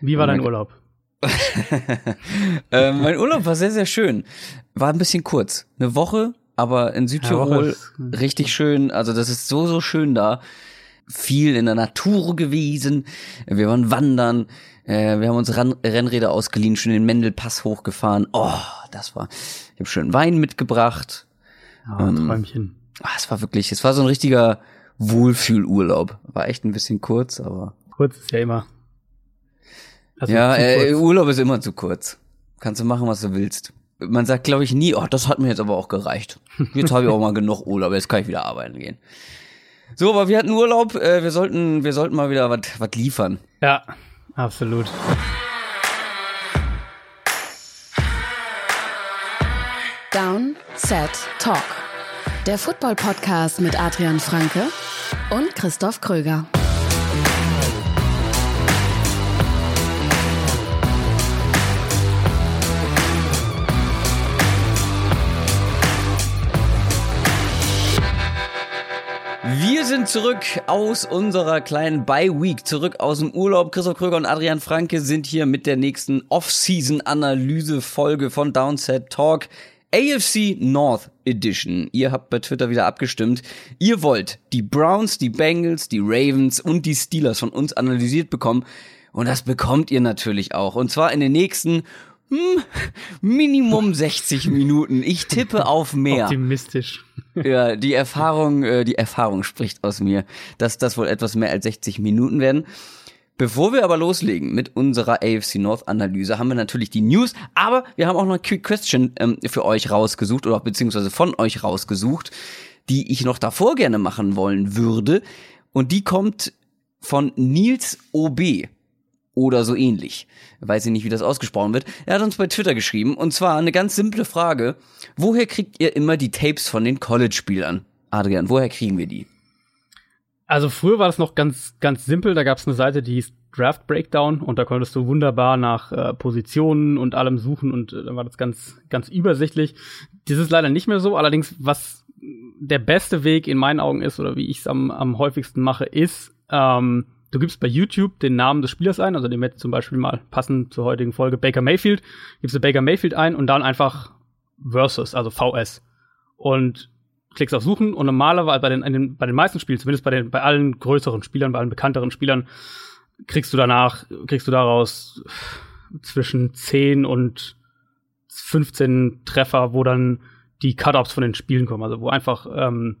Wie war dein Urlaub? äh, mein Urlaub war sehr, sehr schön. War ein bisschen kurz. Eine Woche, aber in Südtirol ja, richtig schön. Also das ist so, so schön da. Viel in der Natur gewesen. Wir waren wandern. Äh, wir haben uns Ran Rennräder ausgeliehen, schön den Mendelpass hochgefahren. Oh, das war. Ich habe schön Wein mitgebracht. Ja, ähm, Träumchen. Ah, es war wirklich, es war so ein richtiger Wohlfühlurlaub. War echt ein bisschen kurz, aber. Kurz ist ja immer. Also ja, äh, Urlaub ist immer zu kurz. Kannst du machen, was du willst. Man sagt, glaube ich, nie, oh, das hat mir jetzt aber auch gereicht. Jetzt habe ich auch mal genug Urlaub, jetzt kann ich wieder arbeiten gehen. So, aber wir hatten Urlaub, äh, wir sollten, wir sollten mal wieder was liefern. Ja, absolut. Down, Set, Talk. Der Football-Podcast mit Adrian Franke und Christoph Kröger. Wir sind zurück aus unserer kleinen Bye-Week, zurück aus dem Urlaub. Christoph Kröger und Adrian Franke sind hier mit der nächsten Off-Season-Analyse-Folge von Downset Talk. AFC North Edition. Ihr habt bei Twitter wieder abgestimmt. Ihr wollt die Browns, die Bengals, die Ravens und die Steelers von uns analysiert bekommen. Und das bekommt ihr natürlich auch. Und zwar in den nächsten hm, Minimum 60 Minuten. Ich tippe auf mehr. Optimistisch. Ja, die Erfahrung, äh, die Erfahrung spricht aus mir, dass das wohl etwas mehr als 60 Minuten werden. Bevor wir aber loslegen mit unserer AFC North Analyse, haben wir natürlich die News, aber wir haben auch noch eine Quick Question ähm, für euch rausgesucht oder beziehungsweise von euch rausgesucht, die ich noch davor gerne machen wollen würde. Und die kommt von Nils OB oder so ähnlich. Weiß ich nicht, wie das ausgesprochen wird. Er hat uns bei Twitter geschrieben und zwar eine ganz simple Frage. Woher kriegt ihr immer die Tapes von den College-Spielern? Adrian, woher kriegen wir die? Also früher war das noch ganz, ganz simpel. Da gab es eine Seite, die hieß Draft Breakdown und da konntest du wunderbar nach äh, Positionen und allem suchen und äh, dann war das ganz, ganz übersichtlich. Das ist leider nicht mehr so. Allerdings, was der beste Weg in meinen Augen ist oder wie ich es am, am häufigsten mache, ist, ähm, du gibst bei YouTube den Namen des Spielers ein, also dem jetzt zum Beispiel mal passend zur heutigen Folge Baker Mayfield, gibst du Baker Mayfield ein und dann einfach Versus, also VS. Und klickst auf Suchen und normalerweise bei den, den, bei den meisten Spielen, zumindest bei den, bei allen größeren Spielern, bei allen bekannteren Spielern, kriegst du danach, kriegst du daraus zwischen 10 und 15 Treffer, wo dann die Cut-Ups von den Spielen kommen, also wo einfach ähm,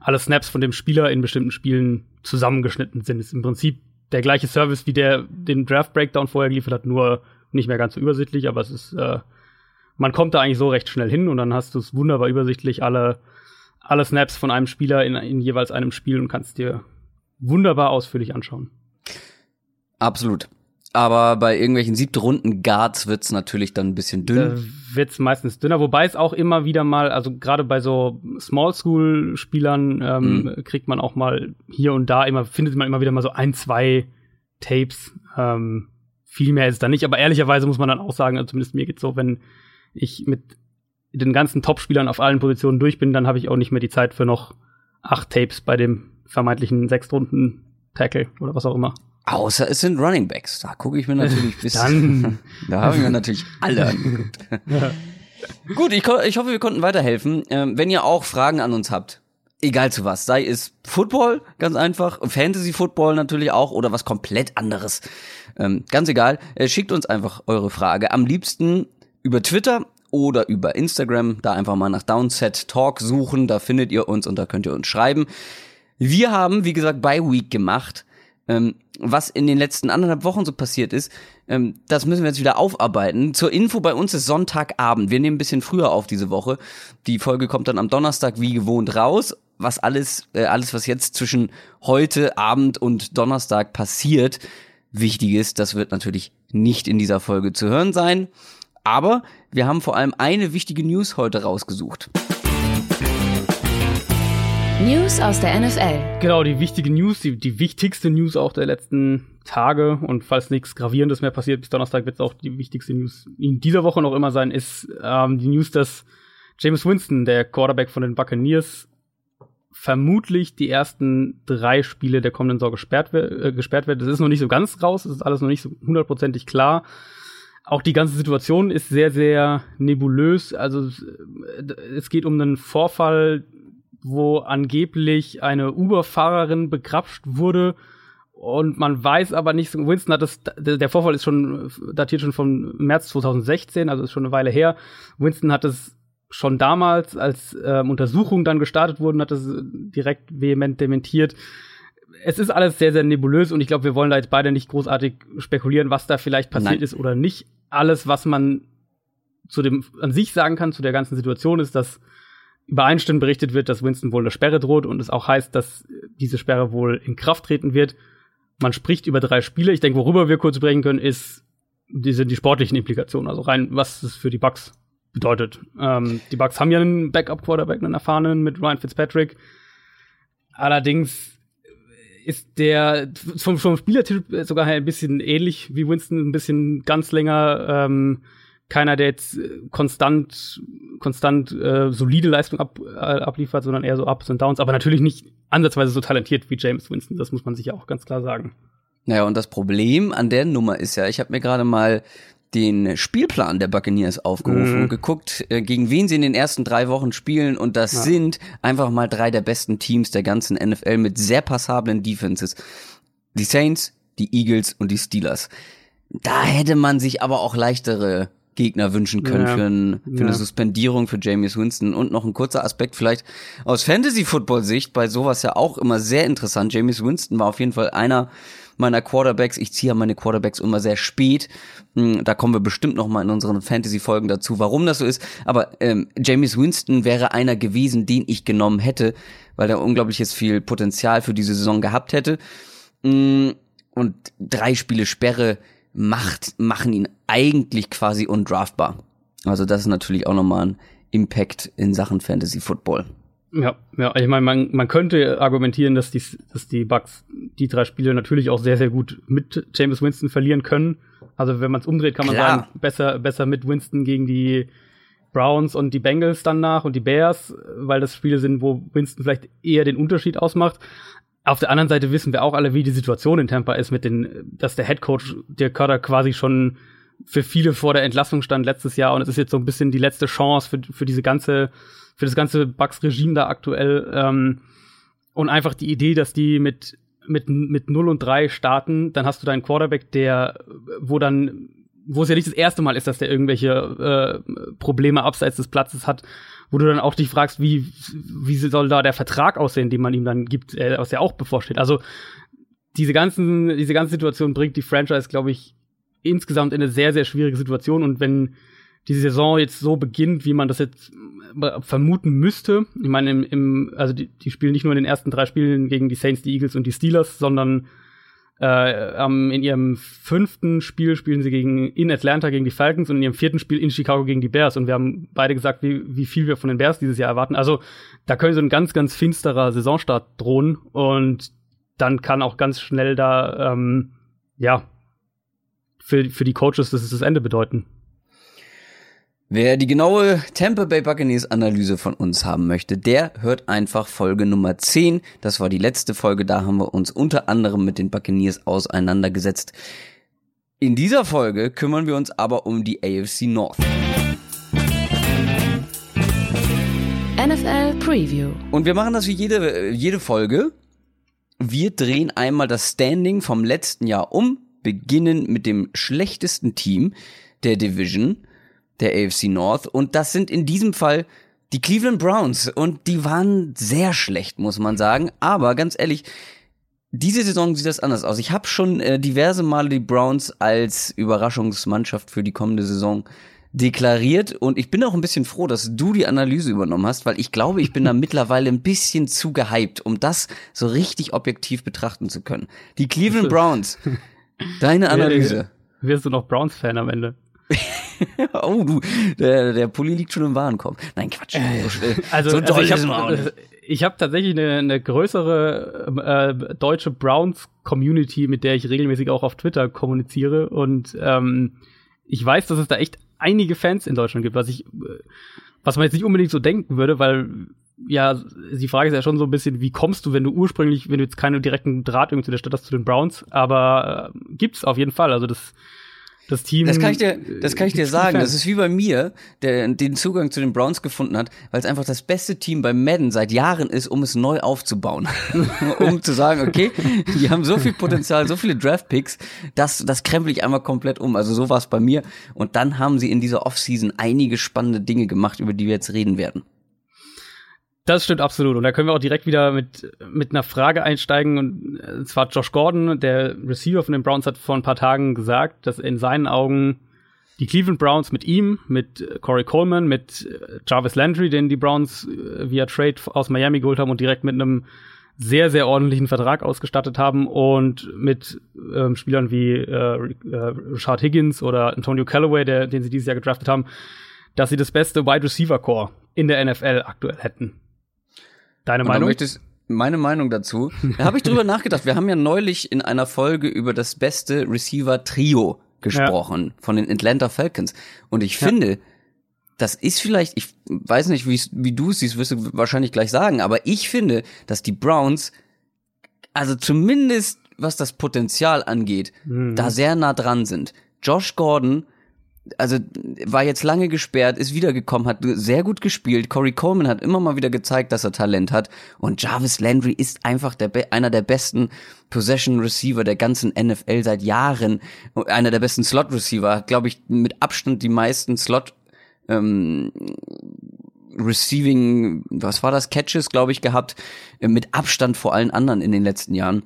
alle Snaps von dem Spieler in bestimmten Spielen zusammengeschnitten sind. Ist im Prinzip der gleiche Service, wie der den Draft Breakdown vorher geliefert hat, nur nicht mehr ganz so übersichtlich, aber es ist, äh, man kommt da eigentlich so recht schnell hin und dann hast du es wunderbar übersichtlich alle alle Snaps von einem Spieler in, in jeweils einem Spiel und kannst dir wunderbar ausführlich anschauen. Absolut. Aber bei irgendwelchen siebte Runden Guards wird's natürlich dann ein bisschen dünn. Da wird's meistens dünner, wobei es auch immer wieder mal, also gerade bei so Small School Spielern ähm, mhm. kriegt man auch mal hier und da immer findet man immer wieder mal so ein, zwei Tapes. Ähm, viel mehr ist es da nicht, aber ehrlicherweise muss man dann auch sagen, also zumindest mir geht's so, wenn ich mit den ganzen Top-Spielern auf allen Positionen durch bin, dann habe ich auch nicht mehr die Zeit für noch acht Tapes bei dem vermeintlichen Sechstrunden-Tackle oder was auch immer. Außer es sind Running Backs. Da gucke ich mir natürlich bis. Dann. da habe ich mir natürlich alle angeguckt. ja. Gut, ich, ich hoffe, wir konnten weiterhelfen. Ähm, wenn ihr auch Fragen an uns habt, egal zu was, sei es Football, ganz einfach, Fantasy Football natürlich auch oder was komplett anderes. Ähm, ganz egal, äh, schickt uns einfach eure Frage. Am liebsten über Twitter oder über Instagram. Da einfach mal nach Downset Talk suchen, da findet ihr uns und da könnt ihr uns schreiben. Wir haben, wie gesagt, by Week gemacht. Ähm, was in den letzten anderthalb Wochen so passiert ist, ähm, das müssen wir jetzt wieder aufarbeiten. Zur Info, bei uns ist Sonntagabend. Wir nehmen ein bisschen früher auf diese Woche. Die Folge kommt dann am Donnerstag wie gewohnt raus. Was alles, äh, alles, was jetzt zwischen heute Abend und Donnerstag passiert, wichtig ist, das wird natürlich nicht in dieser Folge zu hören sein. Aber wir haben vor allem eine wichtige News heute rausgesucht. News aus der NFL. Genau, die wichtige News, die, die wichtigste News auch der letzten Tage und falls nichts Gravierendes mehr passiert, bis Donnerstag wird es auch die wichtigste News in dieser Woche noch immer sein, ist ähm, die News, dass James Winston, der Quarterback von den Buccaneers, vermutlich die ersten drei Spiele der kommenden Saison gesperrt, äh, gesperrt wird. Das ist noch nicht so ganz raus, das ist alles noch nicht so hundertprozentig klar. Auch die ganze Situation ist sehr, sehr nebulös. Also es geht um einen Vorfall, wo angeblich eine Uber-Fahrerin begrapscht wurde und man weiß aber nicht, Winston hat das, der Vorfall ist schon datiert schon von März 2016, also ist schon eine Weile her. Winston hat es schon damals, als ähm, Untersuchungen dann gestartet wurden, hat es direkt vehement dementiert. Es ist alles sehr, sehr nebulös und ich glaube, wir wollen da jetzt beide nicht großartig spekulieren, was da vielleicht passiert Nein. ist oder nicht. Alles, was man zu dem an sich sagen kann, zu der ganzen Situation, ist, dass übereinstimmend berichtet wird, dass Winston wohl eine Sperre droht und es auch heißt, dass diese Sperre wohl in Kraft treten wird. Man spricht über drei Spiele. Ich denke, worüber wir kurz sprechen können, ist die sind die sportlichen Implikationen, also rein, was es für die Bucks bedeutet. Ähm, die Bucks haben ja einen Backup-Quarterback, einen erfahrenen mit Ryan Fitzpatrick. Allerdings ist der vom, vom Spielertyp sogar ein bisschen ähnlich wie Winston, ein bisschen ganz länger. Ähm, keiner, der jetzt konstant, konstant äh, solide Leistung ab, äh, abliefert, sondern eher so Ups und Downs, aber natürlich nicht ansatzweise so talentiert wie James Winston. Das muss man sich ja auch ganz klar sagen. Naja, und das Problem an der Nummer ist ja, ich habe mir gerade mal den Spielplan der Buccaneers aufgerufen mhm. und geguckt, äh, gegen wen sie in den ersten drei Wochen spielen. Und das ja. sind einfach mal drei der besten Teams der ganzen NFL mit sehr passablen Defenses. Die Saints, die Eagles und die Steelers. Da hätte man sich aber auch leichtere Gegner wünschen können ja. für, ein, für ja. eine Suspendierung für James Winston. Und noch ein kurzer Aspekt vielleicht aus Fantasy-Football-Sicht, bei sowas ja auch immer sehr interessant. James Winston war auf jeden Fall einer meiner Quarterbacks. Ich ziehe meine Quarterbacks immer sehr spät. Hm, da kommen wir bestimmt noch mal in unseren Fantasy-Folgen dazu, warum das so ist. Aber ähm, James Winston wäre einer gewesen, den ich genommen hätte, weil er unglaubliches viel Potenzial für diese Saison gehabt hätte. Hm, und drei Spiele Sperre macht, machen ihn eigentlich quasi undraftbar. Also das ist natürlich auch nochmal ein Impact in Sachen Fantasy Football. Ja, ja, ich meine, man, man könnte argumentieren, dass die, dass die Bucks die drei Spiele natürlich auch sehr, sehr gut mit James Winston verlieren können. Also wenn man es umdreht, kann man Klar. sagen, besser, besser mit Winston gegen die Browns und die Bengals dann nach und die Bears, weil das Spiele sind, wo Winston vielleicht eher den Unterschied ausmacht. Auf der anderen Seite wissen wir auch alle, wie die Situation in Tampa ist, mit den, dass der Head Coach der Cutter quasi schon für viele vor der Entlassung stand letztes Jahr. Und es ist jetzt so ein bisschen die letzte Chance für, für diese ganze, für das ganze Bucks-Regime da aktuell. Ähm, und einfach die Idee, dass die mit, mit, mit 0 und 3 starten, dann hast du deinen Quarterback, der, wo dann, wo es ja nicht das erste Mal ist, dass der irgendwelche äh, Probleme abseits des Platzes hat, wo du dann auch dich fragst, wie, wie soll da der Vertrag aussehen, den man ihm dann gibt, äh, was ja auch bevorsteht. Also diese ganzen, diese ganze Situation bringt die Franchise, glaube ich, insgesamt in eine sehr, sehr schwierige Situation. Und wenn die Saison jetzt so beginnt, wie man das jetzt äh, vermuten müsste, ich meine, im, im also die, die spielen nicht nur in den ersten drei Spielen gegen die Saints, die Eagles und die Steelers, sondern äh, um, in ihrem fünften Spiel spielen sie gegen in Atlanta gegen die Falcons und in ihrem vierten Spiel in Chicago gegen die Bears. Und wir haben beide gesagt, wie, wie viel wir von den Bears dieses Jahr erwarten. Also da können so ein ganz, ganz finsterer Saisonstart drohen. Und dann kann auch ganz schnell da, ähm, ja, für, für die Coaches das ist das Ende bedeuten. Wer die genaue Tampa Bay Buccaneers Analyse von uns haben möchte, der hört einfach Folge Nummer 10. Das war die letzte Folge, da haben wir uns unter anderem mit den Buccaneers auseinandergesetzt. In dieser Folge kümmern wir uns aber um die AFC North. NFL Preview. Und wir machen das wie jede, jede Folge. Wir drehen einmal das Standing vom letzten Jahr um, beginnen mit dem schlechtesten Team der Division der AFC North. Und das sind in diesem Fall die Cleveland Browns. Und die waren sehr schlecht, muss man sagen. Aber ganz ehrlich, diese Saison sieht das anders aus. Ich habe schon äh, diverse Male die Browns als Überraschungsmannschaft für die kommende Saison deklariert und ich bin auch ein bisschen froh, dass du die Analyse übernommen hast, weil ich glaube, ich bin da mittlerweile ein bisschen zu gehypt, um das so richtig objektiv betrachten zu können. Die Cleveland Browns, deine Analyse. Wirst du noch Browns-Fan am Ende? oh, du, der, der Pulli liegt schon im Warenkorb. Nein, Quatsch. Äh, also, so also ich habe ich hab tatsächlich eine, eine größere äh, deutsche Browns-Community, mit der ich regelmäßig auch auf Twitter kommuniziere. Und ähm, ich weiß, dass es da echt einige Fans in Deutschland gibt, was ich, was man jetzt nicht unbedingt so denken würde, weil ja, die Frage ist ja schon so ein bisschen, wie kommst du, wenn du ursprünglich, wenn du jetzt keinen direkten Draht irgendwie zu der Stadt hast, zu den Browns, aber äh, gibt's auf jeden Fall. Also das das Team. Das kann ich dir, das kann ich dir sagen. Das ist wie bei mir, der den Zugang zu den Browns gefunden hat, weil es einfach das beste Team bei Madden seit Jahren ist, um es neu aufzubauen. um zu sagen, okay, die haben so viel Potenzial, so viele Draft-Picks, das, das krempel ich einmal komplett um. Also so war es bei mir. Und dann haben sie in dieser Offseason einige spannende Dinge gemacht, über die wir jetzt reden werden. Das stimmt absolut. Und da können wir auch direkt wieder mit, mit einer Frage einsteigen. Und äh, zwar Josh Gordon, der Receiver von den Browns, hat vor ein paar Tagen gesagt, dass in seinen Augen die Cleveland Browns mit ihm, mit äh, Corey Coleman, mit äh, Jarvis Landry, den die Browns via Trade aus Miami geholt haben und direkt mit einem sehr, sehr ordentlichen Vertrag ausgestattet haben und mit ähm, Spielern wie äh, Richard Higgins oder Antonio Callaway, der, den sie dieses Jahr gedraftet haben, dass sie das beste Wide Receiver Core in der NFL aktuell hätten. Deine Meinung? Möchtest, meine Meinung dazu. Da habe ich drüber nachgedacht. Wir haben ja neulich in einer Folge über das beste Receiver-Trio gesprochen ja. von den Atlanta Falcons. Und ich finde, ja. das ist vielleicht, ich weiß nicht, wie du es siehst, wirst du wahrscheinlich gleich sagen, aber ich finde, dass die Browns, also zumindest was das Potenzial angeht, mhm. da sehr nah dran sind. Josh Gordon also war jetzt lange gesperrt, ist wiedergekommen, hat sehr gut gespielt. Corey Coleman hat immer mal wieder gezeigt, dass er Talent hat. Und Jarvis Landry ist einfach der einer der besten Possession Receiver der ganzen NFL seit Jahren. Einer der besten Slot Receiver, hat, glaube ich, mit Abstand die meisten Slot ähm, Receiving, was war das, Catches, glaube ich, gehabt, mit Abstand vor allen anderen in den letzten Jahren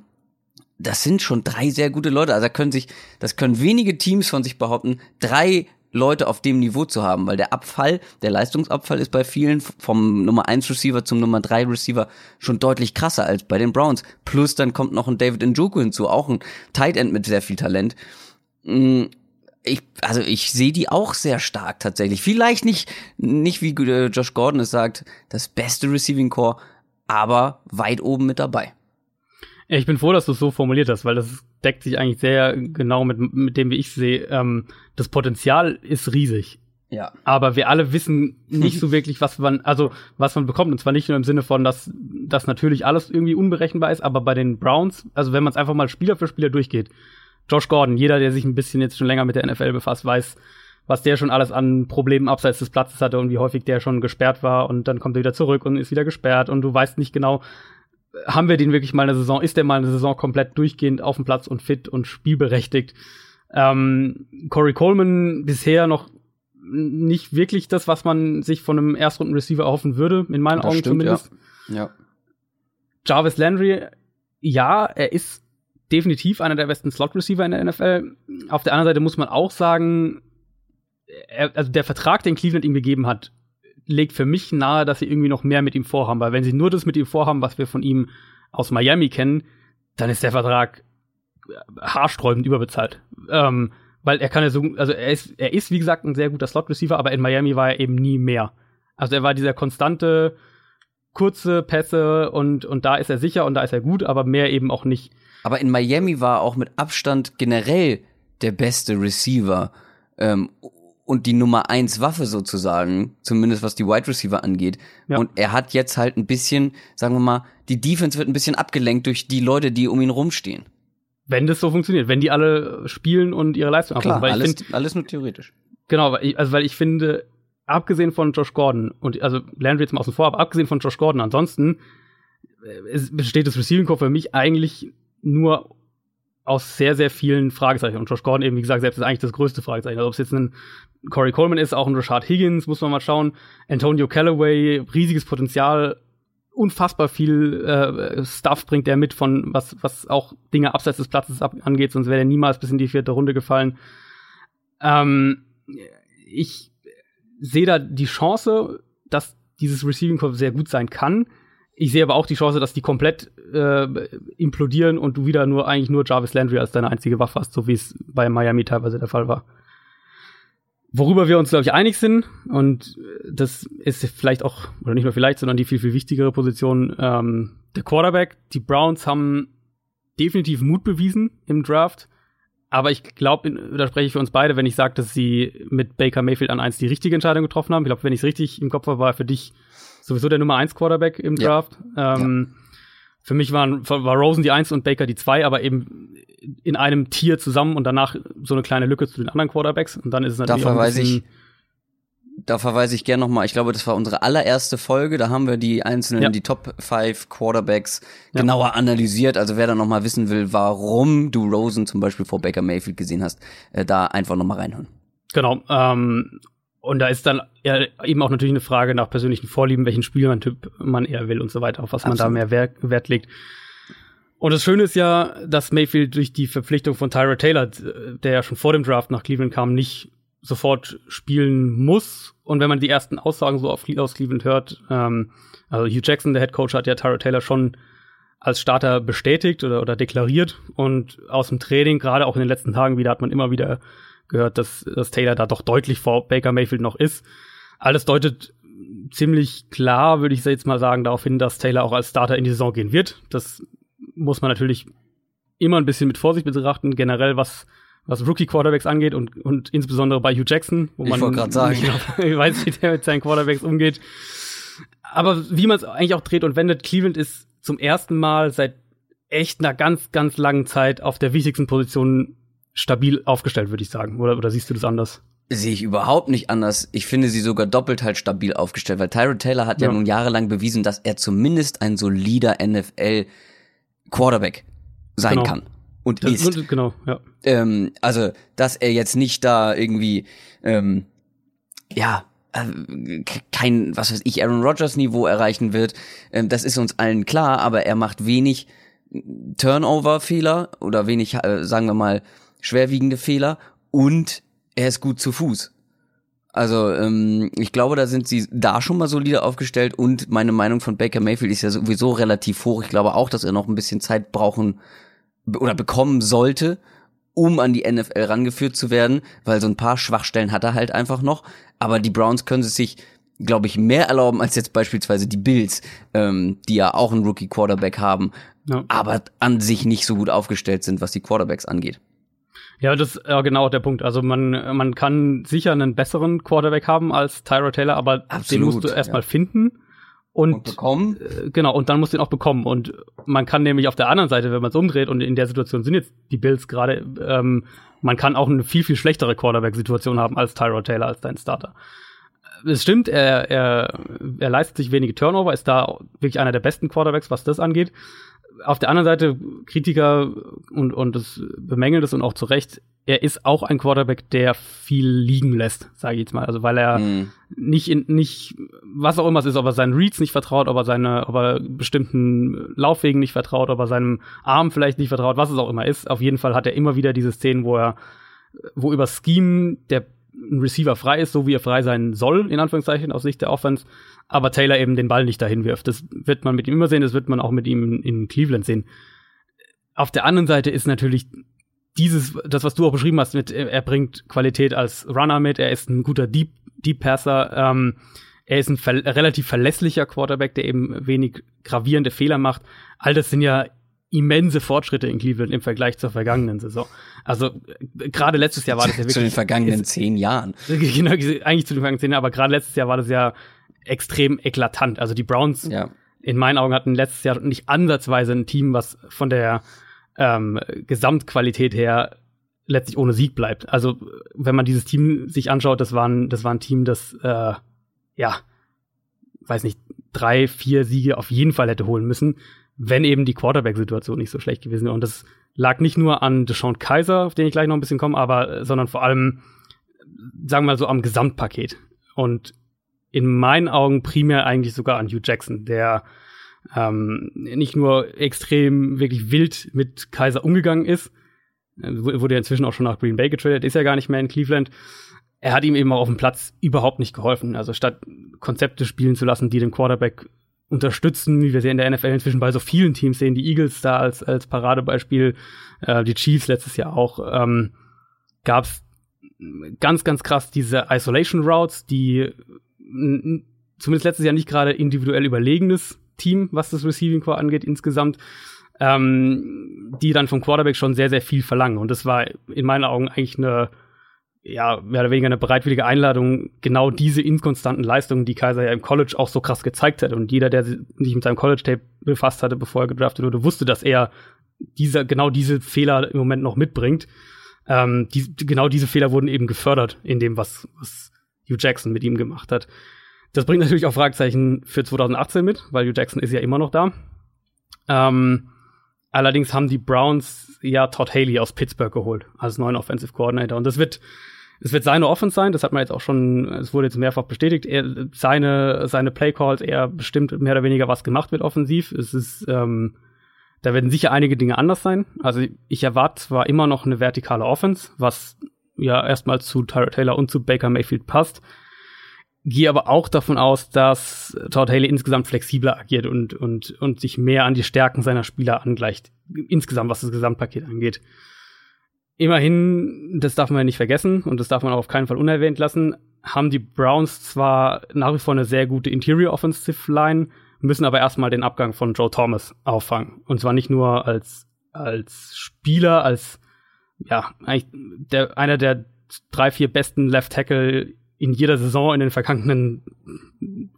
das sind schon drei sehr gute Leute. Also da können sich, das können wenige Teams von sich behaupten, drei Leute auf dem Niveau zu haben, weil der Abfall, der Leistungsabfall ist bei vielen vom Nummer 1 Receiver zum Nummer 3 Receiver schon deutlich krasser als bei den Browns. Plus dann kommt noch ein David Njoku hinzu, auch ein Tight End mit sehr viel Talent. Mm, ich, also ich sehe die auch sehr stark tatsächlich. Vielleicht nicht, nicht wie äh, Josh Gordon es sagt, das beste Receiving Core, aber weit oben mit dabei. Ich bin froh, dass du es so formuliert hast, weil das deckt sich eigentlich sehr genau mit, mit dem, wie ich sehe. Ähm, das Potenzial ist riesig. Ja. Aber wir alle wissen nicht so wirklich, was man, also was man bekommt. Und zwar nicht nur im Sinne von, dass das natürlich alles irgendwie unberechenbar ist, aber bei den Browns, also wenn man es einfach mal Spieler für Spieler durchgeht, Josh Gordon, jeder, der sich ein bisschen jetzt schon länger mit der NFL befasst, weiß, was der schon alles an Problemen abseits des Platzes hatte und wie häufig der schon gesperrt war und dann kommt er wieder zurück und ist wieder gesperrt und du weißt nicht genau, haben wir den wirklich mal eine Saison, ist der mal eine Saison komplett durchgehend auf dem Platz und fit und spielberechtigt. Ähm, Corey Coleman bisher noch nicht wirklich das, was man sich von einem Erstrunden-Receiver erhoffen würde, in meinen das Augen stimmt, zumindest. Ja. ja. Jarvis Landry, ja, er ist definitiv einer der besten Slot-Receiver in der NFL. Auf der anderen Seite muss man auch sagen, er, also der Vertrag, den Cleveland ihm gegeben hat, legt für mich nahe, dass sie irgendwie noch mehr mit ihm vorhaben, weil wenn sie nur das mit ihm vorhaben, was wir von ihm aus Miami kennen, dann ist der Vertrag haarsträubend überbezahlt. Ähm, weil er kann ja so, also er ist, er ist wie gesagt ein sehr guter Slot-Receiver, aber in Miami war er eben nie mehr. Also er war dieser konstante, kurze Pässe und, und da ist er sicher und da ist er gut, aber mehr eben auch nicht. Aber in Miami war er auch mit Abstand generell der beste Receiver. Ähm, und die Nummer eins Waffe sozusagen, zumindest was die Wide Receiver angeht. Ja. Und er hat jetzt halt ein bisschen, sagen wir mal, die Defense wird ein bisschen abgelenkt durch die Leute, die um ihn rumstehen. Wenn das so funktioniert, wenn die alle spielen und ihre Leistung Klar, weil alles, find, alles nur theoretisch. Genau, weil ich, also weil ich finde, abgesehen von Josh Gordon und also lernen wir jetzt mal außen vor, aber abgesehen von Josh Gordon, ansonsten äh, es besteht das Receiving Core für mich eigentlich nur aus sehr, sehr vielen Fragezeichen. Und Josh Gordon eben, wie gesagt, selbst ist eigentlich das größte Fragezeichen. Also ob es jetzt ein Corey Coleman ist, auch ein Rashad Higgins, muss man mal schauen. Antonio Callaway, riesiges Potenzial, unfassbar viel äh, Stuff bringt er mit von, was, was auch Dinge abseits des Platzes ab angeht, sonst wäre er niemals bis in die vierte Runde gefallen. Ähm, ich sehe da die Chance, dass dieses Receiving Core sehr gut sein kann. Ich sehe aber auch die Chance, dass die komplett äh, implodieren und du wieder nur eigentlich nur Jarvis Landry als deine einzige Waffe hast, so wie es bei Miami teilweise der Fall war. Worüber wir uns, glaube ich, einig sind, und das ist vielleicht auch, oder nicht nur vielleicht, sondern die viel, viel wichtigere Position, ähm, der Quarterback. Die Browns haben definitiv Mut bewiesen im Draft. Aber ich glaube, da spreche ich für uns beide, wenn ich sage, dass sie mit Baker Mayfield an eins die richtige Entscheidung getroffen haben. Ich glaube, wenn ich es richtig im Kopf habe, war für dich sowieso der Nummer 1 Quarterback im Draft. Ja. Ähm, ja. Für mich waren, war Rosen die 1 und Baker die 2, aber eben in einem Tier zusammen und danach so eine kleine Lücke zu den anderen Quarterbacks. Und dann ist es natürlich da verweise ich, da verweise ich gerne nochmal, ich glaube, das war unsere allererste Folge, da haben wir die einzelnen, ja. die Top 5 Quarterbacks ja. genauer analysiert. Also wer da nochmal wissen will, warum du Rosen zum Beispiel vor Baker Mayfield gesehen hast, äh, da einfach nochmal reinhören. Genau. Ähm, und da ist dann eben auch natürlich eine Frage nach persönlichen Vorlieben, welchen Spielmann-Typ man eher will und so weiter, auf was Absolut. man da mehr Wert, Wert legt. Und das Schöne ist ja, dass Mayfield durch die Verpflichtung von Tyra Taylor, der ja schon vor dem Draft nach Cleveland kam, nicht sofort spielen muss. Und wenn man die ersten Aussagen so auf, aus Cleveland hört, ähm, also Hugh Jackson, der Head Coach, hat ja Tyra Taylor schon als Starter bestätigt oder, oder deklariert. Und aus dem Training, gerade auch in den letzten Tagen wieder, hat man immer wieder gehört, dass, dass Taylor da doch deutlich vor Baker Mayfield noch ist. Alles deutet ziemlich klar, würde ich jetzt mal sagen, darauf hin, dass Taylor auch als Starter in die Saison gehen wird. Das muss man natürlich immer ein bisschen mit Vorsicht betrachten, generell was was Rookie Quarterbacks angeht und und insbesondere bei Hugh Jackson, wo man ich weiß, wie der mit seinen Quarterbacks umgeht. Aber wie man es eigentlich auch dreht und wendet, Cleveland ist zum ersten Mal seit echt einer ganz ganz langen Zeit auf der wichtigsten Position stabil aufgestellt, würde ich sagen. Oder oder siehst du das anders? Sehe ich überhaupt nicht anders. Ich finde sie sogar doppelt halt stabil aufgestellt, weil Tyrod Taylor hat ja, ja nun jahrelang bewiesen, dass er zumindest ein solider NFL Quarterback sein genau. kann und das, ist. Genau, ja. Ähm, also, dass er jetzt nicht da irgendwie, ähm, ja, äh, kein, was weiß ich, Aaron Rodgers Niveau erreichen wird, ähm, das ist uns allen klar, aber er macht wenig Turnover-Fehler oder wenig, äh, sagen wir mal, schwerwiegende Fehler und er ist gut zu Fuß. Also ähm, ich glaube, da sind sie da schon mal solide aufgestellt und meine Meinung von Baker Mayfield ist ja sowieso relativ hoch. Ich glaube auch, dass er noch ein bisschen Zeit brauchen oder bekommen sollte, um an die NFL rangeführt zu werden, weil so ein paar Schwachstellen hat er halt einfach noch. Aber die Browns können es sich, glaube ich, mehr erlauben als jetzt beispielsweise die Bills, ähm, die ja auch einen Rookie Quarterback haben, ja. aber an sich nicht so gut aufgestellt sind, was die Quarterbacks angeht. Ja, das ist ja genau der Punkt. Also man, man kann sicher einen besseren Quarterback haben als Tyra Taylor, aber Absolut, den musst du erstmal ja. finden. Und, und bekommen? Äh, genau, und dann musst du ihn auch bekommen. Und man kann nämlich auf der anderen Seite, wenn man es umdreht, und in der Situation sind jetzt die Bills gerade, ähm, man kann auch eine viel, viel schlechtere Quarterback-Situation haben als Tyrod Taylor, als dein Starter. Es stimmt, er, er, er leistet sich wenige Turnover, ist da wirklich einer der besten Quarterbacks, was das angeht auf der anderen Seite Kritiker und, und das bemängelt es und auch zu Recht, er ist auch ein Quarterback, der viel liegen lässt, sage ich jetzt mal. Also weil er mm. nicht in, nicht, was auch immer es ist, ob er seinen Reads nicht vertraut, ob er seine, ob er bestimmten Laufwegen nicht vertraut, ob er seinem Arm vielleicht nicht vertraut, was es auch immer ist. Auf jeden Fall hat er immer wieder diese Szenen, wo er, wo über Scheme der Receiver frei ist, so wie er frei sein soll, in Anführungszeichen, aus Sicht der Offense aber Taylor eben den Ball nicht dahin wirft. Das wird man mit ihm immer sehen, das wird man auch mit ihm in Cleveland sehen. Auf der anderen Seite ist natürlich dieses, das, was du auch beschrieben hast, mit, er bringt Qualität als Runner mit, er ist ein guter Deep, Deep Passer, ähm, er ist ein ver relativ verlässlicher Quarterback, der eben wenig gravierende Fehler macht. All das sind ja immense Fortschritte in Cleveland im Vergleich zur vergangenen Saison. Also gerade letztes Jahr war das ja wirklich zu den vergangenen zehn Jahren. Genau, eigentlich zu den vergangenen zehn Jahren, aber gerade letztes Jahr war das ja extrem eklatant. Also die Browns ja. in meinen Augen hatten letztes Jahr nicht ansatzweise ein Team, was von der ähm, Gesamtqualität her letztlich ohne Sieg bleibt. Also wenn man dieses Team sich anschaut, das war ein, das war ein Team, das äh, ja, weiß nicht, drei, vier Siege auf jeden Fall hätte holen müssen, wenn eben die Quarterback-Situation nicht so schlecht gewesen wäre. Und das lag nicht nur an Deshaun Kaiser, auf den ich gleich noch ein bisschen komme, aber sondern vor allem, sagen wir mal so, am Gesamtpaket. Und in meinen Augen primär eigentlich sogar an Hugh Jackson, der ähm, nicht nur extrem wirklich wild mit Kaiser umgegangen ist, äh, wurde ja inzwischen auch schon nach Green Bay getradet, ist ja gar nicht mehr in Cleveland. Er hat ihm eben auch auf dem Platz überhaupt nicht geholfen. Also statt Konzepte spielen zu lassen, die den Quarterback unterstützen, wie wir sie in der NFL inzwischen bei so vielen Teams sehen, die Eagles da als, als Paradebeispiel, äh, die Chiefs letztes Jahr auch, ähm, gab es ganz, ganz krass diese Isolation Routes, die zumindest letztes Jahr nicht gerade individuell überlegenes Team, was das Receiving Core angeht insgesamt, ähm, die dann vom Quarterback schon sehr, sehr viel verlangen. Und das war in meinen Augen eigentlich eine ja, mehr oder weniger eine bereitwillige Einladung, genau diese inkonstanten Leistungen, die Kaiser ja im College auch so krass gezeigt hat. Und jeder, der sich mit seinem College-Tape befasst hatte, bevor er gedraftet wurde, wusste, dass er dieser, genau diese Fehler im Moment noch mitbringt. Ähm, die, genau diese Fehler wurden eben gefördert in dem, was, was Hugh Jackson mit ihm gemacht hat. Das bringt natürlich auch Fragezeichen für 2018 mit, weil Hugh Jackson ist ja immer noch da. Ähm, allerdings haben die Browns ja Todd Haley aus Pittsburgh geholt als neuen Offensive Coordinator. Und das wird es wird seine Offense sein, das hat man jetzt auch schon, es wurde jetzt mehrfach bestätigt. Er, seine, seine Playcalls, er bestimmt mehr oder weniger, was gemacht wird offensiv. Es ist, ähm, da werden sicher einige Dinge anders sein. Also ich erwarte zwar immer noch eine vertikale Offense, was ja erstmal zu Tyra Taylor und zu Baker Mayfield passt. Gehe aber auch davon aus, dass Todd Haley insgesamt flexibler agiert und, und, und sich mehr an die Stärken seiner Spieler angleicht. Insgesamt, was das Gesamtpaket angeht. Immerhin, das darf man ja nicht vergessen und das darf man auch auf keinen Fall unerwähnt lassen, haben die Browns zwar nach wie vor eine sehr gute Interior Offensive Line, müssen aber erstmal den Abgang von Joe Thomas auffangen. Und zwar nicht nur als, als Spieler, als, ja, eigentlich der, einer der drei, vier besten Left Tackle in jeder Saison in den vergangenen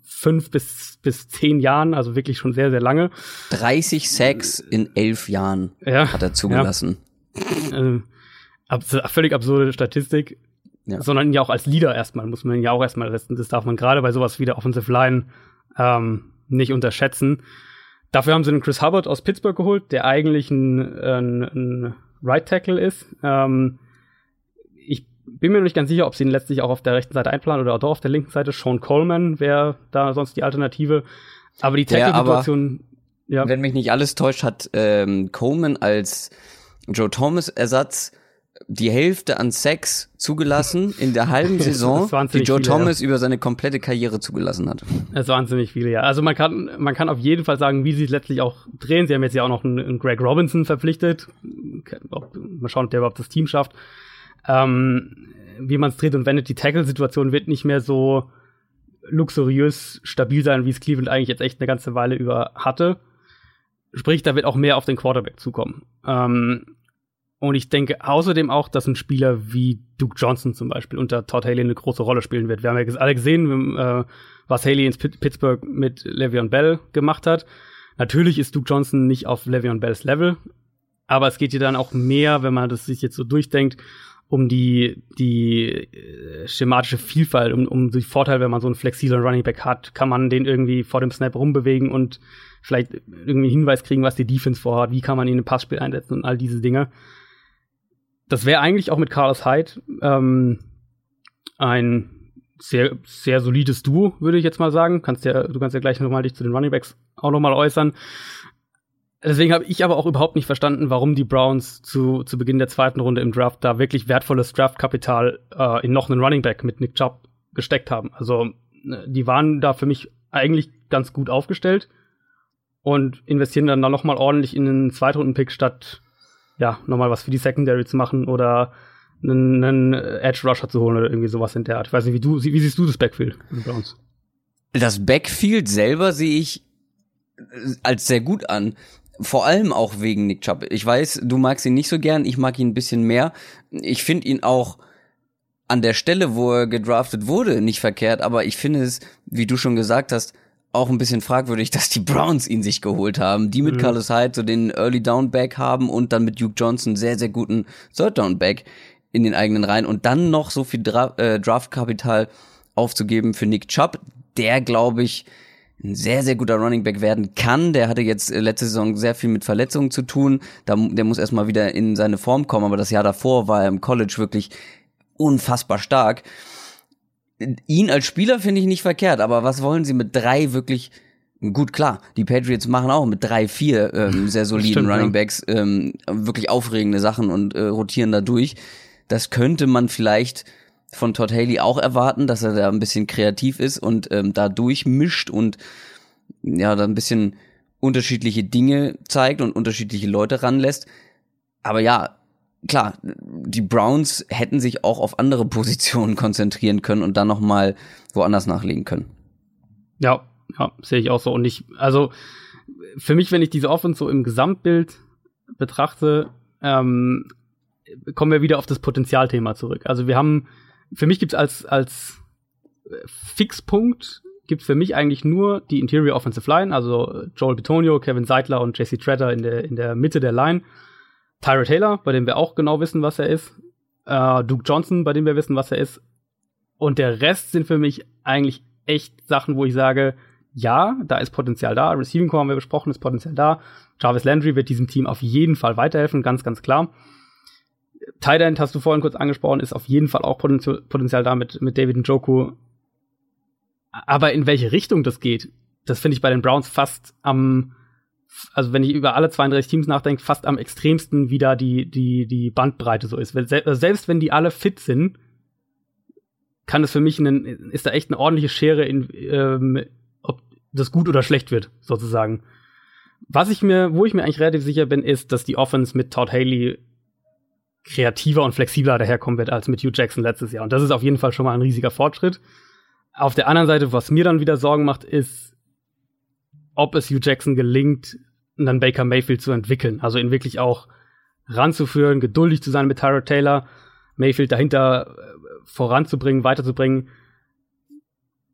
fünf bis, bis zehn Jahren, also wirklich schon sehr, sehr lange. 30 Sacks in elf Jahren ja, hat er zugelassen. Ja. Also, abs völlig absurde Statistik, ja. sondern ja auch als Leader erstmal, muss man ihn ja auch erstmal resten. Das darf man gerade bei sowas wie der Offensive Line ähm, nicht unterschätzen. Dafür haben sie den Chris Hubbard aus Pittsburgh geholt, der eigentlich ein, ein, ein Right Tackle ist. Ähm, ich bin mir noch nicht ganz sicher, ob sie ihn letztlich auch auf der rechten Seite einplanen oder auch auf der linken Seite. Sean Coleman wäre da sonst die Alternative. Aber die Tackle-Situation. Ja, Wenn mich nicht alles täuscht, hat ähm, Coleman als Joe Thomas Ersatz die Hälfte an Sex zugelassen in der halben Saison, die Joe viele, Thomas ja. über seine komplette Karriere zugelassen hat. Das waren ziemlich viele, ja. Also man kann, man kann auf jeden Fall sagen, wie sie es letztlich auch drehen. Sie haben jetzt ja auch noch einen, einen Greg Robinson verpflichtet. Ob, mal schauen, ob der überhaupt das Team schafft. Ähm, wie man es dreht und wendet, die Tackle-Situation wird nicht mehr so luxuriös stabil sein, wie es Cleveland eigentlich jetzt echt eine ganze Weile über hatte. Sprich, da wird auch mehr auf den Quarterback zukommen. Ähm, und ich denke außerdem auch, dass ein Spieler wie Duke Johnson zum Beispiel unter Todd Haley eine große Rolle spielen wird. Wir haben ja alle gesehen, äh, was Haley in Pittsburgh mit Le'Veon Bell gemacht hat. Natürlich ist Duke Johnson nicht auf Le'Veon Bells Level, aber es geht hier dann auch mehr, wenn man das sich jetzt so durchdenkt, um die, die äh, schematische Vielfalt, um, um die Vorteile, wenn man so einen flexiblen Running Back hat, kann man den irgendwie vor dem Snap rumbewegen und vielleicht irgendwie einen Hinweis kriegen, was die Defense vorhat, wie kann man ihn im Passspiel einsetzen und all diese Dinge das wäre eigentlich auch mit Carlos Hyde ähm, ein sehr, sehr solides Duo, würde ich jetzt mal sagen. Kannst ja, du kannst ja gleich nochmal dich zu den Runningbacks auch nochmal äußern. Deswegen habe ich aber auch überhaupt nicht verstanden, warum die Browns zu, zu Beginn der zweiten Runde im Draft da wirklich wertvolles Draftkapital äh, in noch einen Runningback mit Nick Chubb gesteckt haben. Also äh, die waren da für mich eigentlich ganz gut aufgestellt und investieren dann da noch mal ordentlich in einen Zweitrunden-Pick statt ja, nochmal was für die Secondary zu machen oder einen, einen Edge Rusher zu holen oder irgendwie sowas in der Art. Ich weiß nicht, wie du, wie siehst du das Backfield bei uns? Das Backfield selber sehe ich als sehr gut an. Vor allem auch wegen Nick Chubb. Ich weiß, du magst ihn nicht so gern, ich mag ihn ein bisschen mehr. Ich finde ihn auch an der Stelle, wo er gedraftet wurde, nicht verkehrt, aber ich finde es, wie du schon gesagt hast, auch ein bisschen fragwürdig, dass die Browns ihn sich geholt haben. Die mit mhm. Carlos Hyde so den Early Down Back haben und dann mit Duke Johnson sehr, sehr guten Third Down Back in den eigenen Reihen und dann noch so viel Dra äh, Draftkapital aufzugeben für Nick Chubb, der glaube ich ein sehr, sehr guter Running Back werden kann. Der hatte jetzt äh, letzte Saison sehr viel mit Verletzungen zu tun. Da, der muss erstmal wieder in seine Form kommen, aber das Jahr davor war er im College wirklich unfassbar stark ihn als Spieler finde ich nicht verkehrt, aber was wollen sie mit drei wirklich Gut, klar, die Patriots machen auch mit drei, vier ähm, sehr soliden Stimmt, Running Backs ähm, wirklich aufregende Sachen und äh, rotieren da durch. Das könnte man vielleicht von Todd Haley auch erwarten, dass er da ein bisschen kreativ ist und ähm, da durchmischt und ja, da ein bisschen unterschiedliche Dinge zeigt und unterschiedliche Leute ranlässt. Aber ja, klar, die Browns hätten sich auch auf andere Positionen konzentrieren können und dann noch mal woanders nachlegen können. Ja, ja, sehe ich auch so. Und ich, also für mich, wenn ich diese Offense so im Gesamtbild betrachte, ähm, kommen wir wieder auf das Potenzialthema zurück. Also wir haben, für mich gibt's als, als Fixpunkt gibt's für mich eigentlich nur die Interior Offensive Line, also Joel Betonio, Kevin Seidler und Jesse Tretter in der, in der Mitte der Line. Tyra Taylor, bei dem wir auch genau wissen, was er ist. Äh, Duke Johnson, bei dem wir wissen, was er ist. Und der Rest sind für mich eigentlich echt Sachen, wo ich sage, ja, da ist Potenzial da. Receiving Core haben wir besprochen, ist Potenzial da. Jarvis Landry wird diesem Team auf jeden Fall weiterhelfen, ganz, ganz klar. Tight End hast du vorhin kurz angesprochen, ist auf jeden Fall auch Potenzial da mit, mit David Njoku. Aber in welche Richtung das geht, das finde ich bei den Browns fast am, also wenn ich über alle 32 Teams nachdenke, fast am extremsten, wie da die, die, die Bandbreite so ist. Selbst wenn die alle fit sind, kann es für mich einen, ist da echt eine ordentliche Schere in, ähm, ob das gut oder schlecht wird, sozusagen. Was ich mir, wo ich mir eigentlich relativ sicher bin, ist, dass die Offense mit Todd Haley kreativer und flexibler daherkommen wird als mit Hugh Jackson letztes Jahr. Und das ist auf jeden Fall schon mal ein riesiger Fortschritt. Auf der anderen Seite, was mir dann wieder Sorgen macht, ist, ob es Hugh Jackson gelingt, einen Baker Mayfield zu entwickeln. Also ihn wirklich auch ranzuführen, geduldig zu sein mit Tyra Taylor, Mayfield dahinter äh, voranzubringen, weiterzubringen.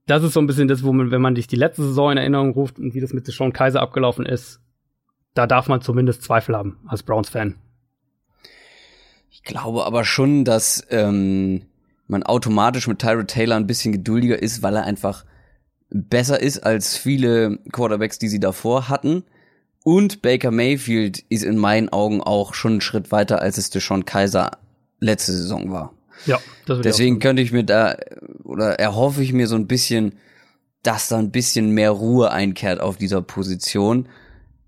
Das ist so ein bisschen das, wo man, wenn man sich die letzte Saison in Erinnerung ruft und wie das mit Sean Kaiser abgelaufen ist, da darf man zumindest Zweifel haben als Browns-Fan. Ich glaube aber schon, dass ähm, man automatisch mit Tyra Taylor ein bisschen geduldiger ist, weil er einfach besser ist als viele Quarterbacks, die sie davor hatten. Und Baker Mayfield ist in meinen Augen auch schon einen Schritt weiter, als es Deshaun Kaiser letzte Saison war. Ja, deswegen könnte ich mir da oder erhoffe ich mir so ein bisschen, dass da ein bisschen mehr Ruhe einkehrt auf dieser Position.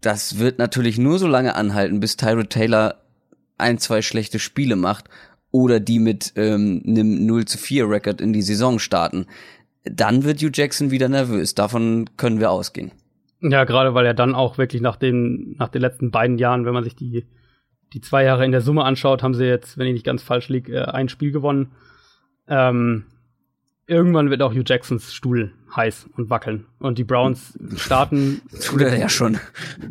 Das wird natürlich nur so lange anhalten, bis Tyrod Taylor ein, zwei schlechte Spiele macht oder die mit ähm, einem 0 zu 4 Record in die Saison starten. Dann wird Hugh Jackson wieder nervös. Davon können wir ausgehen. Ja, gerade weil er dann auch wirklich nach den, nach den letzten beiden Jahren, wenn man sich die die zwei Jahre in der Summe anschaut, haben sie jetzt, wenn ich nicht ganz falsch liege, äh, ein Spiel gewonnen. Ähm, irgendwann wird auch Hugh Jacksons Stuhl heiß und wackeln. Und die Browns starten. tut er ja schon.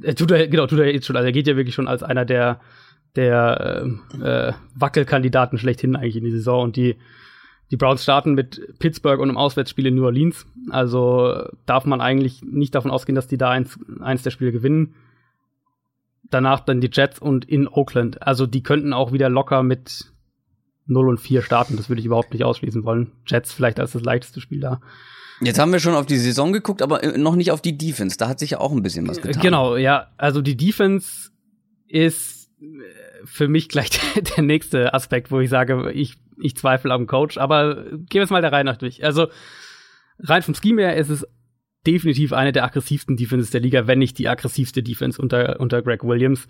Er tut er, genau, tut er jetzt schon. Also er geht ja wirklich schon als einer der, der äh, äh, Wackelkandidaten schlechthin eigentlich in die Saison. Und die, die Browns starten mit Pittsburgh und einem Auswärtsspiel in New Orleans. Also darf man eigentlich nicht davon ausgehen, dass die da eins, eins der Spiele gewinnen danach dann die Jets und in Oakland. Also die könnten auch wieder locker mit 0 und 4 starten. Das würde ich überhaupt nicht ausschließen wollen. Jets vielleicht als das leichteste Spiel da. Jetzt haben wir schon auf die Saison geguckt, aber äh, noch nicht auf die Defense. Da hat sich ja auch ein bisschen was getan. Genau, ja. Also die Defense ist für mich gleich der nächste Aspekt, wo ich sage, ich, ich zweifle am Coach. Aber gehen wir es mal der Reihe nach durch. Also rein vom Scheme her ist es definitiv eine der aggressivsten Defenses der Liga, wenn nicht die aggressivste Defense unter, unter Greg Williams.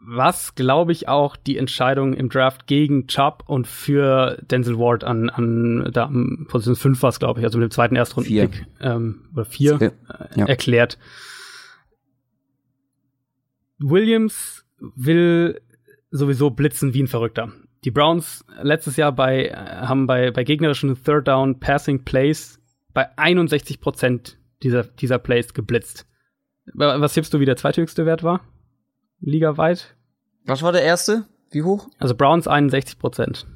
Was, glaube ich, auch die Entscheidung im Draft gegen Chubb und für Denzel Ward an, an da am Position 5 war es, glaube ich, also mit dem zweiten Erstrunden-Pick ähm, oder 4 äh, ja. erklärt. Williams will sowieso blitzen wie ein Verrückter. Die Browns letztes Jahr bei, haben bei, bei gegnerischen Third Down Passing Plays bei 61 Prozent dieser, dieser Plays geblitzt. Was tippst du, wie der zweithöchste Wert war? Ligaweit? Was war der erste? Wie hoch? Also Browns 61 Prozent.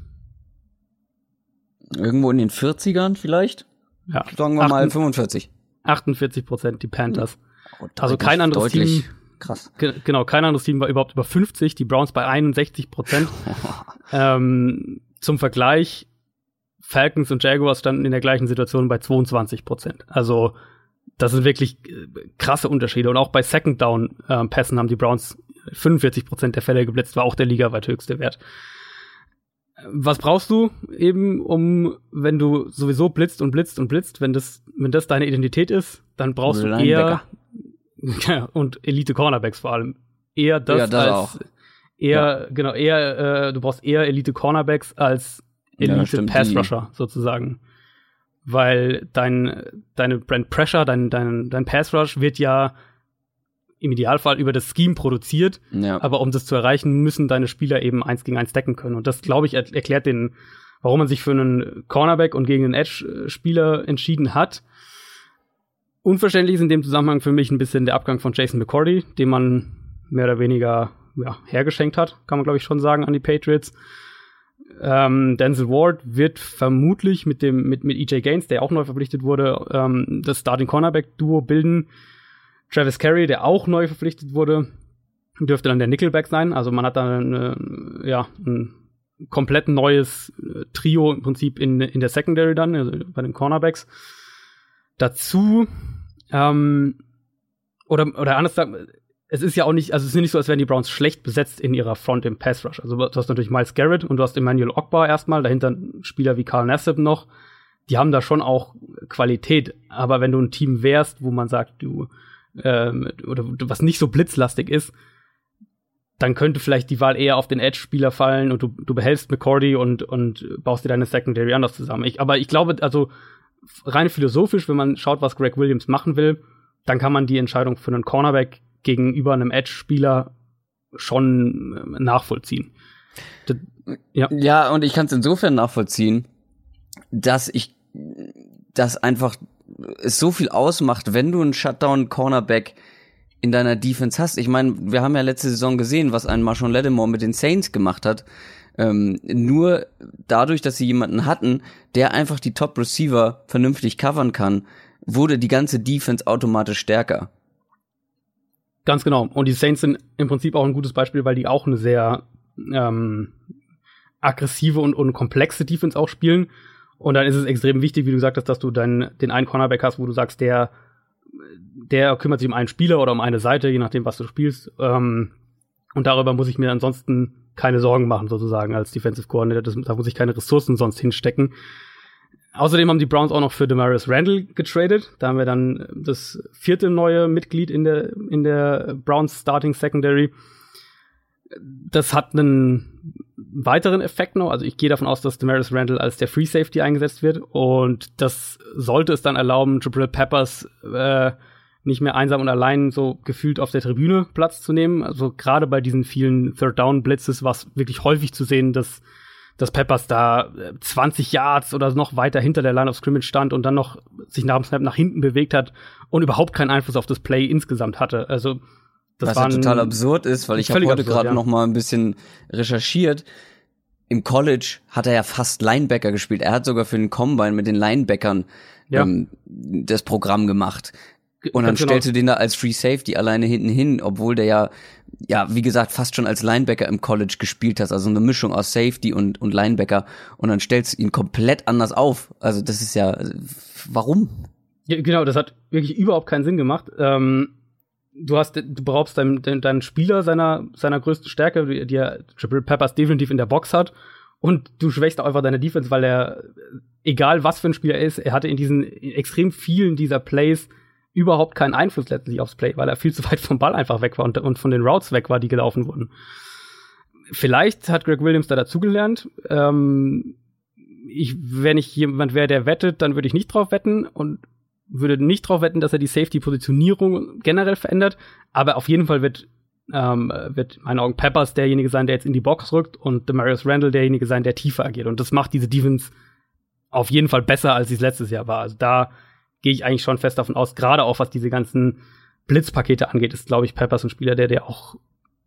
Irgendwo in den 40ern vielleicht? Ja. Sagen wir 8, mal 45. 48 Prozent, die Panthers. Oh, also kein anderes Team. Krass. genau, kein anderes Team war überhaupt über 50, die Browns bei 61 Prozent. ähm, zum Vergleich, Falcons und Jaguars standen in der gleichen Situation bei 22 Prozent. Also das sind wirklich äh, krasse Unterschiede. Und auch bei Second Down äh, Pässen haben die Browns 45 Prozent der Fälle geblitzt, war auch der ligaweit höchste Wert. Was brauchst du eben, um, wenn du sowieso blitzt und blitzt und blitzt, wenn das, wenn das deine Identität ist, dann brauchst du eher und Elite Cornerbacks vor allem eher das, ja, das als auch. eher ja. genau eher äh, du brauchst eher Elite Cornerbacks als Elite ja, Pass Rusher sozusagen weil dein, deine Brand Pressure, dein, dein, dein Pass Rush wird ja im Idealfall über das Scheme produziert, ja. aber um das zu erreichen, müssen deine Spieler eben eins gegen eins decken können. Und das, glaube ich, er erklärt den, warum man sich für einen Cornerback und gegen einen Edge-Spieler entschieden hat. Unverständlich ist in dem Zusammenhang für mich ein bisschen der Abgang von Jason McCordy, den man mehr oder weniger ja, hergeschenkt hat, kann man glaube ich schon sagen, an die Patriots. Ähm, Denzel Ward wird vermutlich mit dem mit mit EJ Gaines, der auch neu verpflichtet wurde, ähm, das Starting Cornerback Duo bilden. Travis Carey, der auch neu verpflichtet wurde, dürfte dann der Nickelback sein. Also man hat da eine, ja, ein komplett neues äh, Trio im Prinzip in, in der Secondary dann, also bei den Cornerbacks. Dazu, ähm, oder, oder anders gesagt, es ist ja auch nicht, also es ist nicht so, als wären die Browns schlecht besetzt in ihrer Front im Pass Rush. Also du hast natürlich Miles Garrett und du hast Emmanuel Ogbar erstmal, dahinter Spieler wie Carl Nassib noch. Die haben da schon auch Qualität. Aber wenn du ein Team wärst, wo man sagt, du, ähm, oder was nicht so blitzlastig ist, dann könnte vielleicht die Wahl eher auf den Edge-Spieler fallen und du, du behältst McCordy und, und baust dir deine Secondary anders zusammen. Ich, aber ich glaube, also rein philosophisch, wenn man schaut, was Greg Williams machen will, dann kann man die Entscheidung für einen Cornerback gegenüber einem Edge-Spieler schon äh, nachvollziehen. Das, ja. ja, und ich kann es insofern nachvollziehen, dass ich das einfach es so viel ausmacht, wenn du einen Shutdown-Cornerback in deiner Defense hast. Ich meine, wir haben ja letzte Saison gesehen, was ein Marshawn Lattimore mit den Saints gemacht hat. Ähm, nur dadurch, dass sie jemanden hatten, der einfach die Top Receiver vernünftig covern kann, wurde die ganze Defense automatisch stärker. Ganz genau. Und die Saints sind im Prinzip auch ein gutes Beispiel, weil die auch eine sehr ähm, aggressive und, und komplexe Defense auch spielen. Und dann ist es extrem wichtig, wie du gesagt hast, dass du deinen, den einen Cornerback hast, wo du sagst, der, der kümmert sich um einen Spieler oder um eine Seite, je nachdem, was du spielst. Ähm, und darüber muss ich mir ansonsten keine Sorgen machen, sozusagen, als Defensive Coordinator. Das, da muss ich keine Ressourcen sonst hinstecken. Außerdem haben die Browns auch noch für Demaris Randall getradet. Da haben wir dann das vierte neue Mitglied in der, in der Browns Starting Secondary. Das hat einen weiteren Effekt noch. Also ich gehe davon aus, dass Demaris Randall als der Free Safety eingesetzt wird. Und das sollte es dann erlauben, Jabril Peppers äh, nicht mehr einsam und allein so gefühlt auf der Tribüne Platz zu nehmen. Also gerade bei diesen vielen Third Down Blitzes war es wirklich häufig zu sehen, dass dass Peppers da 20 äh, Yards oder noch weiter hinter der Line of Scrimmage stand und dann noch sich nach dem Snap nach hinten bewegt hat und überhaupt keinen Einfluss auf das Play insgesamt hatte. Also das Was ja total absurd ist, weil ich habe heute gerade ja. noch mal ein bisschen recherchiert. Im College hat er ja fast Linebacker gespielt. Er hat sogar für den Combine mit den Linebackern ja. ähm, das Programm gemacht. Und dann stellst du den da als Free Safety alleine hinten hin, obwohl der ja, ja, wie gesagt, fast schon als Linebacker im College gespielt hat. Also eine Mischung aus Safety und, und Linebacker. Und dann stellst du ihn komplett anders auf. Also das ist ja, warum? Ja, genau, das hat wirklich überhaupt keinen Sinn gemacht. Ähm, du hast, du brauchst deinen, deinen Spieler seiner, seiner größten Stärke, die, die er Jabril Peppers definitiv in der Box hat. Und du schwächst auch einfach deine Defense, weil er, egal was für ein Spieler er ist, er hatte in diesen extrem vielen dieser Plays überhaupt keinen Einfluss letztlich aufs Play, weil er viel zu weit vom Ball einfach weg war und, und von den Routes weg war, die gelaufen wurden. Vielleicht hat Greg Williams da dazugelernt. Ähm, ich, wenn ich jemand wäre, der wettet, dann würde ich nicht drauf wetten und würde nicht drauf wetten, dass er die Safety-Positionierung generell verändert. Aber auf jeden Fall wird, ähm, wird in meinen Augen Peppers derjenige sein, der jetzt in die Box rückt und Demarius Randall derjenige sein, der tiefer agiert. Und das macht diese Defense auf jeden Fall besser, als sie es letztes Jahr war. Also da gehe ich eigentlich schon fest davon aus, gerade auch was diese ganzen Blitzpakete angeht, ist, glaube ich, Peppers ein Spieler, der der auch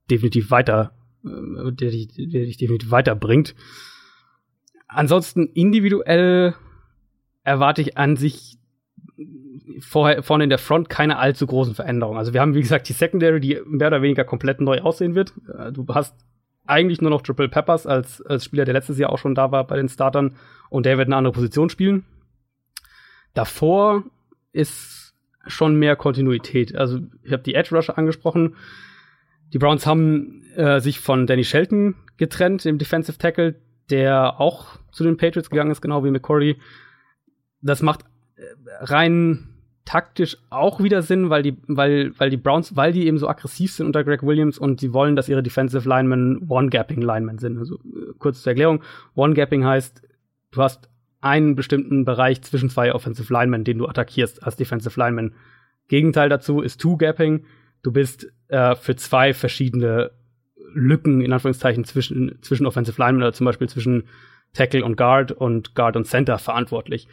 definitiv weiter, äh, der, dich, der dich definitiv weiterbringt. Ansonsten individuell erwarte ich an sich vorher, vorne in der Front keine allzu großen Veränderungen. Also wir haben, wie gesagt, die Secondary, die mehr oder weniger komplett neu aussehen wird. Äh, du hast eigentlich nur noch Triple Peppers als, als Spieler, der letztes Jahr auch schon da war bei den Startern und der wird eine andere Position spielen. Davor ist schon mehr Kontinuität. Also ich habe die Edge Rusher angesprochen. Die Browns haben äh, sich von Danny Shelton getrennt, dem Defensive Tackle, der auch zu den Patriots gegangen ist, genau wie McCordy. Das macht äh, rein taktisch auch wieder Sinn, weil die, weil, weil die Browns, weil die eben so aggressiv sind unter Greg Williams und sie wollen, dass ihre Defensive Linemen One-Gapping Linemen sind. Also äh, kurz zur Erklärung. One-Gapping heißt, du hast einen bestimmten Bereich zwischen zwei Offensive Linemen, den du attackierst als Defensive Lineman. Gegenteil dazu ist Two-Gapping. Du bist äh, für zwei verschiedene Lücken, in Anführungszeichen, zwischen, zwischen Offensive Linemen oder zum Beispiel zwischen Tackle und Guard und Guard und Center verantwortlich.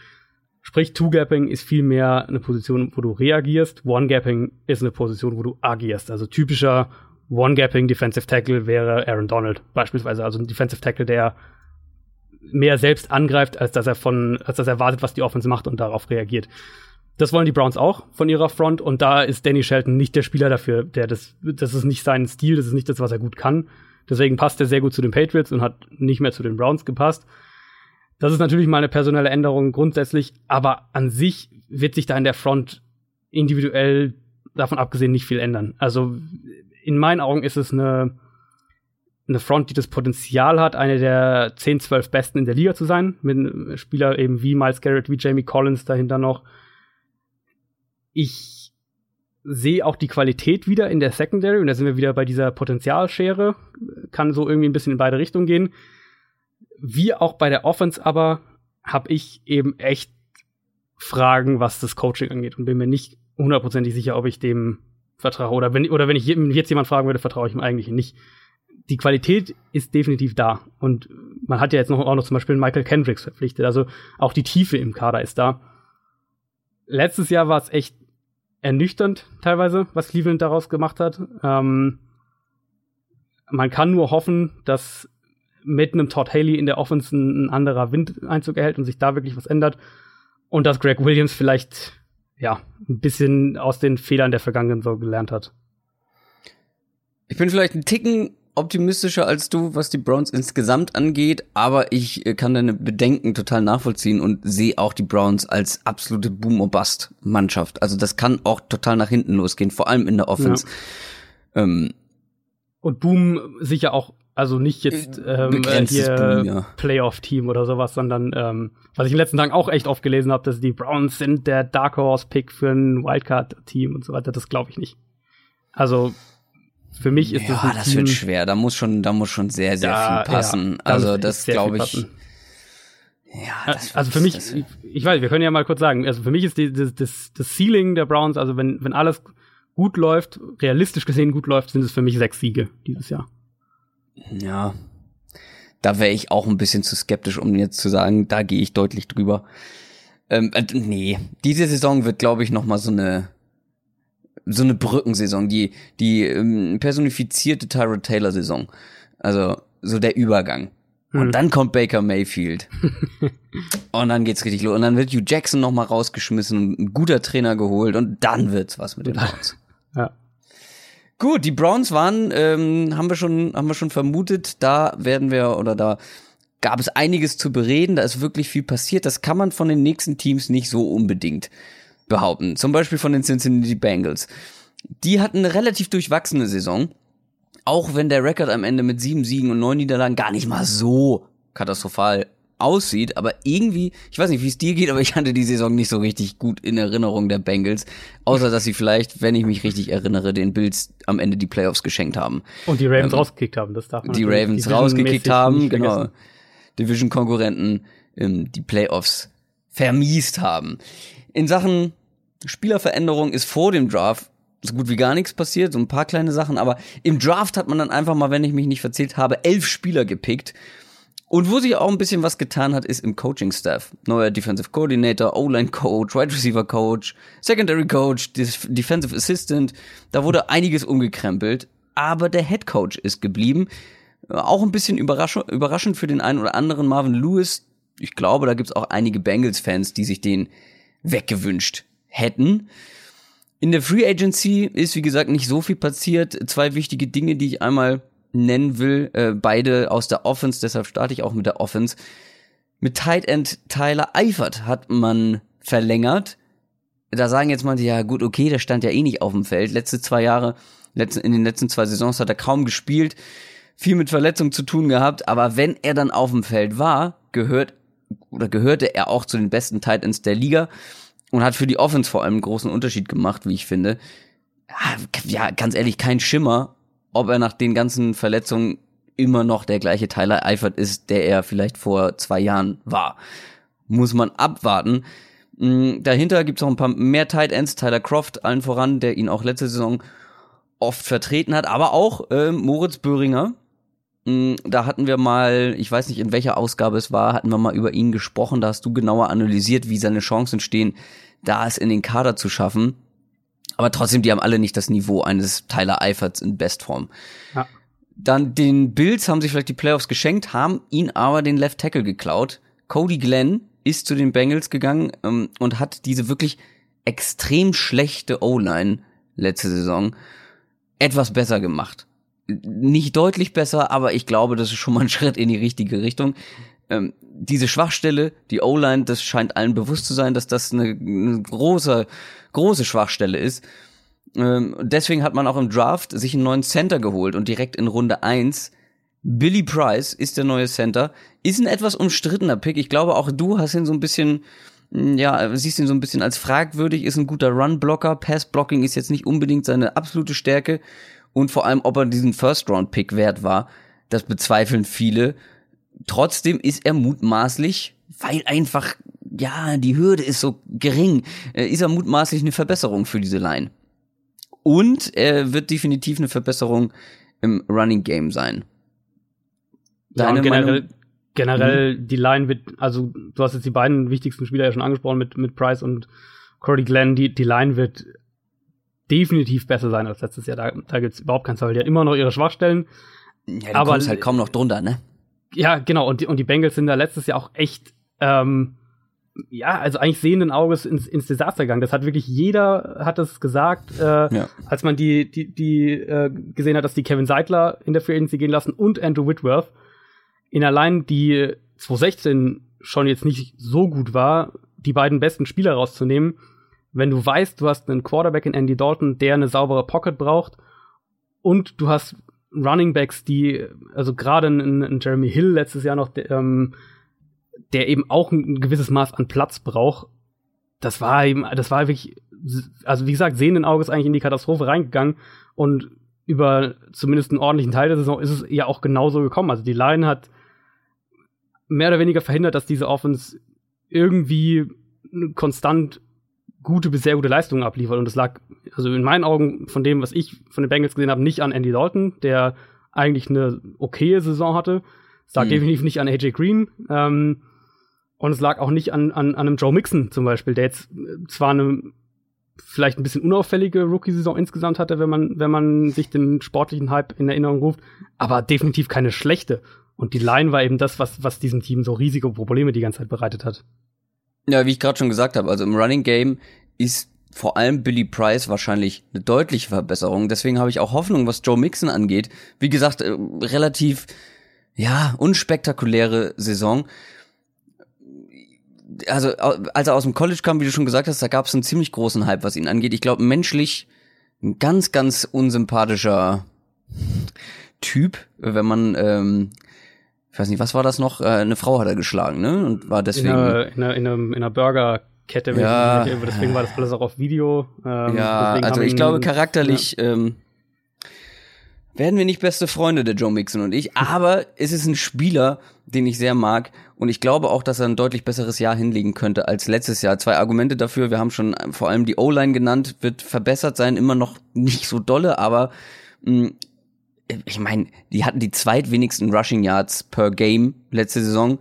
Sprich, Two-Gapping ist vielmehr eine Position, wo du reagierst. One-Gapping ist eine Position, wo du agierst. Also typischer One-Gapping Defensive Tackle wäre Aaron Donald beispielsweise. Also ein Defensive Tackle, der mehr selbst angreift, als dass er von, als dass er wartet, was die Offense macht und darauf reagiert. Das wollen die Browns auch von ihrer Front und da ist Danny Shelton nicht der Spieler dafür, der das, das ist nicht sein Stil, das ist nicht das, was er gut kann. Deswegen passt er sehr gut zu den Patriots und hat nicht mehr zu den Browns gepasst. Das ist natürlich mal eine personelle Änderung grundsätzlich, aber an sich wird sich da in der Front individuell davon abgesehen nicht viel ändern. Also in meinen Augen ist es eine, eine Front, die das Potenzial hat, eine der 10, 12 besten in der Liga zu sein, mit einem Spieler eben wie Miles Garrett, wie Jamie Collins dahinter noch. Ich sehe auch die Qualität wieder in der Secondary und da sind wir wieder bei dieser Potenzialschere. Kann so irgendwie ein bisschen in beide Richtungen gehen. Wie auch bei der Offense aber habe ich eben echt Fragen, was das Coaching angeht und bin mir nicht hundertprozentig sicher, ob ich dem vertraue. Oder wenn, oder wenn ich jetzt jemand fragen würde, vertraue ich ihm eigentlich nicht. Die Qualität ist definitiv da. Und man hat ja jetzt noch, auch noch zum Beispiel Michael Kendricks verpflichtet. Also auch die Tiefe im Kader ist da. Letztes Jahr war es echt ernüchternd teilweise, was Cleveland daraus gemacht hat. Ähm, man kann nur hoffen, dass mit einem Todd Haley in der Offense ein, anderer Wind Einzug erhält und sich da wirklich was ändert. Und dass Greg Williams vielleicht ja, ein bisschen aus den Fehlern der Vergangenheit so gelernt hat. Ich bin vielleicht ein Ticken optimistischer als du, was die Browns insgesamt angeht, aber ich äh, kann deine Bedenken total nachvollziehen und sehe auch die Browns als absolute Boom or Bust Mannschaft. Also das kann auch total nach hinten losgehen, vor allem in der Offense. Ja. Ähm, und Boom sicher auch also nicht jetzt äh, ähm, hier ja. Playoff-Team oder sowas, sondern ähm, was ich in den letzten Tagen auch echt oft gelesen habe, dass die Browns sind der Dark Horse-Pick für ein Wildcard-Team und so weiter. Das glaube ich nicht. Also für mich ist ja, das ein das wird schwer. Da muss schon, da muss schon sehr, sehr da, viel passen. Ja, also das glaube ich. Ja, das also für mich, ich, ich, weiß, wir können ja mal kurz sagen, also für mich ist die, das, das, das Ceiling der Browns, also wenn, wenn alles gut läuft, realistisch gesehen gut läuft, sind es für mich sechs Siege dieses Jahr. Ja, da wäre ich auch ein bisschen zu skeptisch, um jetzt zu sagen, da gehe ich deutlich drüber. Ähm, äh, nee, diese Saison wird, glaube ich, noch mal so eine so eine Brückensaison, die die ähm, personifizierte Tyrod Taylor Saison. Also so der Übergang. Und hm. dann kommt Baker Mayfield. und dann geht's richtig los. Und dann wird Hugh Jackson noch mal rausgeschmissen und ein guter Trainer geholt und dann wird's was mit den Browns. ja. Gut, die Browns waren, ähm, haben wir schon, haben wir schon vermutet, da werden wir oder da gab es einiges zu bereden, da ist wirklich viel passiert. Das kann man von den nächsten Teams nicht so unbedingt behaupten. Zum Beispiel von den Cincinnati Bengals. Die hatten eine relativ durchwachsene Saison. Auch wenn der Rekord am Ende mit sieben Siegen und neun Niederlagen gar nicht mal so katastrophal aussieht, aber irgendwie, ich weiß nicht, wie es dir geht, aber ich hatte die Saison nicht so richtig gut in Erinnerung der Bengals, außer dass sie vielleicht, wenn ich mich richtig erinnere, den Bills am Ende die Playoffs geschenkt haben. Und die Ravens ähm, rausgekickt haben, das darf man Die Ravens rausgekickt haben, genau. Division-Konkurrenten ähm, die Playoffs vermiest haben. In Sachen Spielerveränderung ist vor dem Draft so gut wie gar nichts passiert, so ein paar kleine Sachen, aber im Draft hat man dann einfach mal, wenn ich mich nicht verzählt habe, elf Spieler gepickt und wo sich auch ein bisschen was getan hat, ist im Coaching-Staff. Neuer Defensive Coordinator, O-Line-Coach, Wide Receiver-Coach, Secondary-Coach, Defensive Assistant. Da wurde einiges umgekrempelt. Aber der Head Coach ist geblieben. Auch ein bisschen überraschend für den einen oder anderen Marvin Lewis. Ich glaube, da gibt's auch einige Bengals-Fans, die sich den weggewünscht hätten. In der Free Agency ist, wie gesagt, nicht so viel passiert. Zwei wichtige Dinge, die ich einmal nennen will, äh, beide aus der Offense, deshalb starte ich auch mit der Offense. Mit Tight End Tyler Eifert hat man verlängert. Da sagen jetzt manche, ja gut, okay, der stand ja eh nicht auf dem Feld. Letzte zwei Jahre, in den letzten zwei Saisons hat er kaum gespielt, viel mit Verletzungen zu tun gehabt, aber wenn er dann auf dem Feld war, gehört oder gehörte er auch zu den besten Tight Ends der Liga und hat für die Offense vor allem einen großen Unterschied gemacht, wie ich finde. Ja, ganz ehrlich, kein Schimmer, ob er nach den ganzen Verletzungen immer noch der gleiche Tyler Eifert ist, der er vielleicht vor zwei Jahren war. Muss man abwarten. Mm, dahinter gibt es noch ein paar mehr Tight Ends, Tyler Croft allen voran, der ihn auch letzte Saison oft vertreten hat, aber auch äh, Moritz Böhringer. Mm, da hatten wir mal, ich weiß nicht in welcher Ausgabe es war, hatten wir mal über ihn gesprochen, da hast du genauer analysiert, wie seine Chancen stehen, da es in den Kader zu schaffen. Aber trotzdem, die haben alle nicht das Niveau eines Tyler Eiferts in Bestform. Ja. Dann den Bills haben sich vielleicht die Playoffs geschenkt, haben ihn aber den Left Tackle geklaut. Cody Glenn ist zu den Bengals gegangen ähm, und hat diese wirklich extrem schlechte O-Line letzte Saison etwas besser gemacht. Nicht deutlich besser, aber ich glaube, das ist schon mal ein Schritt in die richtige Richtung. Ähm, diese Schwachstelle, die O-Line, das scheint allen bewusst zu sein, dass das eine, eine große, große Schwachstelle ist. Ähm, deswegen hat man auch im Draft sich einen neuen Center geholt und direkt in Runde eins Billy Price ist der neue Center. Ist ein etwas umstrittener Pick. Ich glaube, auch du hast ihn so ein bisschen, hm, ja, siehst ihn so ein bisschen als fragwürdig, ist ein guter Run-Blocker. Pass-Blocking ist jetzt nicht unbedingt seine absolute Stärke. Und vor allem, ob er diesen First-Round-Pick wert war, das bezweifeln viele. Trotzdem ist er mutmaßlich, weil einfach, ja, die Hürde ist so gering, äh, ist er mutmaßlich eine Verbesserung für diese Line. Und er wird definitiv eine Verbesserung im Running Game sein. Deine ja, generell, Meinung? generell mhm. die Line wird, also du hast jetzt die beiden wichtigsten Spieler ja schon angesprochen mit, mit Price und Cordy Glenn, die, die Line wird definitiv besser sein als letztes Jahr. Da, da gibt es überhaupt keinen Zweifel. Die hat immer noch ihre Schwachstellen. Ja, aber kommst halt kaum noch drunter, ne? Ja, genau. Und die, und die Bengals sind da letztes Jahr auch echt, ähm, ja, also eigentlich sehenden Auges ins, ins Desaster gegangen. Das hat wirklich jeder hat es gesagt, äh, ja. als man die, die, die äh, gesehen hat, dass die Kevin Seidler in der Free Agency gehen lassen und Andrew Whitworth in allein die 2016 schon jetzt nicht so gut war, die beiden besten Spieler rauszunehmen, wenn du weißt, du hast einen Quarterback in Andy Dalton, der eine saubere Pocket braucht und du hast Running Backs, die, also gerade in, Jeremy Hill letztes Jahr noch, der, ähm, der eben auch ein gewisses Maß an Platz braucht, das war eben, das war wirklich, also wie gesagt, sehenden Auges eigentlich in die Katastrophe reingegangen und über zumindest einen ordentlichen Teil der Saison ist es ja auch genauso gekommen. Also die Line hat mehr oder weniger verhindert, dass diese Offense irgendwie konstant gute bis sehr gute Leistungen abliefert. Und das lag, also in meinen Augen, von dem, was ich von den Bengals gesehen habe, nicht an Andy Dalton, der eigentlich eine okaye Saison hatte. Es lag mhm. definitiv nicht an AJ Green. Ähm, und es lag auch nicht an, an, an einem Joe Mixon zum Beispiel, der jetzt zwar eine vielleicht ein bisschen unauffällige Rookie-Saison insgesamt hatte, wenn man, wenn man sich den sportlichen Hype in Erinnerung ruft, aber definitiv keine schlechte. Und die Line war eben das, was, was diesem Team so riesige Probleme die ganze Zeit bereitet hat. Ja, wie ich gerade schon gesagt habe, also im Running Game ist vor allem Billy Price wahrscheinlich eine deutliche Verbesserung. Deswegen habe ich auch Hoffnung, was Joe Mixon angeht. Wie gesagt, äh, relativ, ja, unspektakuläre Saison. Also, als er aus dem College kam, wie du schon gesagt hast, da gab es einen ziemlich großen Hype, was ihn angeht. Ich glaube, menschlich ein ganz, ganz unsympathischer Typ, wenn man ähm, ich weiß nicht, was war das noch? Äh, eine Frau hat er geschlagen, ne? Und war deswegen. In einer, in einer, in einer, in einer Burgerkette, ja, ich, deswegen war das alles auch auf Video. Ähm, ja, also ich glaube charakterlich ja. ähm, werden wir nicht beste Freunde, der Joe Mixon und ich, aber es ist ein Spieler, den ich sehr mag und ich glaube auch, dass er ein deutlich besseres Jahr hinlegen könnte als letztes Jahr. Zwei Argumente dafür, wir haben schon vor allem die O-Line genannt, wird verbessert sein, immer noch nicht so dolle, aber mh, mm, ich meine, die hatten die zweitwenigsten Rushing Yards per Game letzte Saison.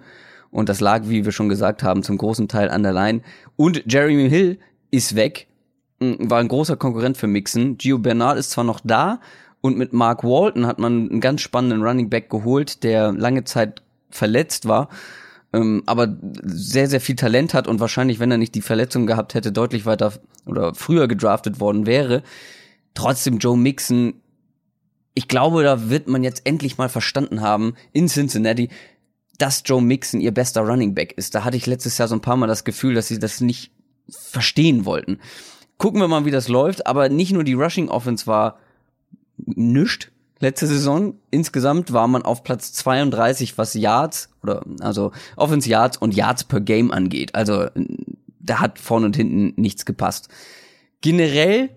Und das lag, wie wir schon gesagt haben, zum großen Teil an der Line. Und Jeremy Hill ist weg, war ein großer Konkurrent für Mixon. Gio Bernard ist zwar noch da und mit Mark Walton hat man einen ganz spannenden Running Back geholt, der lange Zeit verletzt war, ähm, aber sehr, sehr viel Talent hat und wahrscheinlich, wenn er nicht die Verletzung gehabt hätte, deutlich weiter oder früher gedraftet worden wäre. Trotzdem Joe Mixon ich glaube, da wird man jetzt endlich mal verstanden haben in Cincinnati, dass Joe Mixon ihr bester Running Back ist. Da hatte ich letztes Jahr so ein paar Mal das Gefühl, dass sie das nicht verstehen wollten. Gucken wir mal, wie das läuft. Aber nicht nur die Rushing Offense war nischt letzte Saison. Insgesamt war man auf Platz 32, was Yards oder also Offense Yards und Yards per Game angeht. Also da hat vorne und hinten nichts gepasst. Generell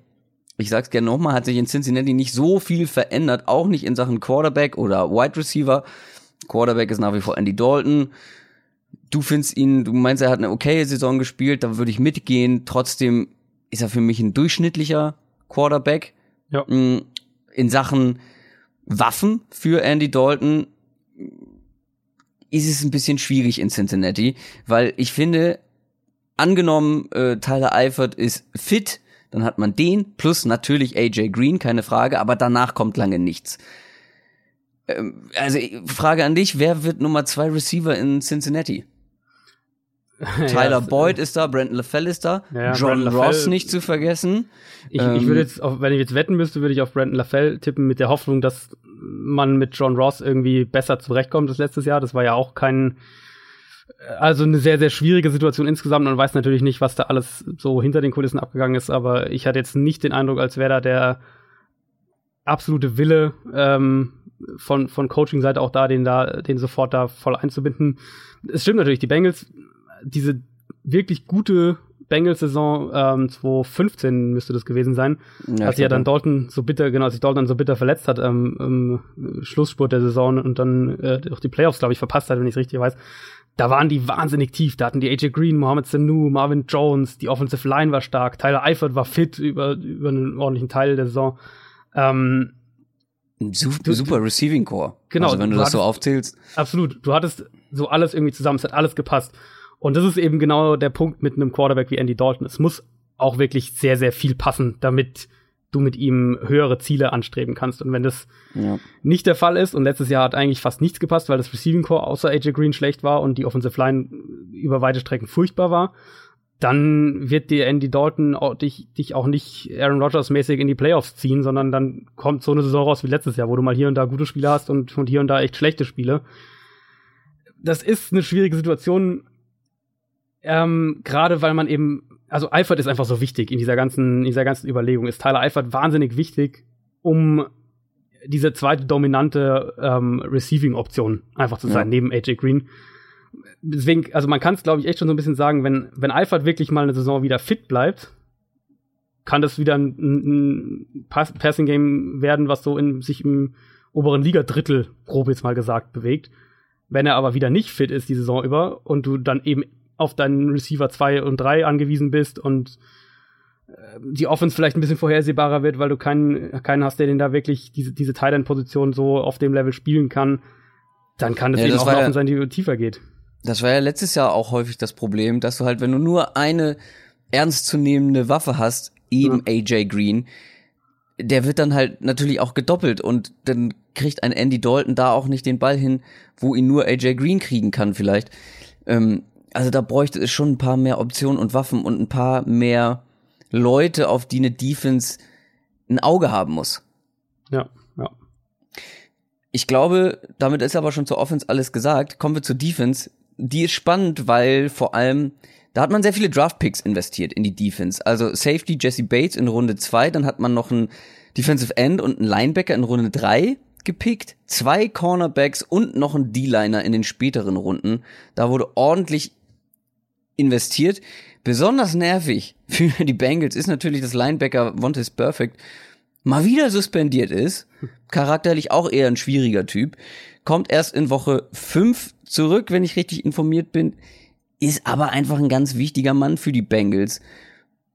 ich sag's gerne nochmal, hat sich in Cincinnati nicht so viel verändert, auch nicht in Sachen Quarterback oder Wide Receiver. Quarterback ist nach wie vor Andy Dalton. Du findest ihn, du meinst, er hat eine okaye Saison gespielt, da würde ich mitgehen. Trotzdem ist er für mich ein durchschnittlicher Quarterback. Ja. Mm, in Sachen Waffen für Andy Dalton ist es ein bisschen schwierig in Cincinnati, weil ich finde, angenommen, äh, Tyler Eifert ist fit, Dann hat man den plus natürlich AJ Green, keine Frage, aber danach kommt lange nichts. Ähm, also Frage an dich, wer wird Nummer zwei Receiver in Cincinnati? Tyler ja, Boyd ist da, Brandon LaFell ist da, ja, John Ross nicht zu vergessen. Ich, ähm, ich würde jetzt, auf, wenn ich jetzt wetten müsste, würde ich auf Brandon LaFell tippen mit der Hoffnung, dass man mit John Ross irgendwie besser zurechtkommt als letztes Jahr. Das war ja auch kein, also eine sehr, sehr schwierige Situation insgesamt. Man weiß natürlich nicht, was da alles so hinter den Kulissen abgegangen ist, aber ich hatte jetzt nicht den Eindruck, als wäre da der absolute Wille ähm, von, von Coaching-Seite auch da, den da, den sofort da voll einzubinden. Es stimmt natürlich, die Bengals, diese wirklich gute Bengals-Saison ähm, 2015 müsste das gewesen sein, ja, als sich ja dann Dalton so bitter, genau, als sich Dalton dann so bitter verletzt hat ähm, im Schlussspurt der Saison und dann äh, auch die Playoffs, glaube ich, verpasst hat, wenn ich es richtig weiß. Da waren die wahnsinnig tief. Da hatten die AJ Green, Mohamed Sanu, Marvin Jones, die Offensive Line war stark, Tyler Eifert war fit über, über einen ordentlichen Teil der Saison. Ähm, Super, super Receiving Core. Genau. Also wenn du, du das hattest, so aufzählst. Absolut. Du hattest so alles irgendwie zusammen, es hat alles gepasst. Und das ist eben genau der Punkt mit einem Quarterback wie Andy Dalton. Es muss auch wirklich sehr, sehr viel passen, damit du mit ihm höhere Ziele anstreben kannst. Und wenn das ja. nicht der Fall ist, und letztes Jahr hat eigentlich fast nichts gepasst, weil das Receiving Core außer AJ Green schlecht war und die Offensive Line über weite Strecken furchtbar war, dann wird dir Andy Dalton auch, dich, dich auch nicht Aaron Rodgers mäßig in die Playoffs ziehen, sondern dann kommt so eine Saison raus wie letztes Jahr, wo du mal hier und da gute Spiele hast und, und hier und da echt schlechte Spiele. Das ist eine schwierige Situation, ähm, gerade weil man eben, also Eifert ist einfach so wichtig in dieser ganzen, in dieser ganzen Überlegung. Ist Tyler Eifert wahnsinnig wichtig, um diese zweite dominante ähm, Receiving-Option einfach zu sein, ja. neben AJ Green. Deswegen, also man kann es, glaube ich, echt schon so ein bisschen sagen, wenn, wenn Eifert wirklich mal eine Saison wieder fit bleibt, kann das wieder ein, ein Passing-Game werden, was so in sich im oberen Liga-Drittel, grob jetzt mal gesagt, bewegt. Wenn er aber wieder nicht fit ist die Saison über und du dann eben auf deinen Receiver 2 und 3 angewiesen bist und äh, die Offense vielleicht ein bisschen vorhersehbarer wird, weil du keinen, keinen hast, der den da wirklich diese, diese Tight-End-Position so auf dem Level spielen kann, dann kann es ja, eben auch eine sein, die tiefer geht. Das war ja letztes Jahr auch häufig das Problem, dass du halt, wenn du nur eine ernstzunehmende Waffe hast, eben ja. AJ Green, der wird dann halt natürlich auch gedoppelt und dann kriegt ein Andy Dalton da auch nicht den Ball hin, wo ihn nur AJ Green kriegen kann vielleicht. Ähm, also da bräuchte es schon ein paar mehr Optionen und Waffen und ein paar mehr Leute, auf die eine Defense ein Auge haben muss. Ja, ja. Ich glaube, damit ist aber schon zur Offense alles gesagt. Kommen wir zur Defense. Die ist spannend, weil vor allem, da hat man sehr viele Draft-Picks investiert in die Defense. Also Safety Jesse Bates in Runde zwei, dann hat man noch einen Defensive End und einen Linebacker in Runde drei gepickt, zwei Cornerbacks und noch einen D-Liner in den späteren Runden. Da wurde ordentlich investiert. Besonders nervig für die Bengals ist natürlich, dass Linebacker Vontaze Perfect mal wieder suspendiert ist. Charakterlich auch eher ein schwieriger Typ. Kommt erst in Woche 5 zurück, wenn ich richtig informiert bin. Ist aber einfach ein ganz wichtiger Mann für die Bengals.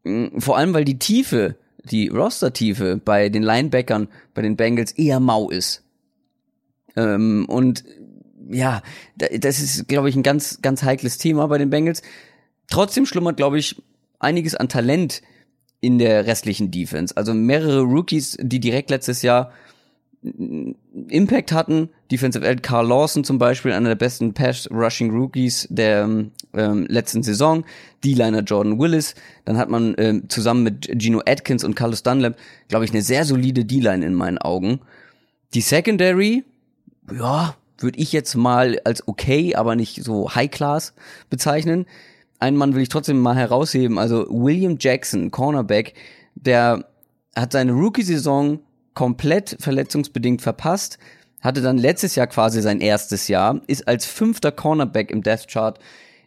Mm, vor allem, weil die Tiefe, die Roster-Tiefe bei den Linebackern, bei den Bengals eher mau ist. Ähm, und ja, das ist, glaube ich, ein ganz, ganz heikles Thema bei den Bengals. Trotzdem schlummert, glaube ich, einiges an Talent in der restlichen Defense. Also mehrere Rookies, die direkt letztes Jahr Impact hatten. Defensive End Carl Lawson zum Beispiel, einer der besten Pass-Rushing Rookies der ähm, letzten Saison. D-Liner Jordan Willis. Dann hat man ähm, zusammen mit Gino Atkins und Carlos Dunlap, glaube ich, eine sehr solide D-Line in meinen Augen. Die Secondary, ja, würde ich jetzt mal als okay, aber nicht so High Class bezeichnen einen Mann will ich trotzdem mal herausheben. Also William Jackson, Cornerback, der hat seine Rookie-Saison komplett verletzungsbedingt verpasst, hatte dann letztes Jahr quasi sein erstes Jahr, ist als fünfter Cornerback im Death Chart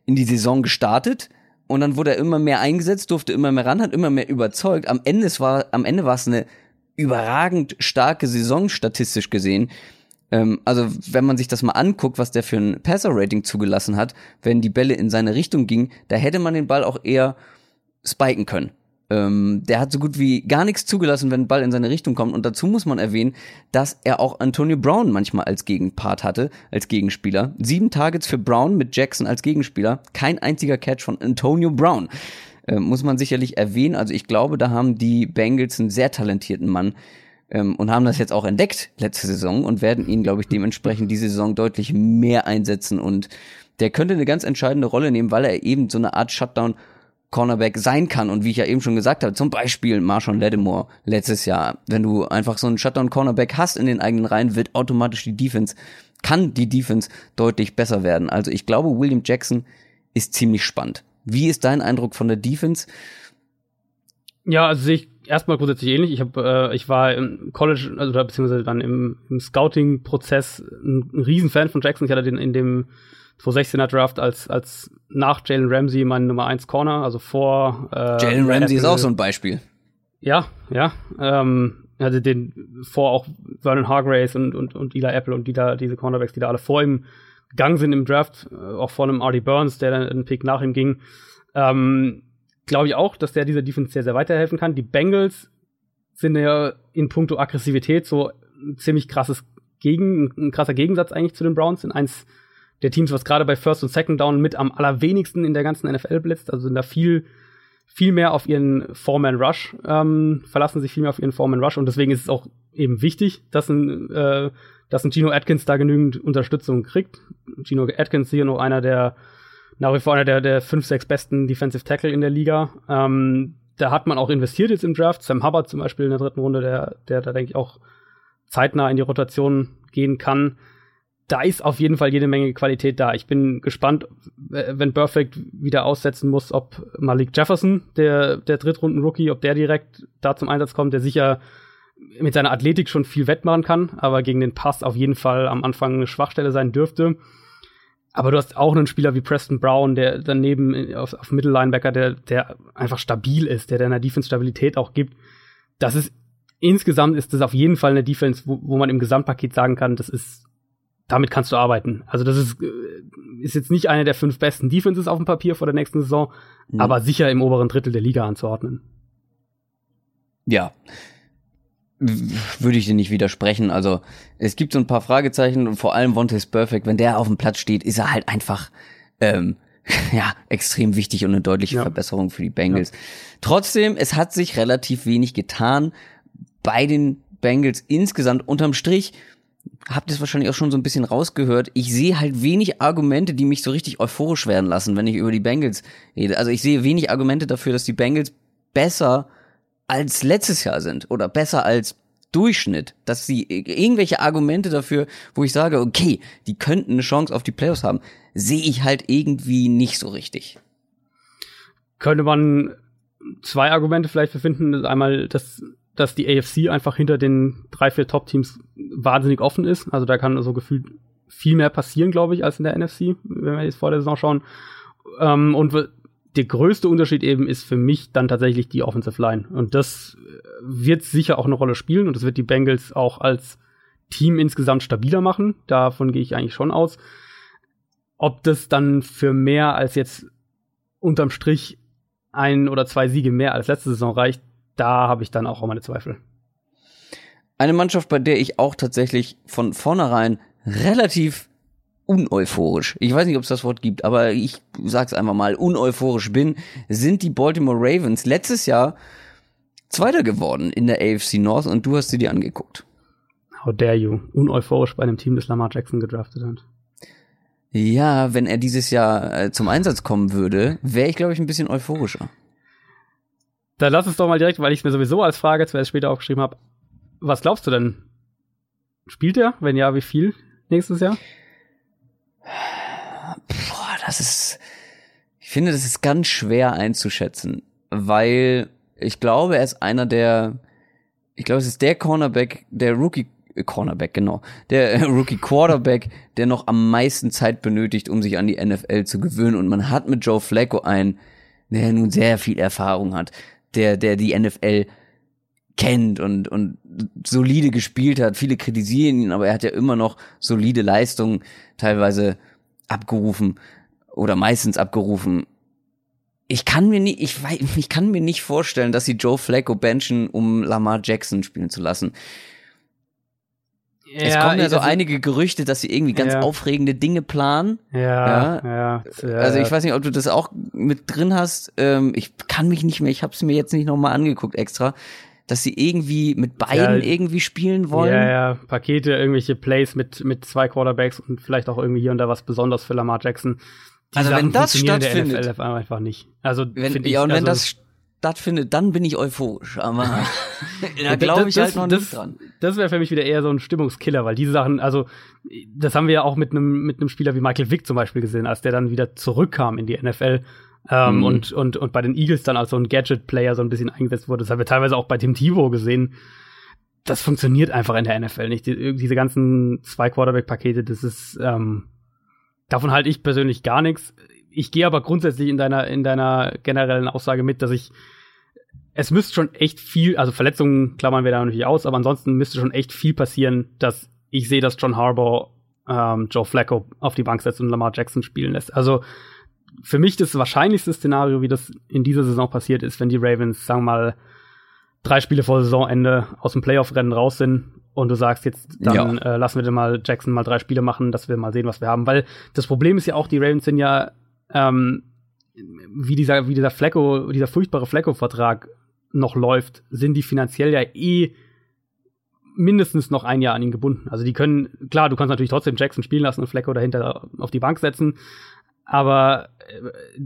in die Saison gestartet und dann wurde er immer mehr eingesetzt, durfte immer mehr ran, hat immer mehr überzeugt. Am Ende war am Ende war es eine überragend starke Saison statistisch gesehen. Ähm, also wenn man sich das mal anguckt, was der für ein Passer-Rating zugelassen hat, wenn die Bälle in seine Richtung gingen, da hätte man den Ball auch eher spiken können. Ähm, der hat so gut wie gar nichts zugelassen, wenn ein Ball in seine Richtung kommt. Und dazu muss man erwähnen, dass er auch Antonio Brown manchmal als Gegenpart hatte, als Gegenspieler. Sieben Targets für Brown mit Jackson als Gegenspieler. Kein einziger Catch von Antonio Brown. äh, muss man sicherlich erwähnen. Also ich glaube, da haben die Bengals einen sehr talentierten Mann ähm, und haben das jetzt auch entdeckt letzte Saison und werden ihn, glaube ich, dementsprechend diese Saison deutlich mehr einsetzen und der könnte eine ganz entscheidende Rolle nehmen, weil er eben so eine Art Shutdown Cornerback sein kann. Und wie ich ja eben schon gesagt habe, zum Beispiel Marshawn Lattimore letztes Jahr, wenn du einfach so einen Shutdown Cornerback hast in den eigenen Reihen, wird automatisch die Defense, kann die Defense deutlich besser werden. Also ich glaube, William Jackson ist ziemlich spannend. Wie ist dein Eindruck von der Defense? Ja, also ich erstmal grundsätzlich ähnlich. Ich habe, äh, ich war im College, also beziehungsweise dann im, im Scouting-Prozess ein, ein Riesenfan von Jackson. Ich hatte den in dem 2016er Draft als, als nach Jalen Ramsey mein Nummer 1 Corner, also vor. Äh, Jalen Ramsey ist auch so ein Beispiel. Ja, ja. Ähm, hatte den vor auch Vernon Hargraves und, und, und Eli Apple und die da, diese Cornerbacks, die da alle vor ihm gegangen sind im Draft, äh, auch vor einem Artie Burns, der dann einen Pick nach ihm ging. Ähm, Glaube ich auch, dass der dieser Defense sehr, sehr weiterhelfen kann. Die Bengals sind ja in puncto Aggressivität so ein ziemlich krasses Gegen, ein krasser Gegensatz eigentlich zu den Browns. Sind eins der Teams, was gerade bei First und Second Down mit am allerwenigsten in der ganzen NFL blitzt. Also sind da viel, viel mehr auf ihren Foreman Rush, ähm, verlassen sich viel mehr auf ihren Foreman Rush und deswegen ist es auch eben wichtig, dass ein, äh, dass ein Gino Atkins da genügend Unterstützung kriegt. Gino Atkins hier noch einer der, nach wie vor einer der, der fünf, sechs besten Defensive Tackle in der Liga. Ähm, da hat man auch investiert jetzt im Draft. Sam Hubbard zum Beispiel in der dritten Runde, der, der da denke ich auch zeitnah in die Rotation gehen kann da ist auf jeden Fall jede Menge Qualität da. Ich bin gespannt, wenn Perfect wieder aussetzen muss, ob Malik Jefferson, der, der Drittrunden-Rookie, ob der direkt da zum Einsatz kommt, der sicher mit seiner Athletik schon viel wettmachen kann, aber gegen den Pass auf jeden Fall am Anfang eine Schwachstelle sein dürfte. Aber du hast auch einen Spieler wie Preston Brown, der daneben auf, auf Mittellinebacker, der, der einfach stabil ist, der deiner Defense Stabilität auch gibt. Das ist insgesamt ist das auf jeden Fall eine Defense, wo, wo man im Gesamtpaket sagen kann, das ist damit kannst du arbeiten. Also das ist, äh, ist jetzt nicht eine der fünf besten Defenses auf dem Papier vor der nächsten Saison, mhm. aber sicher im oberen Drittel der Liga anzuordnen. Ja. Würde ich dir nicht widersprechen. Also es gibt so ein paar Fragezeichen und vor allem Vontaze Perfect, wenn der auf dem Platz steht, ist er halt einfach ähm, ja extrem wichtig und eine deutliche ja. Verbesserung für die Bengals. Ja. Trotzdem, es hat sich relativ wenig getan bei den Bengals insgesamt unterm Strich habt ihr es wahrscheinlich auch schon so ein bisschen rausgehört. Ich sehe halt wenig Argumente, die mich so richtig euphorisch werden lassen, wenn ich über die Bengals rede. Also ich sehe wenig Argumente dafür, dass die Bengals besser als letztes Jahr sind oder besser als Durchschnitt, dass sie irgendwelche Argumente dafür, wo ich sage, okay, die könnten eine Chance auf die Playoffs haben, sehe ich halt irgendwie nicht so richtig. Könnte man zwei Argumente vielleicht befinden. Einmal, dass dass die AFC einfach hinter den drei, vier Top-Teams wahnsinnig offen ist. Also da kann so gefühlt viel mehr passieren, glaube ich, als in der NFC, wenn wir jetzt vor der Saison schauen. Ähm, und der größte Unterschied eben ist für mich dann tatsächlich die Offensive Line. Und das wird sicher auch eine Rolle spielen und das wird die Bengals auch als Team insgesamt stabiler machen. Davon gehe ich eigentlich schon aus. Ob das dann für mehr als jetzt unterm Strich ein oder zwei Siege mehr als letzte Saison reicht, da habe ich dann auch meine Zweifel. Eine Mannschaft, bei der ich auch tatsächlich von vornherein relativ uneuphorisch, ich weiß nicht, ob es das Wort gibt, aber ich sag's einfach mal, uneuphorisch bin, sind die Baltimore Ravens letztes Jahr Zweiter geworden in der AFC North und du hast sie dir angeguckt. How dare you? Uneuphorisch bei einem Team, das Lamar Jackson gedraftet hat. Ja, wenn er dieses Jahr äh, zum Einsatz kommen würde, wäre ich, glaube ich, ein bisschen euphorischer. Dann lass es doch mal direkt, weil ich es mir sowieso als Frage zuerst später aufgeschrieben habe. Was glaubst du denn? Spielt er? Wenn ja, wie viel nächstes Jahr? Boah, das ist. Ich finde, das ist ganz schwer einzuschätzen, weil ich glaube, er ist einer der. Ich glaube, es ist der Cornerback, der Rookie äh, Cornerback, genau. Der Rookie Quarterback, der noch am meisten Zeit benötigt, um sich an die NFL zu gewöhnen. Und man hat mit Joe Flacco einen, der nun sehr viel Erfahrung hat der, der die NFL kennt und, und solide gespielt hat. Viele kritisieren ihn, aber er hat ja immer noch solide Leistungen teilweise abgerufen oder meistens abgerufen. Ich kann mir nicht, ich, weiß, ich kann mir nicht vorstellen, dass sie Joe Flacco benchen, um Lamar Jackson spielen zu lassen. Ja, es kommen ja so also, einige Gerüchte, dass sie irgendwie ganz ja. aufregende Dinge planen. Ja, ja, ja. Also ich weiß nicht, ob du das auch mit drin hast. Ähm, ich kann mich nicht mehr, ich habe es mir jetzt nicht nochmal angeguckt extra, dass sie irgendwie mit beiden ja, irgendwie spielen wollen. Ja, ja, Pakete, irgendwelche Plays mit, mit zwei Quarterbacks und vielleicht auch irgendwie hier und da was besonders für Lamar Jackson. Die also Sachen wenn das stattfindet, der NFL einfach nicht. Also wenn, ja, und wenn also, das stattfindet, dann bin ich euphorisch. Aber da glaube ich halt noch das, nicht dran. Das wäre für mich wieder eher so ein Stimmungskiller, weil diese Sachen, also das haben wir ja auch mit einem mit einem Spieler wie Michael Vick zum Beispiel gesehen, als der dann wieder zurückkam in die NFL. Ähm, mhm. und, und, und bei den Eagles dann als so ein Gadget-Player so ein bisschen eingesetzt wurde. Das haben wir teilweise auch bei Tim Tebow gesehen. Das funktioniert einfach in der NFL nicht. Die, diese ganzen zwei Quarterback-Pakete, das ist, ähm, davon halte ich persönlich gar nichts. Ich gehe aber grundsätzlich in deiner, in deiner generellen Aussage mit, dass ich es müsste schon echt viel, also Verletzungen klammern wir da natürlich aus, aber ansonsten müsste schon echt viel passieren, dass ich sehe, dass John Harbaugh ähm, Joe Flacco auf die Bank setzt und Lamar Jackson spielen lässt. Also für mich das wahrscheinlichste Szenario, wie das in dieser Saison passiert ist, wenn die Ravens, sagen wir mal, drei Spiele vor Saisonende aus dem Playoff-Rennen raus sind und du sagst jetzt, dann ja. äh, lassen wir den mal Jackson mal drei Spiele machen, dass wir mal sehen, was wir haben. Weil das Problem ist ja auch, die Ravens sind ja ähm, wie dieser, wie dieser Flecko, dieser furchtbare Flecko-Vertrag noch läuft, sind die finanziell ja eh mindestens noch ein Jahr an ihn gebunden. Also die können, klar, du kannst natürlich trotzdem Jackson spielen lassen und Flecko dahinter auf die Bank setzen, aber äh,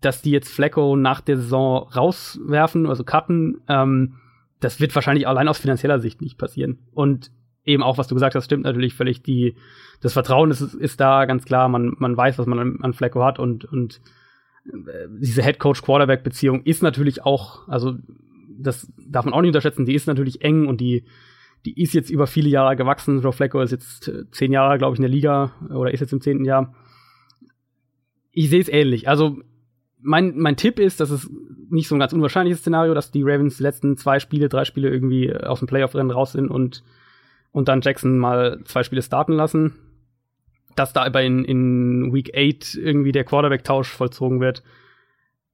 dass die jetzt Flecko nach der Saison rauswerfen, also cutten, ähm, das wird wahrscheinlich allein aus finanzieller Sicht nicht passieren. Und eben auch, was du gesagt hast, stimmt natürlich völlig. Die, das Vertrauen ist, ist da ganz klar. Man, man weiß, was man an, an Flecko hat und, und äh, diese Head-Coach-Quarterback-Beziehung ist natürlich auch, also das darf man auch nicht unterschätzen, die ist natürlich eng und die, die ist jetzt über viele Jahre gewachsen. Joe Flacco ist jetzt äh, zehn Jahre, glaube ich, in der Liga oder ist jetzt im zehnten Jahr. Ich sehe es ähnlich. Also mein, mein Tipp ist, dass es nicht so ein ganz unwahrscheinliches Szenario, dass die Ravens die letzten zwei Spiele, drei Spiele irgendwie aus dem Playoff-Rennen raus sind und, und dann Jackson mal zwei Spiele starten lassen. Dass da aber in, in Week 8 irgendwie der Quarterback-Tausch vollzogen wird,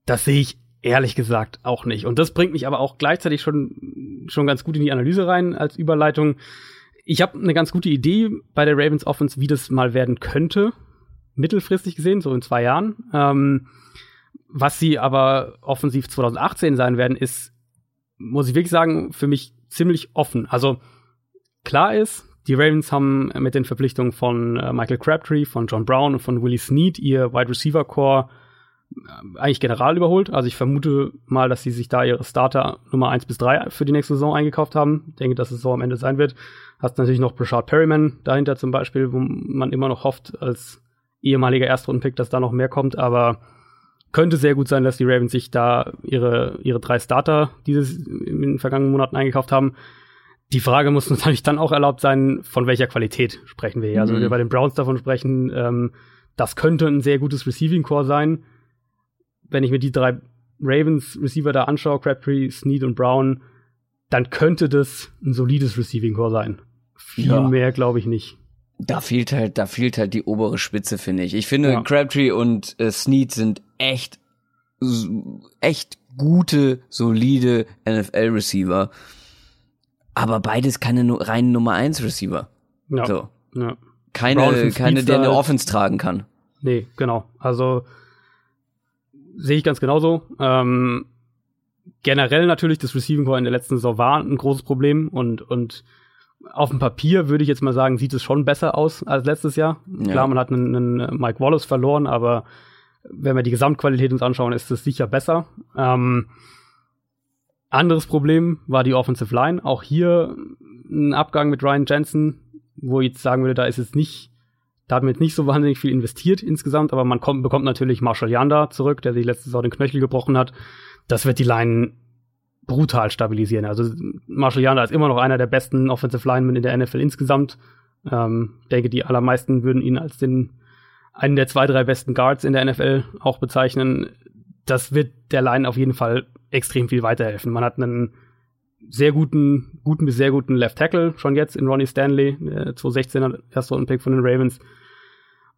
das sehe ich ehrlich gesagt auch nicht. Und das bringt mich aber auch gleichzeitig schon, schon ganz gut in die Analyse rein als Überleitung. Ich habe eine ganz gute Idee bei der Ravens Offense, wie das mal werden könnte, mittelfristig gesehen, so in zwei Jahren. Ähm, was sie aber offensiv 2018 sein werden, ist, muss ich wirklich sagen, für mich ziemlich offen. Also klar ist, die Ravens haben mit den Verpflichtungen von äh, Michael Crabtree, von John Brown und von Willie Snead ihr Wide Receiver Core äh, eigentlich general überholt. Also ich vermute mal, dass sie sich da ihre Starter Nummer 1 bis 3 für die nächste Saison eingekauft haben. Ich denke, dass es so am Ende sein wird. Hast natürlich noch Brashard Perryman dahinter zum Beispiel, wo man immer noch hofft, als ehemaliger Erstrundenpick, dass da noch mehr kommt, aber könnte sehr gut sein, dass die Ravens sich da ihre, ihre drei Starter dieses in den vergangenen Monaten eingekauft haben. Die Frage muss natürlich dann auch erlaubt sein, von welcher Qualität sprechen wir hier. Also wenn wir mhm. bei den Browns davon sprechen, ähm, das könnte ein sehr gutes Receiving Core sein wenn ich mir die drei Ravens Receiver da anschaue, Crabtree, Snead und Brown, dann könnte das ein solides Receiving Core sein. Viel ja. mehr glaube ich nicht. Da fehlt halt, da fehlt halt die obere Spitze, finde ich. Ich finde, ja. Crabtree und äh, Snead sind echt, echt gute, solide NFL-Receiver. Aber beides keine reinen Nummer 1 Receiver. Ja. So. ja. Keine, keine, der eine Offense tragen kann. Nee, genau. Also, sehe ich ganz genauso. Ähm, generell natürlich, das Receiving Core in der letzten Saison war ein großes Problem und, und auf dem Papier würde ich jetzt mal sagen, sieht es schon besser aus als letztes Jahr. Ja. Klar, man hat einen, einen, Mike Wallace verloren, aber wenn wir die Gesamtqualität uns anschauen, ist es sicher besser. Ähm, anderes Problem war die Offensive Line. Auch hier ein Abgang mit Ryan Jensen, wo ich jetzt sagen würde, da ist es nicht da hat man jetzt nicht so wahnsinnig viel investiert insgesamt, aber man kommt, bekommt natürlich Marshall Yanda zurück, der sich letztes Jahr den Knöchel gebrochen hat. Das wird die Line brutal stabilisieren. Also Marshall Yanda ist immer noch einer der besten Offensive Linemen in der NFL insgesamt. Ähm, denke, die allermeisten würden ihn als den einen der zwei, drei besten Guards in der NFL auch bezeichnen. Das wird der Line auf jeden Fall extrem viel weiterhelfen. Man hat einen sehr guten, guten bis sehr guten Left Tackle schon jetzt in Ronnie Stanley, äh, 2016er erster Pick von den Ravens.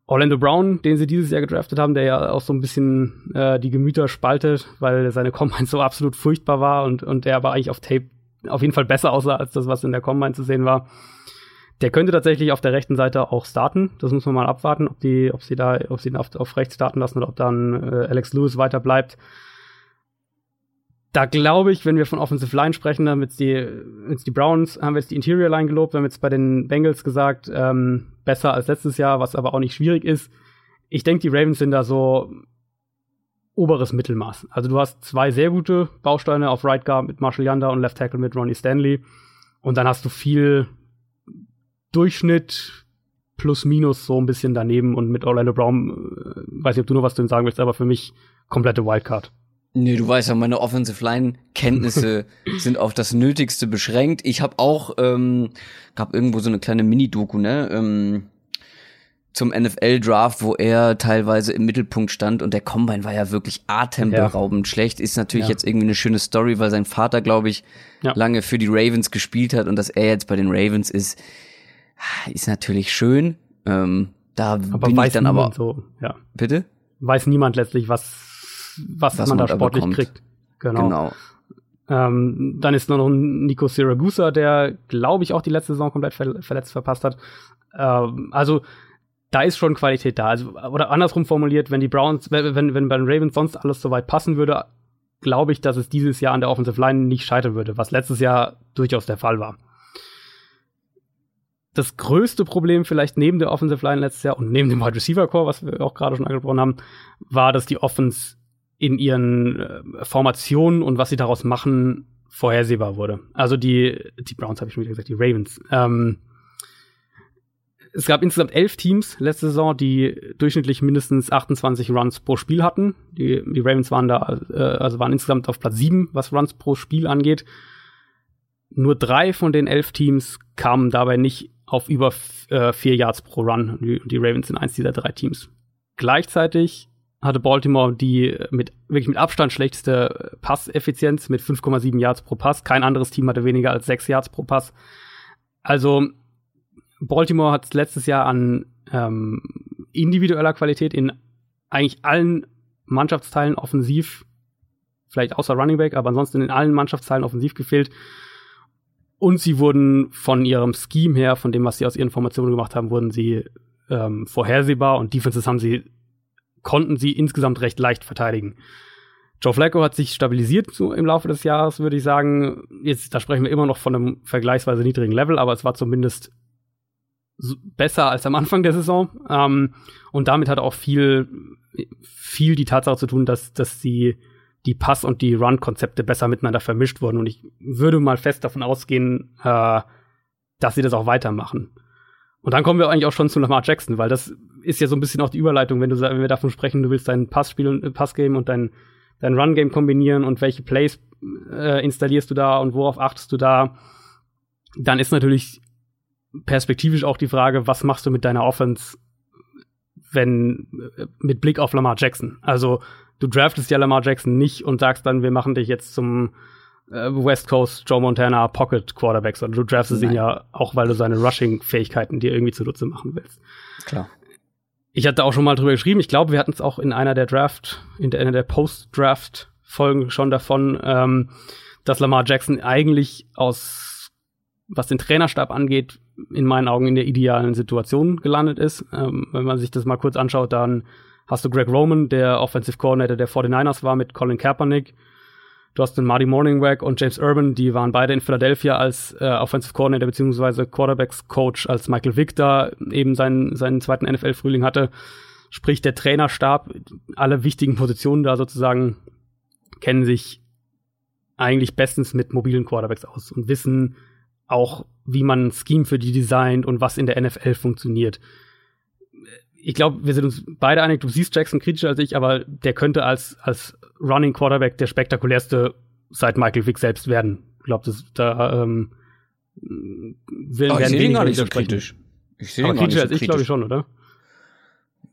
Orlando Brown, den sie dieses Jahr gedraftet haben, der ja auch so ein bisschen äh, die Gemüter spaltet, weil seine Combine so absolut furchtbar war und, und der aber eigentlich auf Tape auf jeden Fall besser aussah als das, was in der Combine zu sehen war. Der könnte tatsächlich auf der rechten Seite auch starten. Das muss man mal abwarten, ob die, ob sie da, ob sie ihn auf, auf rechts starten lassen oder ob dann äh, Alex Lewis weiter bleibt. Da glaube ich, wenn wir von Offensive Line sprechen, dann jetzt die, jetzt die Browns, haben wir jetzt die Interior Line gelobt, wir haben jetzt bei den Bengals gesagt, ähm, besser als letztes Jahr, was aber auch nicht schwierig ist. Ich denke, die Ravens sind da so oberes Mittelmaß. Also du hast zwei sehr gute Bausteine auf Right Guard mit Marshall Yanda und Left Tackle mit Ronnie Stanley. Und dann hast du viel Durchschnitt plus minus so ein bisschen daneben und mit Orlando Brown, äh, weiß nicht, ob du noch was zu ihm sagen willst, aber für mich komplette Wildcard. Nee, du weißt ja, meine Offensive Line Kenntnisse sind auf das Nötigste beschränkt. Ich habe auch ähm, gab irgendwo so eine kleine Mini-Doku, ne? Ähm, zum NFL-Draft, wo er teilweise im Mittelpunkt stand und der Combine war ja wirklich atemberaubend ja. schlecht. Ist natürlich ja. jetzt irgendwie eine schöne Story, weil sein Vater, glaube ich, ja. lange für die Ravens gespielt hat und dass er jetzt bei den Ravens ist, ist natürlich schön. Ähm, da aber bin ich dann aber so, ja. Bitte? Weiß niemand letztlich, was, was, was man, man da sportlich bekommt. kriegt. Genau. genau. Ähm, dann ist noch ein Nico Siragusa, der, glaube ich, auch die letzte Saison komplett ver verletzt verpasst hat. Ähm, also da ist schon Qualität da. Also, oder andersrum formuliert, wenn die Browns, wenn, wenn bei den Ravens sonst alles so weit passen würde, glaube ich, dass es dieses Jahr an der Offensive Line nicht scheitern würde, was letztes Jahr durchaus der Fall war. Das größte Problem vielleicht neben der Offensive Line letztes Jahr und neben dem Wide Receiver Core, was wir auch gerade schon angesprochen haben, war, dass die Offense in ihren äh, Formationen und was sie daraus machen vorhersehbar wurde. Also die, die Browns habe ich schon wieder gesagt, die Ravens. Ähm, es gab insgesamt elf Teams letzte Saison, die durchschnittlich mindestens 28 Runs pro Spiel hatten. Die, die Ravens waren da, äh, also waren insgesamt auf Platz sieben, was Runs pro Spiel angeht. Nur drei von den elf Teams kamen dabei nicht auf über äh, vier Yards pro Run. Die, die Ravens sind eins dieser drei Teams. Gleichzeitig hatte Baltimore die mit wirklich mit Abstand schlechteste Passeffizienz mit 5,7 Yards pro Pass. Kein anderes Team hatte weniger als 6 Yards pro Pass. Also Baltimore hat letztes Jahr an ähm, individueller Qualität in eigentlich allen Mannschaftsteilen offensiv, vielleicht außer Running Back, aber ansonsten in allen Mannschaftsteilen offensiv gefehlt. Und sie wurden von ihrem Scheme her, von dem, was sie aus ihren Formationen gemacht haben, wurden sie ähm, vorhersehbar und Defenses haben sie, konnten sie insgesamt recht leicht verteidigen. Joe Flacco hat sich stabilisiert so im Laufe des Jahres, würde ich sagen. Jetzt, da sprechen wir immer noch von einem vergleichsweise niedrigen Level, aber es war zumindest besser als am Anfang der Saison. Ähm, und damit hat auch viel, viel die Tatsache zu tun, dass, dass die, die Pass- und die Run-Konzepte besser miteinander vermischt wurden. Und ich würde mal fest davon ausgehen, äh, dass sie das auch weitermachen. Und dann kommen wir eigentlich auch schon zu Lamar Jackson, weil das ist ja so ein bisschen auch die Überleitung, wenn du wenn wir davon sprechen, du willst dein Passspiel und Passgame und dein dein Run Game kombinieren und welche Plays äh, installierst du da und worauf achtest du da, dann ist natürlich perspektivisch auch die Frage, was machst du mit deiner Offense, wenn mit Blick auf Lamar Jackson? Also du draftest ja Lamar Jackson nicht und sagst dann, wir machen dich jetzt zum äh, West Coast Joe Montana Pocket Quarterback, sondern du draftest Nein. ihn ja auch, weil du seine Rushing-Fähigkeiten dir irgendwie zunutze machen willst. Klar. Ich hatte auch schon mal drüber geschrieben. Ich glaube, wir hatten es auch in einer der Draft, in der, der Post-Draft-Folgen schon davon, ähm, dass Lamar Jackson eigentlich aus, was den Trainerstab angeht, in meinen Augen in der idealen Situation gelandet ist. Ähm, wenn man sich das mal kurz anschaut, dann hast du Greg Roman, der Offensive Coordinator der 49ers war mit Colin Kaepernick. Du hast den Marty Morningweg und James Urban, die waren beide in Philadelphia als äh, Offensive Coordinator bzw. Quarterbacks Coach, als Michael Vick da eben seinen, seinen zweiten NFL-Frühling hatte. Sprich, der Trainerstab, alle wichtigen Positionen da sozusagen kennen sich eigentlich bestens mit mobilen Quarterbacks aus und wissen, auch, wie man ein Scheme für die designt und was in der NFL funktioniert. Ich glaube, wir sind uns beide einig, du siehst Jackson kritischer als ich, aber der könnte als, als Running Quarterback der spektakulärste seit Michael Vick selbst werden. Ich glaube, das da ähm, will, werden ich sehe ihn gar nicht so kritisch. Ich sehe ihn gar nicht so als ich, glaube ich schon, oder?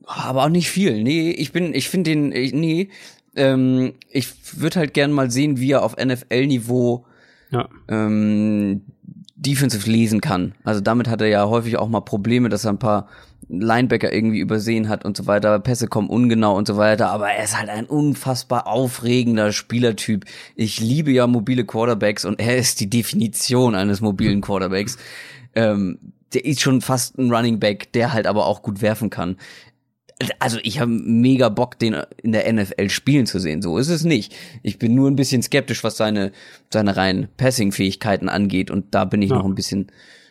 Aber auch nicht viel. Nee, ich bin, ich finde den, nee, ähm, ich würde halt gern mal sehen, wie er auf NFL-Niveau ja. ähm, defensive lesen kann. Also damit hat er ja häufig auch mal Probleme, dass er ein paar Linebacker irgendwie übersehen hat und so weiter. Pässe kommen ungenau und so weiter. Aber er ist halt ein unfassbar aufregender Spielertyp. Ich liebe ja mobile Quarterbacks und er ist die Definition eines mobilen Quarterbacks. Ähm, der ist schon fast ein Running Back, der halt aber auch gut werfen kann. Also ich habe mega Bock, den in der NFL spielen zu sehen. So ist es nicht. Ich bin nur ein bisschen skeptisch, was seine seine reinen Passing-Fähigkeiten angeht und da bin ich ja. noch ein bisschen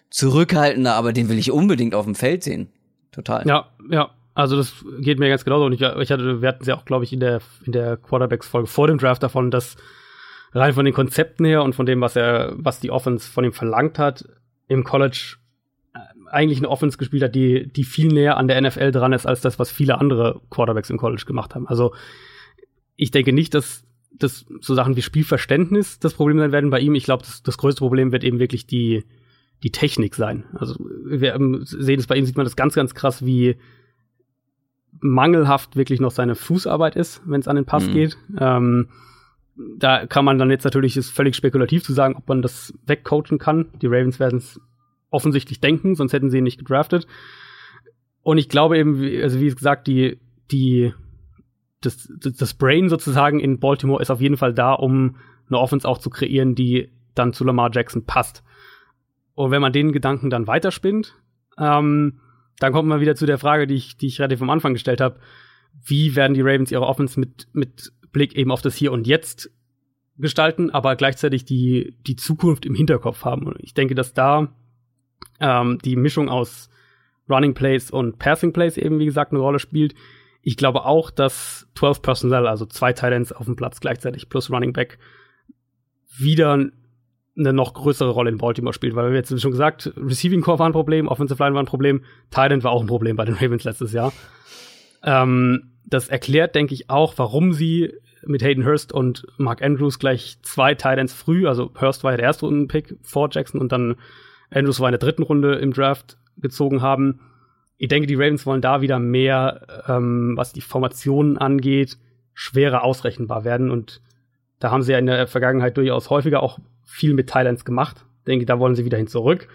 zurückhaltender, aber den will ich unbedingt auf dem Feld sehen. Total. Ja, ja. Also das geht mir ganz genauso. Und ich, ich hatte, wir hatten ja auch, glaube ich, in der in der Quarterbacks-Folge vor dem Draft davon, dass rein von den Konzepten her und von dem, was er, was die Offense von ihm verlangt hat, im College äh, eigentlich eine Offense gespielt hat, die, die viel näher an der NFL dran ist, als das, was viele andere Quarterbacks im College gemacht haben. Also ich denke nicht, dass, dass so Sachen wie Spielverständnis das Problem sein werden bei ihm. Ich glaube, das, das größte Problem wird eben wirklich die, die Technik sein. Also wir sehen es bei ihm, sieht man das ganz, ganz krass, wie mangelhaft wirklich noch seine Fußarbeit ist, wenn es an den Pass mhm. geht. Ähm, da kann man dann jetzt natürlich, ist völlig spekulativ zu sagen, ob man das wegcoachen kann. Die Ravens werden es offensichtlich denken, sonst hätten sie ihn nicht gedraftet. Und ich glaube eben, also wie gesagt, die, die, das, das Brain sozusagen in Baltimore ist auf jeden Fall da, um eine Offense auch zu kreieren, die dann zu Lamar Jackson passt. Und wenn man den Gedanken dann weiterspinnt, ähm, dann kommt man wieder zu der Frage, die ich, die ich relativ am Anfang gestellt habe. Wie werden die Ravens ihre Offense mit, mit Blick eben auf das Hier und Jetzt gestalten, aber gleichzeitig die, die Zukunft im Hinterkopf haben. Und ich denke, dass da ähm, die Mischung aus Running Plays und Passing Plays eben, wie gesagt, eine Rolle spielt. Ich glaube auch, dass 12 Personnel, also zwei Titans auf dem Platz gleichzeitig plus Running Back, wieder eine noch größere Rolle in Baltimore spielt, weil wir jetzt schon gesagt, Receiving Core war ein Problem, Offensive Line war ein Problem, Titan war auch ein Problem bei den Ravens letztes Jahr. Ähm, das erklärt, denke ich, auch, warum sie mit Hayden Hurst und Mark Andrews gleich zwei Titans früh, also Hurst war ja der erste Rundenpick vor Jackson und dann Andrews war in der dritten Runde im Draft gezogen haben. Ich denke, die Ravens wollen da wieder mehr, ähm, was die Formationen angeht, schwerer ausrechenbar werden und da haben sie ja in der Vergangenheit durchaus häufiger auch viel mit Thailands gemacht. Ich denke, da wollen sie wieder hin zurück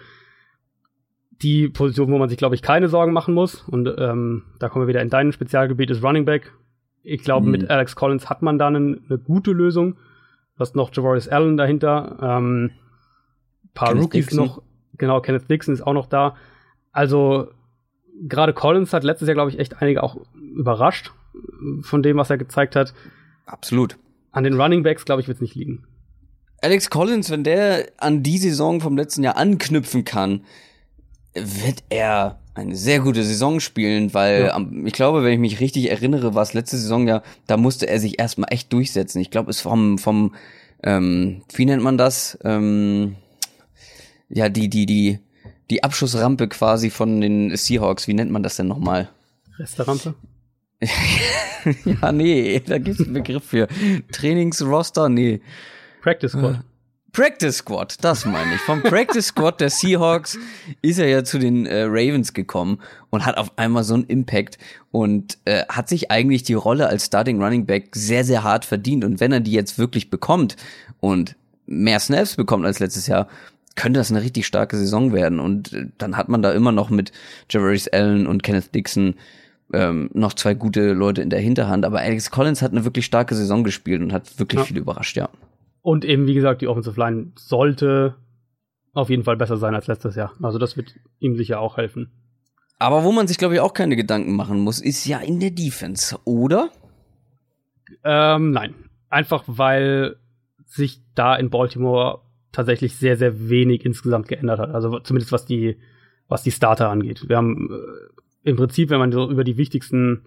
die Position, wo man sich, glaube ich, keine Sorgen machen muss. Und ähm, da kommen wir wieder in dein Spezialgebiet, ist Running Back. Ich glaube, mhm. mit Alex Collins hat man da eine, eine gute Lösung. Du hast noch Javorius Allen dahinter. Ähm, paar Kenneth Rookies Dixon. noch. Genau, Kenneth Dixon ist auch noch da. Also, gerade Collins hat letztes Jahr, glaube ich, echt einige auch überrascht von dem, was er gezeigt hat. Absolut. An den Running Backs, glaube ich, wird es nicht liegen. Alex Collins, wenn der an die Saison vom letzten Jahr anknüpfen kann, wird er eine sehr gute Saison spielen, weil ja. ich glaube, wenn ich mich richtig erinnere, war es letzte Saison ja, da musste er sich erstmal echt durchsetzen. Ich glaube, es vom vom ähm, wie nennt man das? Ähm, ja, die die die die Abschussrampe quasi von den Seahawks. Wie nennt man das denn nochmal? Resterampe? ja, nee, da gibt's einen Begriff für. Trainingsroster? Nee. Practice Squad. Äh, Practice Squad, das meine ich. Vom Practice Squad der Seahawks ist er ja zu den äh, Ravens gekommen und hat auf einmal so einen Impact und äh, hat sich eigentlich die Rolle als Starting Running Back sehr, sehr hart verdient. Und wenn er die jetzt wirklich bekommt und mehr Snaps bekommt als letztes Jahr, könnte das eine richtig starke Saison werden. Und äh, dann hat man da immer noch mit Javarius Allen und Kenneth Dixon ähm, noch zwei gute Leute in der Hinterhand. Aber Alex Collins hat eine wirklich starke Saison gespielt und hat wirklich ja. viel überrascht, ja. Und eben, wie gesagt, die Offensive Line sollte auf jeden Fall besser sein als letztes Jahr. Also das wird ihm sicher auch helfen. Aber wo man sich, glaube ich, auch keine Gedanken machen muss, ist ja in der Defense, oder? Ähm, nein. Einfach weil sich da in Baltimore tatsächlich sehr, sehr wenig insgesamt geändert hat. Also zumindest was die, was die Starter angeht. Wir haben äh, im Prinzip, wenn man so über die wichtigsten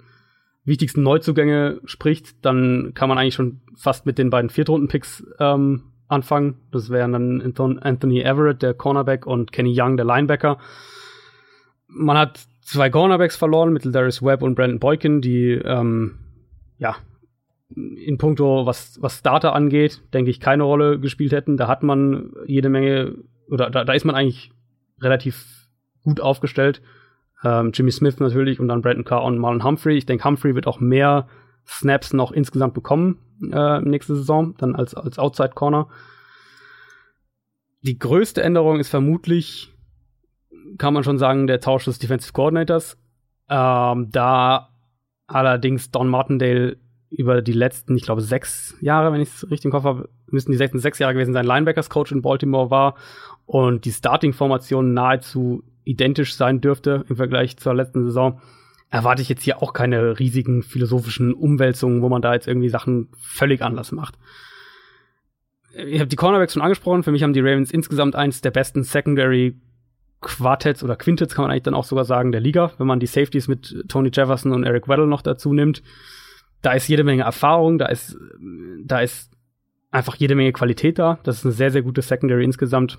wichtigsten Neuzugänge spricht, dann kann man eigentlich schon fast mit den beiden Viertrunden-Picks ähm, anfangen. Das wären dann Anthony Everett, der Cornerback, und Kenny Young, der Linebacker. Man hat zwei Cornerbacks verloren mit Darius Webb und Brandon Boykin, die ähm, ja in puncto, was, was Starter angeht, denke ich, keine Rolle gespielt hätten. Da hat man jede Menge, oder da, da ist man eigentlich relativ gut aufgestellt. Ähm, Jimmy Smith natürlich und dann Brandon Carr und Marlon Humphrey. Ich denke, Humphrey wird auch mehr Snaps noch insgesamt bekommen äh, nächste Saison, dann als, als Outside Corner. Die größte Änderung ist vermutlich, kann man schon sagen, der Tausch des Defensive Coordinators. Ähm, da allerdings Don Martindale über die letzten, ich glaube, sechs Jahre, wenn ich es richtig im Kopf habe, müssten die letzten sechs Jahre gewesen sein, Linebackers-Coach in Baltimore war und die Starting-Formation nahezu identisch sein dürfte im Vergleich zur letzten Saison, erwarte ich jetzt hier auch keine riesigen philosophischen Umwälzungen, wo man da jetzt irgendwie Sachen völlig anders macht. Ich habe die Cornerbacks schon angesprochen. Für mich haben die Ravens insgesamt eins der besten Secondary Quartetts oder Quintetts kann man eigentlich dann auch sogar sagen der Liga, wenn man die Safeties mit Tony Jefferson und Eric Weddle noch dazu nimmt. Da ist jede Menge Erfahrung, da ist da ist einfach jede Menge Qualität da. Das ist eine sehr sehr gute Secondary insgesamt.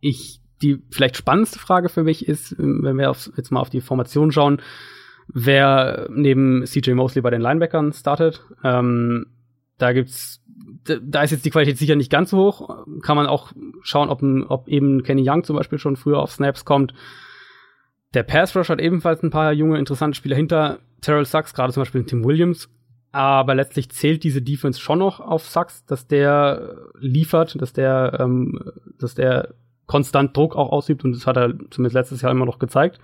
Ich die vielleicht spannendste Frage für mich ist, wenn wir aufs, jetzt mal auf die Formation schauen, wer neben CJ Mosley bei den Linebackern startet. Ähm, da gibt's, da ist jetzt die Qualität sicher nicht ganz so hoch. Kann man auch schauen, ob, ob eben Kenny Young zum Beispiel schon früher auf Snaps kommt. Der Pass Rush hat ebenfalls ein paar junge, interessante Spieler hinter Terrell Sachs, gerade zum Beispiel Tim Williams. Aber letztlich zählt diese Defense schon noch auf Sachs, dass der liefert, dass der, ähm, dass der konstant Druck auch ausübt und das hat er zumindest letztes Jahr immer noch gezeigt.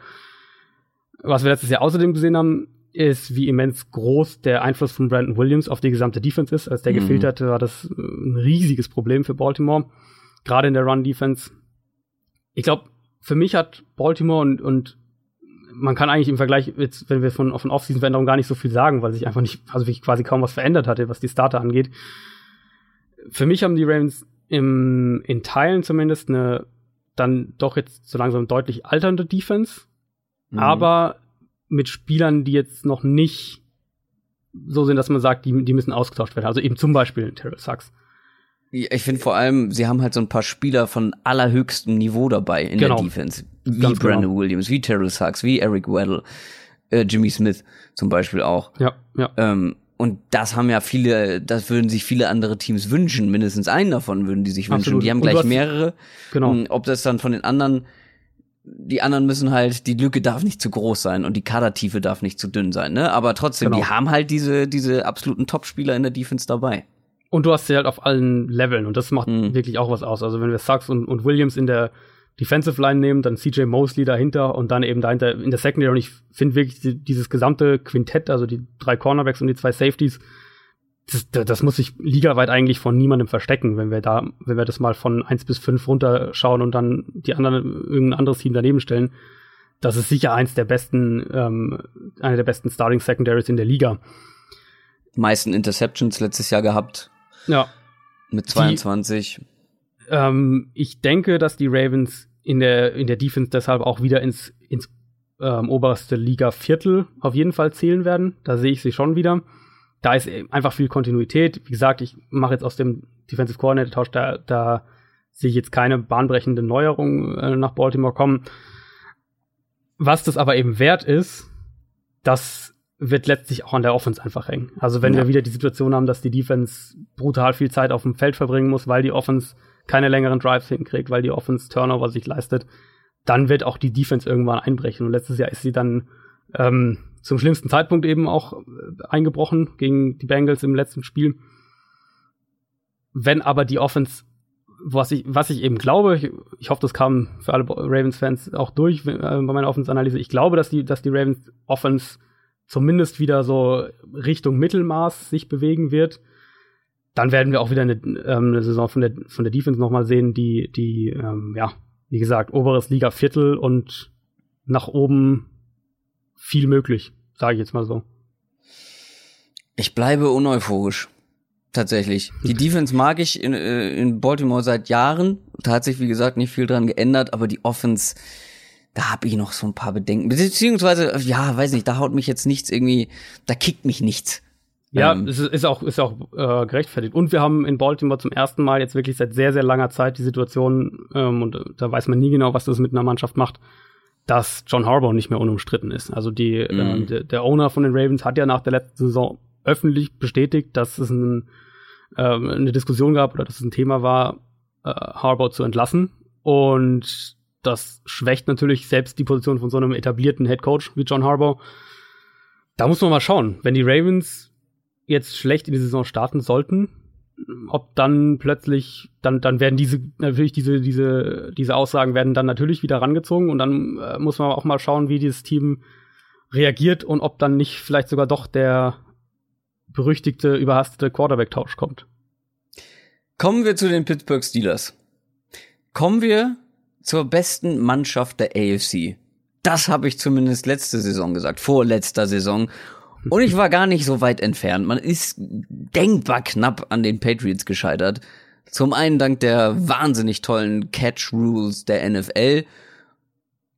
Was wir letztes Jahr außerdem gesehen haben, ist, wie immens groß der Einfluss von Brandon Williams auf die gesamte Defense ist. Als der mhm. gefehlt hatte, war das ein riesiges Problem für Baltimore, gerade in der Run-Defense. Ich glaube, für mich hat Baltimore und, und man kann eigentlich im Vergleich, jetzt, wenn wir von, von Off-Season-Veränderungen gar nicht so viel sagen, weil sich einfach nicht, also wirklich quasi kaum was verändert hatte, was die Starter angeht. Für mich haben die Ravens im, in Teilen zumindest eine dann doch jetzt so langsam deutlich alternde Defense, mhm. aber mit Spielern, die jetzt noch nicht so sind, dass man sagt, die, die müssen ausgetauscht werden. Also eben zum Beispiel Terrell Sachs. Ich finde vor allem, sie haben halt so ein paar Spieler von allerhöchstem Niveau dabei in genau. der Defense. Wie Ganz genau. Brandon genau. Williams, wie Terrell Sachs, wie Eric Weddle, äh, Jimmy Smith zum Beispiel auch. Ja, ja. Ähm, und das haben ja viele, das würden sich viele andere Teams wünschen. Mindestens einen davon würden die sich wünschen. Absolut. Die haben gleich mehrere. Genau. Ob das dann von den anderen, die anderen müssen halt, die Lücke darf nicht zu groß sein und die Kadertiefe darf nicht zu dünn sein, ne? Aber trotzdem, genau. die haben halt diese, diese absoluten Topspieler in der Defense dabei. Und du hast sie halt auf allen Leveln und das macht mhm. wirklich auch was aus. Also wenn wir Sachs und, und Williams in der Defensive Line nehmen, dann CJ Mosley dahinter und dann eben dahinter in der Secondary. Und ich finde wirklich die, dieses gesamte Quintett, also die drei Cornerbacks und die zwei Safeties, das, das muss sich ligaweit eigentlich von niemandem verstecken, wenn wir da, wenn wir das mal von eins bis fünf runterschauen und dann die anderen, irgendein anderes Team daneben stellen. Das ist sicher eins der besten, ähm, eine der besten Starting Secondaries in der Liga. Meisten Interceptions letztes Jahr gehabt. Ja. Mit 22. Die, ähm, ich denke, dass die Ravens in der, in der Defense deshalb auch wieder ins, ins ähm, oberste Liga-Viertel auf jeden Fall zählen werden. Da sehe ich sie schon wieder. Da ist einfach viel Kontinuität. Wie gesagt, ich mache jetzt aus dem Defensive Coordinator-Tausch, da, da sehe ich jetzt keine bahnbrechende Neuerung äh, nach Baltimore kommen. Was das aber eben wert ist, das wird letztlich auch an der Offense einfach hängen. Also wenn ja. wir wieder die Situation haben, dass die Defense brutal viel Zeit auf dem Feld verbringen muss, weil die Offense keine längeren Drives hinkriegt, weil die Offense Turnover sich leistet, dann wird auch die Defense irgendwann einbrechen. Und letztes Jahr ist sie dann ähm, zum schlimmsten Zeitpunkt eben auch äh, eingebrochen gegen die Bengals im letzten Spiel. Wenn aber die Offense, was ich, was ich eben glaube, ich, ich hoffe, das kam für alle Ravens-Fans auch durch äh, bei meiner Offense-Analyse, ich glaube, dass die, dass die Ravens Offense zumindest wieder so Richtung Mittelmaß sich bewegen wird dann werden wir auch wieder eine, ähm, eine Saison von der, von der Defense nochmal sehen, die, die, ähm, ja, wie gesagt, oberes Liga-Viertel und nach oben viel möglich, sage ich jetzt mal so. Ich bleibe uneuphorisch. Tatsächlich. Die Defense mag ich in, äh, in Baltimore seit Jahren. Da hat sich, wie gesagt, nicht viel dran geändert, aber die Offense, da habe ich noch so ein paar Bedenken. Beziehungsweise, ja, weiß nicht, da haut mich jetzt nichts irgendwie, da kickt mich nichts. Ja, ähm, es ist auch, ist auch äh, gerechtfertigt. Und wir haben in Baltimore zum ersten Mal jetzt wirklich seit sehr, sehr langer Zeit die Situation, ähm, und da weiß man nie genau, was das mit einer Mannschaft macht, dass John Harbaugh nicht mehr unumstritten ist. Also die, mhm. ähm, der, der Owner von den Ravens hat ja nach der letzten Saison öffentlich bestätigt, dass es ein, ähm, eine Diskussion gab oder dass es ein Thema war, äh, Harbaugh zu entlassen. Und das schwächt natürlich selbst die Position von so einem etablierten Head Coach wie John Harbaugh. Da muss man mal schauen. Wenn die Ravens jetzt schlecht in die Saison starten sollten, ob dann plötzlich, dann, dann werden diese, natürlich diese, diese, diese Aussagen werden dann natürlich wieder rangezogen und dann äh, muss man auch mal schauen, wie dieses Team reagiert und ob dann nicht vielleicht sogar doch der berüchtigte, überhastete Quarterback-Tausch kommt. Kommen wir zu den Pittsburgh Steelers. Kommen wir zur besten Mannschaft der AFC. Das habe ich zumindest letzte Saison gesagt, vorletzter Saison. Und ich war gar nicht so weit entfernt. Man ist denkbar knapp an den Patriots gescheitert. Zum einen dank der wahnsinnig tollen Catch Rules der NFL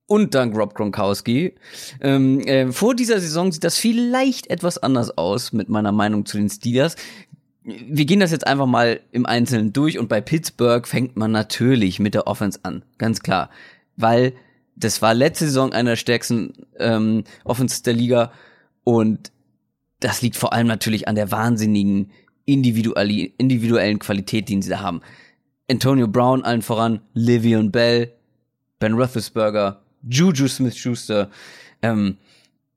und dank Rob Gronkowski. Ähm, äh, vor dieser Saison sieht das vielleicht etwas anders aus mit meiner Meinung zu den Steelers. Wir gehen das jetzt einfach mal im Einzelnen durch und bei Pittsburgh fängt man natürlich mit der Offense an, ganz klar, weil das war letzte Saison einer der stärksten ähm, Offense der Liga und das liegt vor allem natürlich an der wahnsinnigen individuellen Qualität, die sie da haben. Antonio Brown allen voran, Livion Bell, Ben Roethlisberger, Juju Smith-Schuster. Ähm,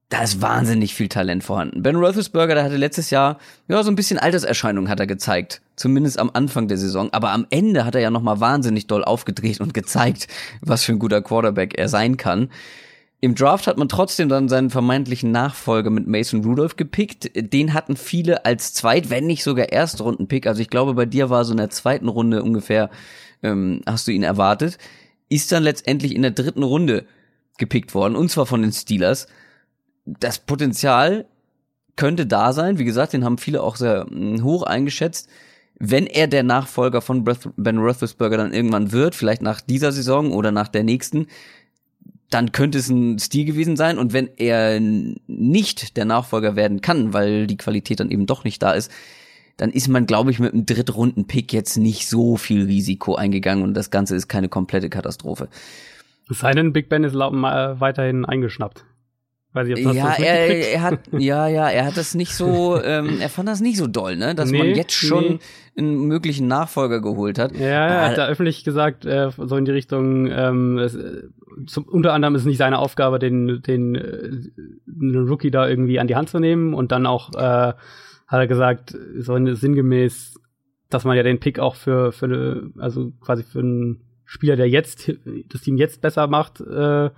da ist wahnsinnig viel Talent vorhanden. Ben Roethlisberger, der hatte letztes Jahr ja so ein bisschen Alterserscheinung hat er gezeigt, zumindest am Anfang der Saison. Aber am Ende hat er ja noch mal wahnsinnig doll aufgedreht und gezeigt, was für ein guter Quarterback er sein kann. Im Draft hat man trotzdem dann seinen vermeintlichen Nachfolger mit Mason Rudolph gepickt. Den hatten viele als Zweit, wenn nicht sogar Erstrunden-Pick. Also ich glaube, bei dir war so in der zweiten Runde ungefähr, ähm, hast du ihn erwartet. Ist dann letztendlich in der dritten Runde gepickt worden, und zwar von den Steelers. Das Potenzial könnte da sein. Wie gesagt, den haben viele auch sehr hm, hoch eingeschätzt. Wenn er der Nachfolger von Ben Roethlisberger dann irgendwann wird, vielleicht nach dieser Saison oder nach der nächsten, dann könnte es ein Stil gewesen sein. Und wenn er nicht der Nachfolger werden kann, weil die Qualität dann eben doch nicht da ist, dann ist man, glaube ich, mit einem Drittrunden-Pick jetzt nicht so viel Risiko eingegangen und das Ganze ist keine komplette Katastrophe. Seinen Big Ben ist weiterhin eingeschnappt. Weiß ich, ob ja, er, er, hat, ja, ja, er hat das nicht so, ähm, er fand das nicht so doll, ne, dass nee, man jetzt schon nee. einen möglichen Nachfolger geholt hat. Ja, er hat da öffentlich gesagt, äh, so in die Richtung, ähm, es, zum, unter anderem ist es nicht seine Aufgabe, den, den, äh, den Rookie da irgendwie an die Hand zu nehmen und dann auch, äh, hat er gesagt, so sinngemäß, dass man ja den Pick auch für, für eine, also quasi für einen Spieler, der jetzt das Team jetzt besser macht, äh,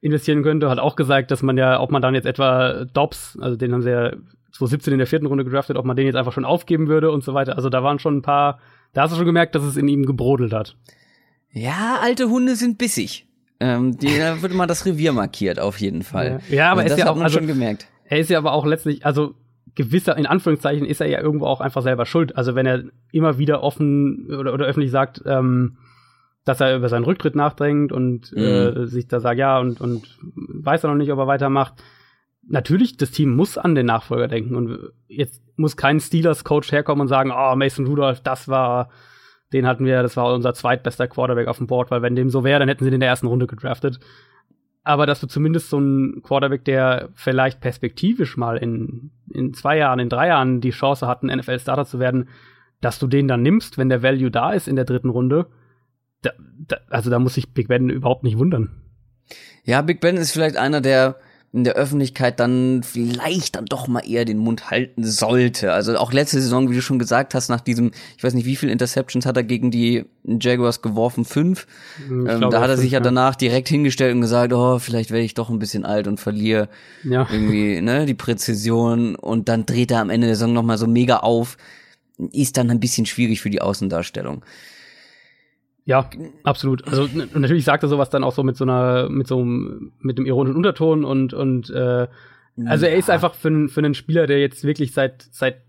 investieren könnte. Hat auch gesagt, dass man ja, ob man dann jetzt etwa Dobbs, also den haben sie ja 2017 in der vierten Runde gedraftet, ob man den jetzt einfach schon aufgeben würde und so weiter. Also da waren schon ein paar, da hast du schon gemerkt, dass es in ihm gebrodelt hat. Ja, alte Hunde sind bissig. Ähm, die, da würde man das Revier markiert, auf jeden Fall. Ja, ja aber also er ist ja auch also, schon gemerkt. Er ist ja aber auch letztlich, also gewisser, in Anführungszeichen, ist er ja irgendwo auch einfach selber schuld. Also wenn er immer wieder offen oder, oder öffentlich sagt, ähm, dass er über seinen Rücktritt nachdenkt und mhm. äh, sich da sagt, ja, und, und weiß er noch nicht, ob er weitermacht. Natürlich, das Team muss an den Nachfolger denken und jetzt muss kein Steelers-Coach herkommen und sagen, oh, Mason Rudolph, das war, den hatten wir, das war unser zweitbester Quarterback auf dem Board, weil wenn dem so wäre, dann hätten sie den in der ersten Runde gedraftet. Aber dass du zumindest so einen Quarterback, der vielleicht perspektivisch mal in, in zwei Jahren, in drei Jahren die Chance hat, ein NFL-Starter zu werden, dass du den dann nimmst, wenn der Value da ist in der dritten Runde, da, da, also da muss sich Big Ben überhaupt nicht wundern. Ja, Big Ben ist vielleicht einer, der in der Öffentlichkeit dann vielleicht dann doch mal eher den Mund halten sollte. Also auch letzte Saison, wie du schon gesagt hast, nach diesem, ich weiß nicht, wie viele Interceptions hat er gegen die Jaguars geworfen? Fünf. Ähm, da hat er sich ja danach direkt hingestellt und gesagt, oh, vielleicht werde ich doch ein bisschen alt und verliere ja. irgendwie ne, die Präzision. Und dann dreht er am Ende der Saison nochmal so mega auf. Ist dann ein bisschen schwierig für die Außendarstellung. Ja, absolut. Also natürlich sagt er sowas dann auch so mit so einer, mit so einem, mit einem ironischen Unterton und und äh, also ja. er ist einfach für, für einen Spieler, der jetzt wirklich seit seit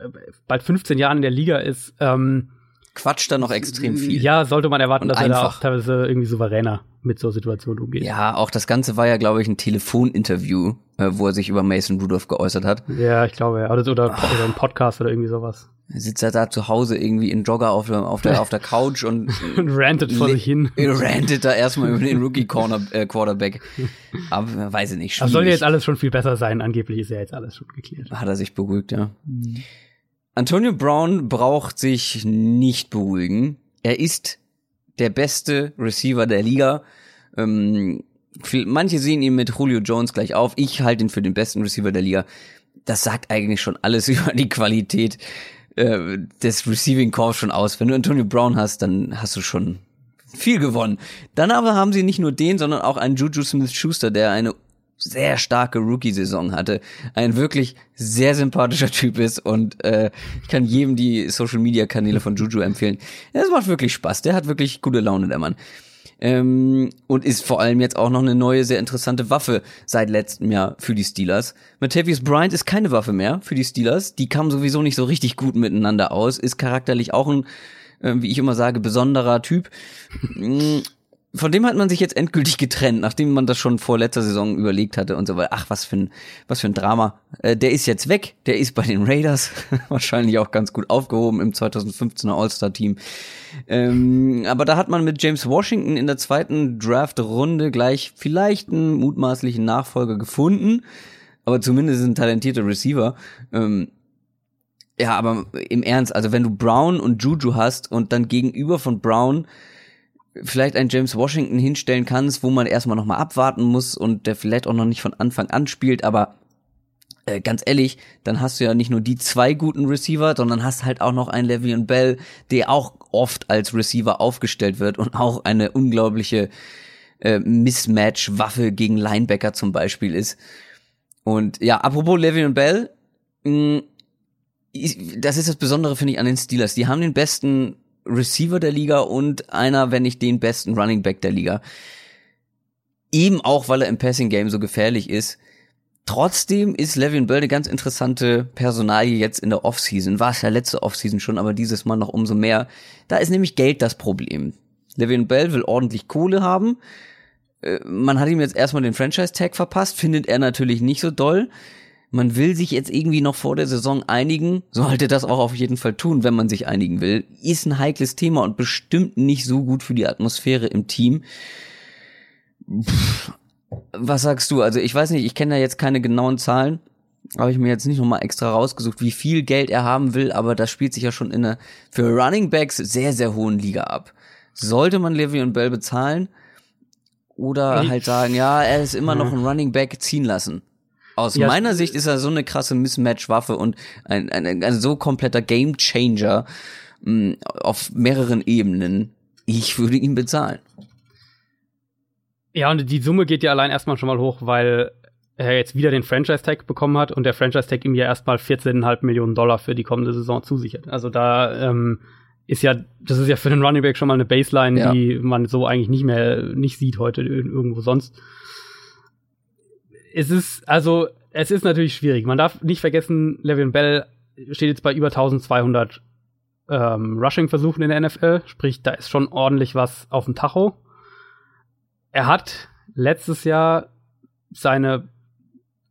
äh, bald 15 Jahren in der Liga ist, ähm, quatscht da noch extrem viel. Ja, sollte man erwarten, und dass einfach. er da auch teilweise irgendwie souveräner mit so Situationen umgeht. Ja, auch das Ganze war ja, glaube ich, ein Telefoninterview, äh, wo er sich über Mason Rudolph geäußert hat. Ja, ich glaube, ja. Oder, oder, oder ein Podcast oder irgendwie sowas. Sitzt er da zu Hause irgendwie in Jogger auf der, auf der, auf der Couch und, und rantet vor sich hin. Rantet da erstmal über den Rookie Corner, äh, Quarterback. Aber weiß ich nicht. Aber soll jetzt alles schon viel besser sein. Angeblich ist ja jetzt alles schon geklärt. Hat er sich beruhigt, ja. Mhm. Antonio Brown braucht sich nicht beruhigen. Er ist der beste Receiver der Liga. Ähm, manche sehen ihn mit Julio Jones gleich auf. Ich halte ihn für den besten Receiver der Liga. Das sagt eigentlich schon alles über die Qualität äh, des Receiving Corps schon aus. Wenn du Antonio Brown hast, dann hast du schon viel gewonnen. Dann aber haben sie nicht nur den, sondern auch einen Juju Smith-Schuster, der eine sehr starke Rookie-Saison hatte, ein wirklich sehr sympathischer Typ ist und äh, ich kann jedem die Social-Media-Kanäle von Juju empfehlen. Es macht wirklich Spaß, der hat wirklich gute Laune, der Mann. Ähm, und ist vor allem jetzt auch noch eine neue, sehr interessante Waffe seit letztem Jahr für die Steelers. Matthews Bryant ist keine Waffe mehr für die Steelers. Die kamen sowieso nicht so richtig gut miteinander aus, ist charakterlich auch ein, äh, wie ich immer sage, besonderer Typ. Von dem hat man sich jetzt endgültig getrennt, nachdem man das schon vor letzter Saison überlegt hatte und so weiter. Ach, was für ein, was für ein Drama. Äh, der ist jetzt weg, der ist bei den Raiders, wahrscheinlich auch ganz gut aufgehoben im 2015er All-Star-Team. Ähm, aber da hat man mit James Washington in der zweiten Draft-Runde gleich vielleicht einen mutmaßlichen Nachfolger gefunden, aber zumindest ein talentierter Receiver. Ähm, ja, aber im Ernst, also wenn du Brown und Juju hast und dann gegenüber von Brown vielleicht einen James Washington hinstellen kannst, wo man erstmal nochmal abwarten muss und der vielleicht auch noch nicht von Anfang an spielt, aber äh, ganz ehrlich, dann hast du ja nicht nur die zwei guten Receiver, sondern hast halt auch noch einen Le'Veon Bell, der auch oft als Receiver aufgestellt wird und auch eine unglaubliche äh, Mismatch-Waffe gegen Linebacker zum Beispiel ist. Und ja, apropos Le'Veon Bell, mh, das ist das Besondere, finde ich, an den Steelers. Die haben den besten Receiver der Liga und einer, wenn nicht den besten Running Back der Liga. Eben auch, weil er im Passing Game so gefährlich ist. Trotzdem ist Levin Bell eine ganz interessante Personalie jetzt in der Offseason. War es ja letzte Offseason schon, aber dieses Mal noch umso mehr. Da ist nämlich Geld das Problem. Levin Bell will ordentlich Kohle haben. Äh, man hat ihm jetzt erstmal den Franchise-Tag verpasst, findet er natürlich nicht so doll man will sich jetzt irgendwie noch vor der Saison einigen, sollte das auch auf jeden Fall tun, wenn man sich einigen will, ist ein heikles Thema und bestimmt nicht so gut für die Atmosphäre im Team. Pff, was sagst du? Also ich weiß nicht, ich kenne da jetzt keine genauen Zahlen, habe ich mir jetzt nicht nochmal extra rausgesucht, wie viel Geld er haben will, aber das spielt sich ja schon in einer für Running Backs sehr, sehr hohen Liga ab. Sollte man Levy und Bell bezahlen? Oder halt sagen, ja, er ist immer noch ein Running Back ziehen lassen. Aus ja, meiner Sicht ist er so eine krasse Mismatch-Waffe und ein, ein, ein, ein so kompletter Game-Changer mm, auf mehreren Ebenen. Ich würde ihn bezahlen. Ja, und die Summe geht ja allein erstmal schon mal hoch, weil er jetzt wieder den Franchise-Tag bekommen hat und der Franchise-Tag ihm ja erstmal 14,5 Millionen Dollar für die kommende Saison zusichert. Also da ähm, ist ja, das ist ja für den Running Back schon mal eine Baseline, ja. die man so eigentlich nicht mehr nicht sieht heute irgendwo sonst es ist, also, es ist natürlich schwierig. Man darf nicht vergessen, Le'Veon Bell steht jetzt bei über 1200 ähm, Rushing-Versuchen in der NFL. Sprich, da ist schon ordentlich was auf dem Tacho. Er hat letztes Jahr seine,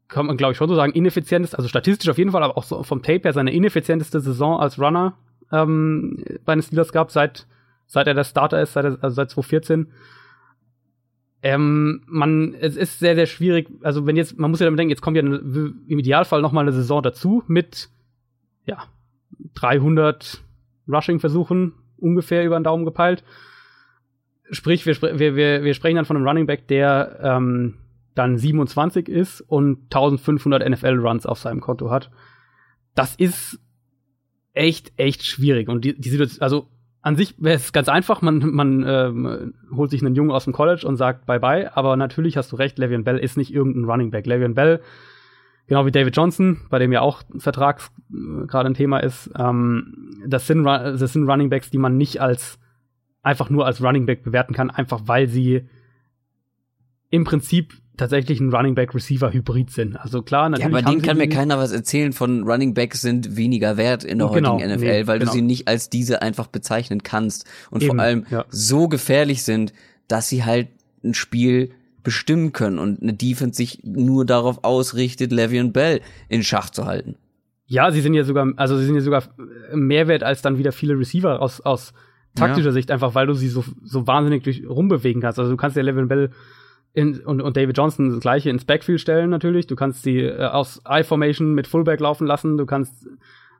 kann man glaube ich schon so sagen, ineffizienteste, also statistisch auf jeden Fall, aber auch so vom Tape her seine ineffizienteste Saison als Runner ähm, bei den Steelers gehabt, seit, seit er der Starter ist, seit, also seit 2014. Ähm, man, es ist sehr, sehr schwierig. Also, wenn jetzt, man muss ja damit denken, jetzt kommt ja im Idealfall noch mal eine Saison dazu mit, ja, 300 Rushing-Versuchen ungefähr über den Daumen gepeilt. Sprich, wir, wir, wir, wir sprechen dann von einem Running Back, der ähm, dann 27 ist und 1500 NFL-Runs auf seinem Konto hat. Das ist echt, echt schwierig. Und die, die Situation, also an sich wäre es ganz einfach, man, man ähm, holt sich einen Jungen aus dem College und sagt Bye-bye, aber natürlich hast du recht, Le'Veon Bell ist nicht irgendein Running Back. Le'Veon Bell, genau wie David Johnson, bei dem ja auch Vertrag äh, gerade ein Thema ist, ähm, das, sind, das sind Running Backs, die man nicht als einfach nur als Running Back bewerten kann, einfach weil sie im Prinzip tatsächlich ein Running Back Receiver Hybrid sind. Also klar, natürlich. Ja, aber denen kann mir keiner was erzählen von Running Backs sind weniger wert in der genau, heutigen NFL, nee, weil genau. du sie nicht als diese einfach bezeichnen kannst und Eben, vor allem ja. so gefährlich sind, dass sie halt ein Spiel bestimmen können und eine Defense sich nur darauf ausrichtet, Le'Veon Bell in Schach zu halten. Ja, sie sind ja sogar, also sie sind ja sogar mehr wert als dann wieder viele Receiver aus, aus taktischer ja. Sicht, einfach weil du sie so, so wahnsinnig durch rumbewegen kannst. Also du kannst ja Le'Veon Bell in, und, und David Johnson das gleiche ins Backfield stellen natürlich. Du kannst sie äh, aus I-Formation mit Fullback laufen lassen. Du kannst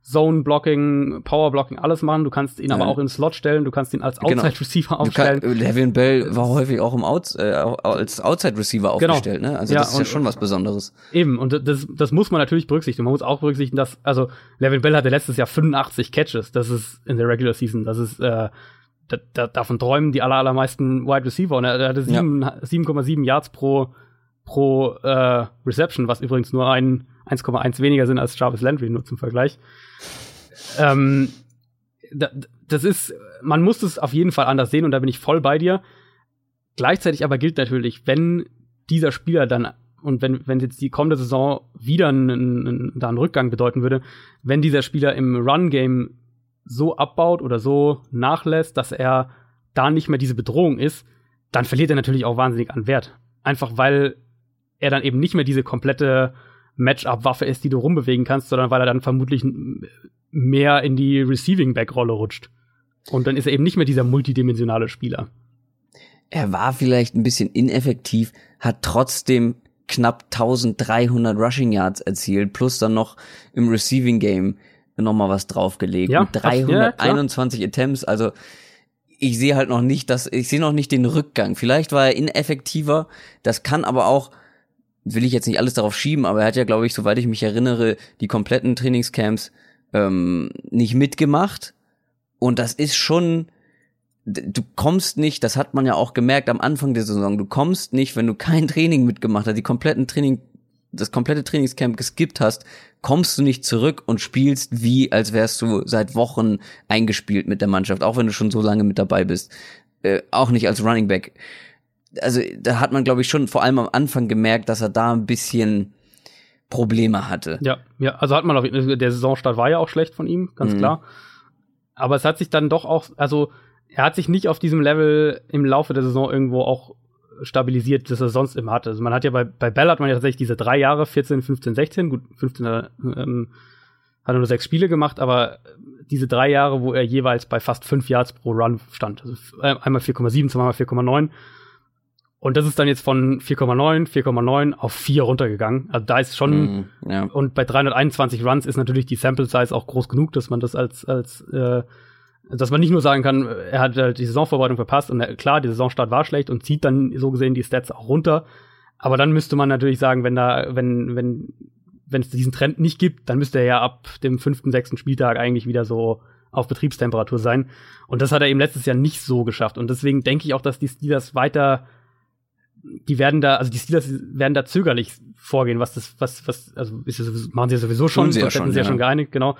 Zone Blocking, Power Blocking, alles machen. Du kannst ihn ja. aber auch in Slot stellen. Du kannst ihn als genau. Outside Receiver aufstellen. Kann, Levin Bell war häufig auch im Outs, äh, als Outside Receiver genau. aufgestellt. Ne? Also ja, das ist ja schon was Besonderes. Eben und das, das muss man natürlich berücksichtigen. Man muss auch berücksichtigen, dass also Levin Bell hatte letztes Jahr 85 Catches. Das ist in der Regular Season. Das ist äh, da, da, davon träumen die aller, allermeisten Wide Receiver. Und er, er hatte 7,7 ja. Yards pro pro äh, Reception, was übrigens nur ein 1,1 weniger sind als Jarvis Landry, nur zum Vergleich. Ähm, das ist, man muss es auf jeden Fall anders sehen und da bin ich voll bei dir. Gleichzeitig aber gilt natürlich, wenn dieser Spieler dann und wenn, wenn jetzt die kommende Saison wieder einen, einen, da einen Rückgang bedeuten würde, wenn dieser Spieler im Run-Game so abbaut oder so nachlässt, dass er da nicht mehr diese Bedrohung ist, dann verliert er natürlich auch wahnsinnig an Wert. Einfach weil er dann eben nicht mehr diese komplette Matchup-Waffe ist, die du rumbewegen kannst, sondern weil er dann vermutlich mehr in die Receiving-Back-Rolle rutscht. Und dann ist er eben nicht mehr dieser multidimensionale Spieler. Er war vielleicht ein bisschen ineffektiv, hat trotzdem knapp 1300 Rushing Yards erzielt, plus dann noch im Receiving Game nochmal was draufgelegt. Ja, 321 ja, Attempts, also ich sehe halt noch nicht, dass ich sehe noch nicht den Rückgang. Vielleicht war er ineffektiver, das kann aber auch will ich jetzt nicht alles darauf schieben, aber er hat ja, glaube ich, soweit ich mich erinnere, die kompletten Trainingscamps ähm, nicht mitgemacht. Und das ist schon, du kommst nicht, das hat man ja auch gemerkt am Anfang der Saison, du kommst nicht, wenn du kein Training mitgemacht hast, die kompletten Training, das komplette Trainingscamp geskippt hast, kommst du nicht zurück und spielst wie, als wärst du seit Wochen eingespielt mit der Mannschaft, auch wenn du schon so lange mit dabei bist. Äh, auch nicht als Running Back. Also da hat man, glaube ich, schon vor allem am Anfang gemerkt, dass er da ein bisschen Probleme hatte. Ja, ja, also hat man auch, der Saisonstart war ja auch schlecht von ihm, ganz mhm. klar. Aber es hat sich dann doch auch, also er hat sich nicht auf diesem Level im Laufe der Saison irgendwo auch stabilisiert, das er sonst immer hatte. Also man hat ja bei, bei Bell hat man ja tatsächlich diese drei Jahre, 14, 15, 16, gut, 15 ähm, hat er nur sechs Spiele gemacht, aber diese drei Jahre, wo er jeweils bei fast fünf Yards pro Run stand. Also einmal 4,7, zweimal 4,9. Und das ist dann jetzt von 4,9, 4,9 auf 4 runtergegangen. Also da ist schon, mm, ja. und bei 321 Runs ist natürlich die Sample Size auch groß genug, dass man das als, als äh, dass man nicht nur sagen kann, er hat halt die Saisonvorbereitung verpasst und klar, die Saisonstart war schlecht und zieht dann so gesehen die Stats auch runter. Aber dann müsste man natürlich sagen, wenn da, wenn, wenn, wenn es diesen Trend nicht gibt, dann müsste er ja ab dem fünften, sechsten Spieltag eigentlich wieder so auf Betriebstemperatur sein. Und das hat er eben letztes Jahr nicht so geschafft. Und deswegen denke ich auch, dass die Steelers weiter die werden da, also die Steelers werden da zögerlich vorgehen, was das, was, was, also ist das, machen sie ja sowieso schon, sie ja schon, sie ja schon geeinigt, genau.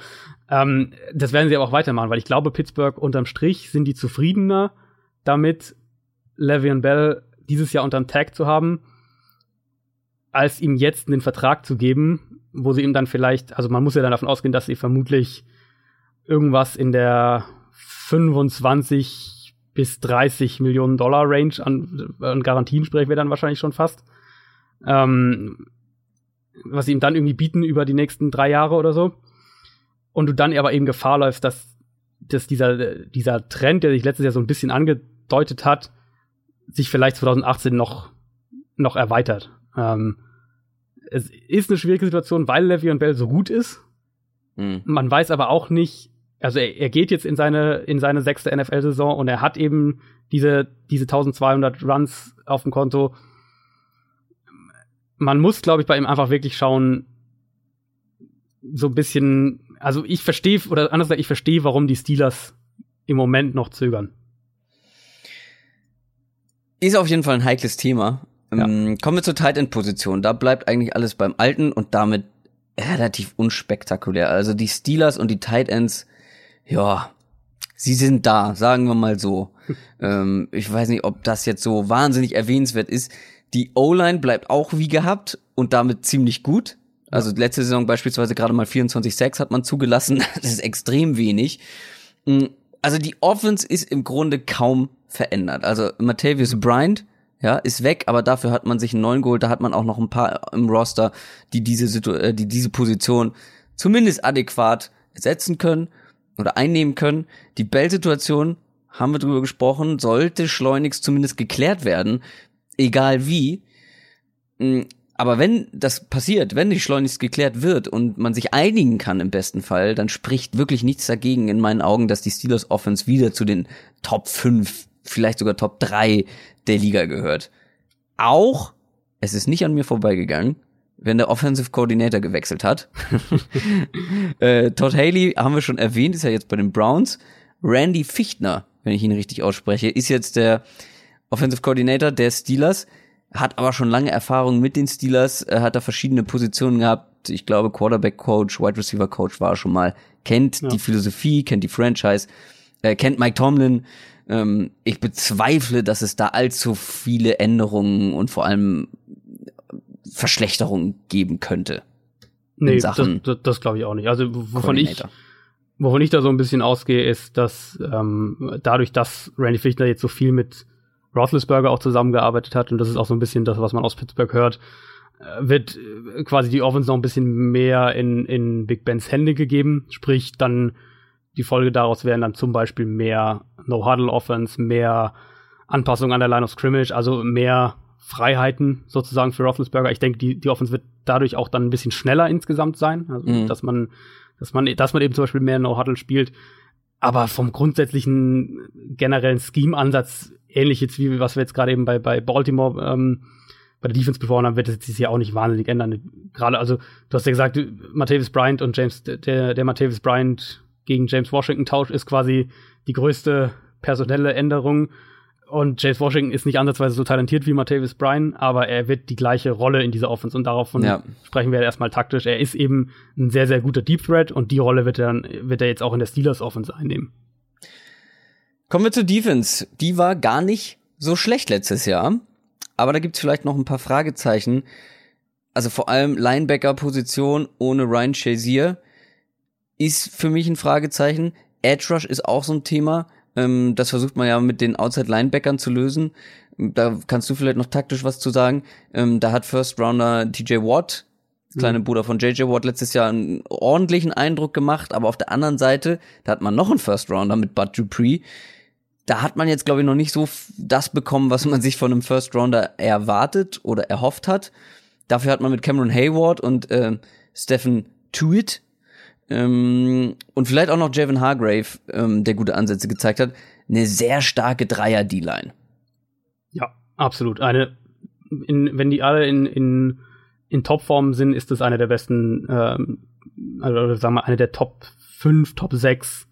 Ähm, das werden sie aber auch weitermachen, weil ich glaube, Pittsburgh unterm Strich sind die zufriedener damit, Le'Veon Bell dieses Jahr unterm Tag zu haben, als ihm jetzt einen Vertrag zu geben, wo sie ihm dann vielleicht, also man muss ja dann davon ausgehen, dass sie vermutlich irgendwas in der 25 bis 30 Millionen Dollar Range an, an Garantien sprechen wir dann wahrscheinlich schon fast. Ähm, was sie ihm dann irgendwie bieten über die nächsten drei Jahre oder so. Und du dann aber eben Gefahr läufst, dass, dass dieser, dieser Trend, der sich letztes Jahr so ein bisschen angedeutet hat, sich vielleicht 2018 noch, noch erweitert. Ähm, es ist eine schwierige Situation, weil Levy und Bell so gut ist. Mhm. Man weiß aber auch nicht, also er, er geht jetzt in seine, in seine sechste NFL-Saison und er hat eben diese, diese 1200 Runs auf dem Konto. Man muss, glaube ich, bei ihm einfach wirklich schauen, so ein bisschen, also ich verstehe, oder anders gesagt, ich verstehe, warum die Steelers im Moment noch zögern. Ist auf jeden Fall ein heikles Thema. Ja. Ähm, kommen wir zur Tight End Position. Da bleibt eigentlich alles beim Alten und damit relativ unspektakulär. Also die Steelers und die Tight Ends ja, sie sind da, sagen wir mal so. ähm, ich weiß nicht, ob das jetzt so wahnsinnig erwähnenswert ist. Die O-Line bleibt auch wie gehabt und damit ziemlich gut. Also letzte Saison beispielsweise gerade mal 24-6 hat man zugelassen. Das ist extrem wenig. Mm, also die Offense ist im Grunde kaum verändert. Also Matthäus Bryant, ja, ist weg, aber dafür hat man sich einen neuen geholt. Da hat man auch noch ein paar im Roster, die diese, Situ äh, die diese Position zumindest adäquat ersetzen können oder einnehmen können. Die Bell-Situation, haben wir drüber gesprochen, sollte schleunigst zumindest geklärt werden, egal wie. Mm, aber wenn das passiert, wenn nicht schleunigst geklärt wird und man sich einigen kann im besten Fall, dann spricht wirklich nichts dagegen in meinen Augen, dass die Steelers Offense wieder zu den Top 5, vielleicht sogar Top 3 der Liga gehört. Auch, es ist nicht an mir vorbeigegangen, wenn der Offensive Coordinator gewechselt hat. äh, Todd Haley haben wir schon erwähnt, ist ja jetzt bei den Browns. Randy Fichtner, wenn ich ihn richtig ausspreche, ist jetzt der Offensive Coordinator der Steelers. hat aber schon lange Erfahrung mit den Steelers, äh, hat da verschiedene Positionen gehabt. Ich glaube, Quarterback-Coach, Wide Receiver-Coach war schon mal, kennt ja. die Philosophie, kennt die Franchise, äh, kennt Mike Tomlin. Ähm, ich bezweifle, dass es da allzu viele Änderungen und vor allem Verschlechterungen geben könnte. Nee, das, das, das glaube ich auch nicht. Also wovon ich, wovon ich da so ein bisschen ausgehe, ist, dass ähm, dadurch, dass Randy Fichtner jetzt so viel mit Roethlisberger auch zusammengearbeitet hat und das ist auch so ein bisschen das, was man aus Pittsburgh hört, äh, wird äh, quasi die Offense noch ein bisschen mehr in, in Big Bens Hände gegeben. Sprich, dann die Folge daraus wären dann zum Beispiel mehr No-Huddle-Offense, mehr Anpassung an der Line of Scrimmage, also mehr Freiheiten sozusagen für Roethlisberger. Ich denke, die, die Offense wird dadurch auch dann ein bisschen schneller insgesamt sein, also mhm. dass man, dass man, dass man eben zum Beispiel mehr No-Huddle spielt. Aber vom grundsätzlichen generellen Scheme-Ansatz ähnlich jetzt wie was wir jetzt gerade eben bei, bei Baltimore ähm, bei der Defense besprochen haben, wird es sich ja auch nicht wahnsinnig ändern. Gerade, also, du hast ja gesagt, Matthäus Bryant und James, der, der Matthäus Bryant gegen James Washington Tausch ist quasi die größte personelle Änderung. Und James Washington ist nicht ansatzweise so talentiert wie Matthäus Bryant, aber er wird die gleiche Rolle in dieser Offense und davon ja. sprechen wir erstmal taktisch. Er ist eben ein sehr, sehr guter Deep Threat und die Rolle wird er, wird er jetzt auch in der Steelers Offense einnehmen. Kommen wir zur Defense. Die war gar nicht so schlecht letztes Jahr. Aber da gibt's vielleicht noch ein paar Fragezeichen. Also vor allem Linebacker-Position ohne Ryan Shazier ist für mich ein Fragezeichen. Edge Rush ist auch so ein Thema. Ähm, das versucht man ja mit den Outside-Linebackern zu lösen. Da kannst du vielleicht noch taktisch was zu sagen. Ähm, da hat First Rounder TJ Watt, kleine mhm. Bruder von JJ Watt, letztes Jahr einen ordentlichen Eindruck gemacht. Aber auf der anderen Seite, da hat man noch einen First Rounder mit Bud Dupree da hat man jetzt, glaube ich, noch nicht so das bekommen, was man sich von einem First Rounder erwartet oder erhofft hat. Dafür hat man mit Cameron Hayward und äh, Stephen Tuitt ähm, und vielleicht auch noch Javon Hargrave, ähm, der gute Ansätze gezeigt hat, eine sehr starke Dreier-D-Line. Ja, absolut. Eine, in, wenn die alle in, in, in Topform sind, ist das eine der besten, ähm, also sagen wir, eine der Top 5, Top 6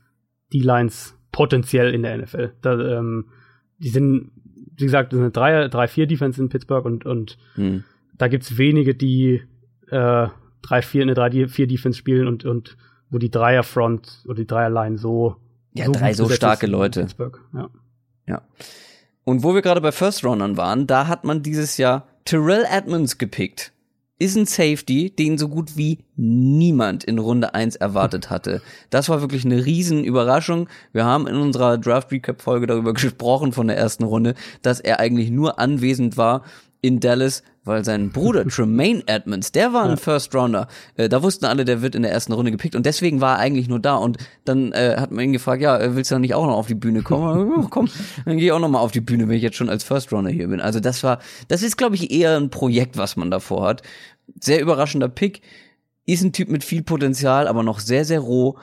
D-Lines potenziell in der NFL. Da, ähm, die sind, wie gesagt, das sind drei, drei, vier Defense in Pittsburgh und, und hm. da gibt's wenige, die äh, drei, vier, eine drei, vier Defense spielen und, und wo die Dreierfront oder die Dreierline so ja, so drei so starke Leute. Ja. ja. Und wo wir gerade bei First Roundern waren, da hat man dieses Jahr Terrell Edmonds gepickt ist ein Safety, den so gut wie niemand in Runde 1 erwartet hatte. Das war wirklich eine riesen Überraschung. Wir haben in unserer Draft Recap Folge darüber gesprochen von der ersten Runde, dass er eigentlich nur anwesend war in Dallas, weil sein Bruder Tremaine Edmonds, der war ein ja. First Rounder. Äh, da wussten alle, der wird in der ersten Runde gepickt und deswegen war er eigentlich nur da. Und dann äh, hat man ihn gefragt, ja, äh, willst du dann nicht auch noch auf die Bühne kommen? komm, dann geh auch noch mal auf die Bühne, wenn ich jetzt schon als First Rounder hier bin. Also das war, das ist, glaube ich, eher ein Projekt, was man davor hat. Sehr überraschender Pick. Ist ein Typ mit viel Potenzial, aber noch sehr, sehr roh.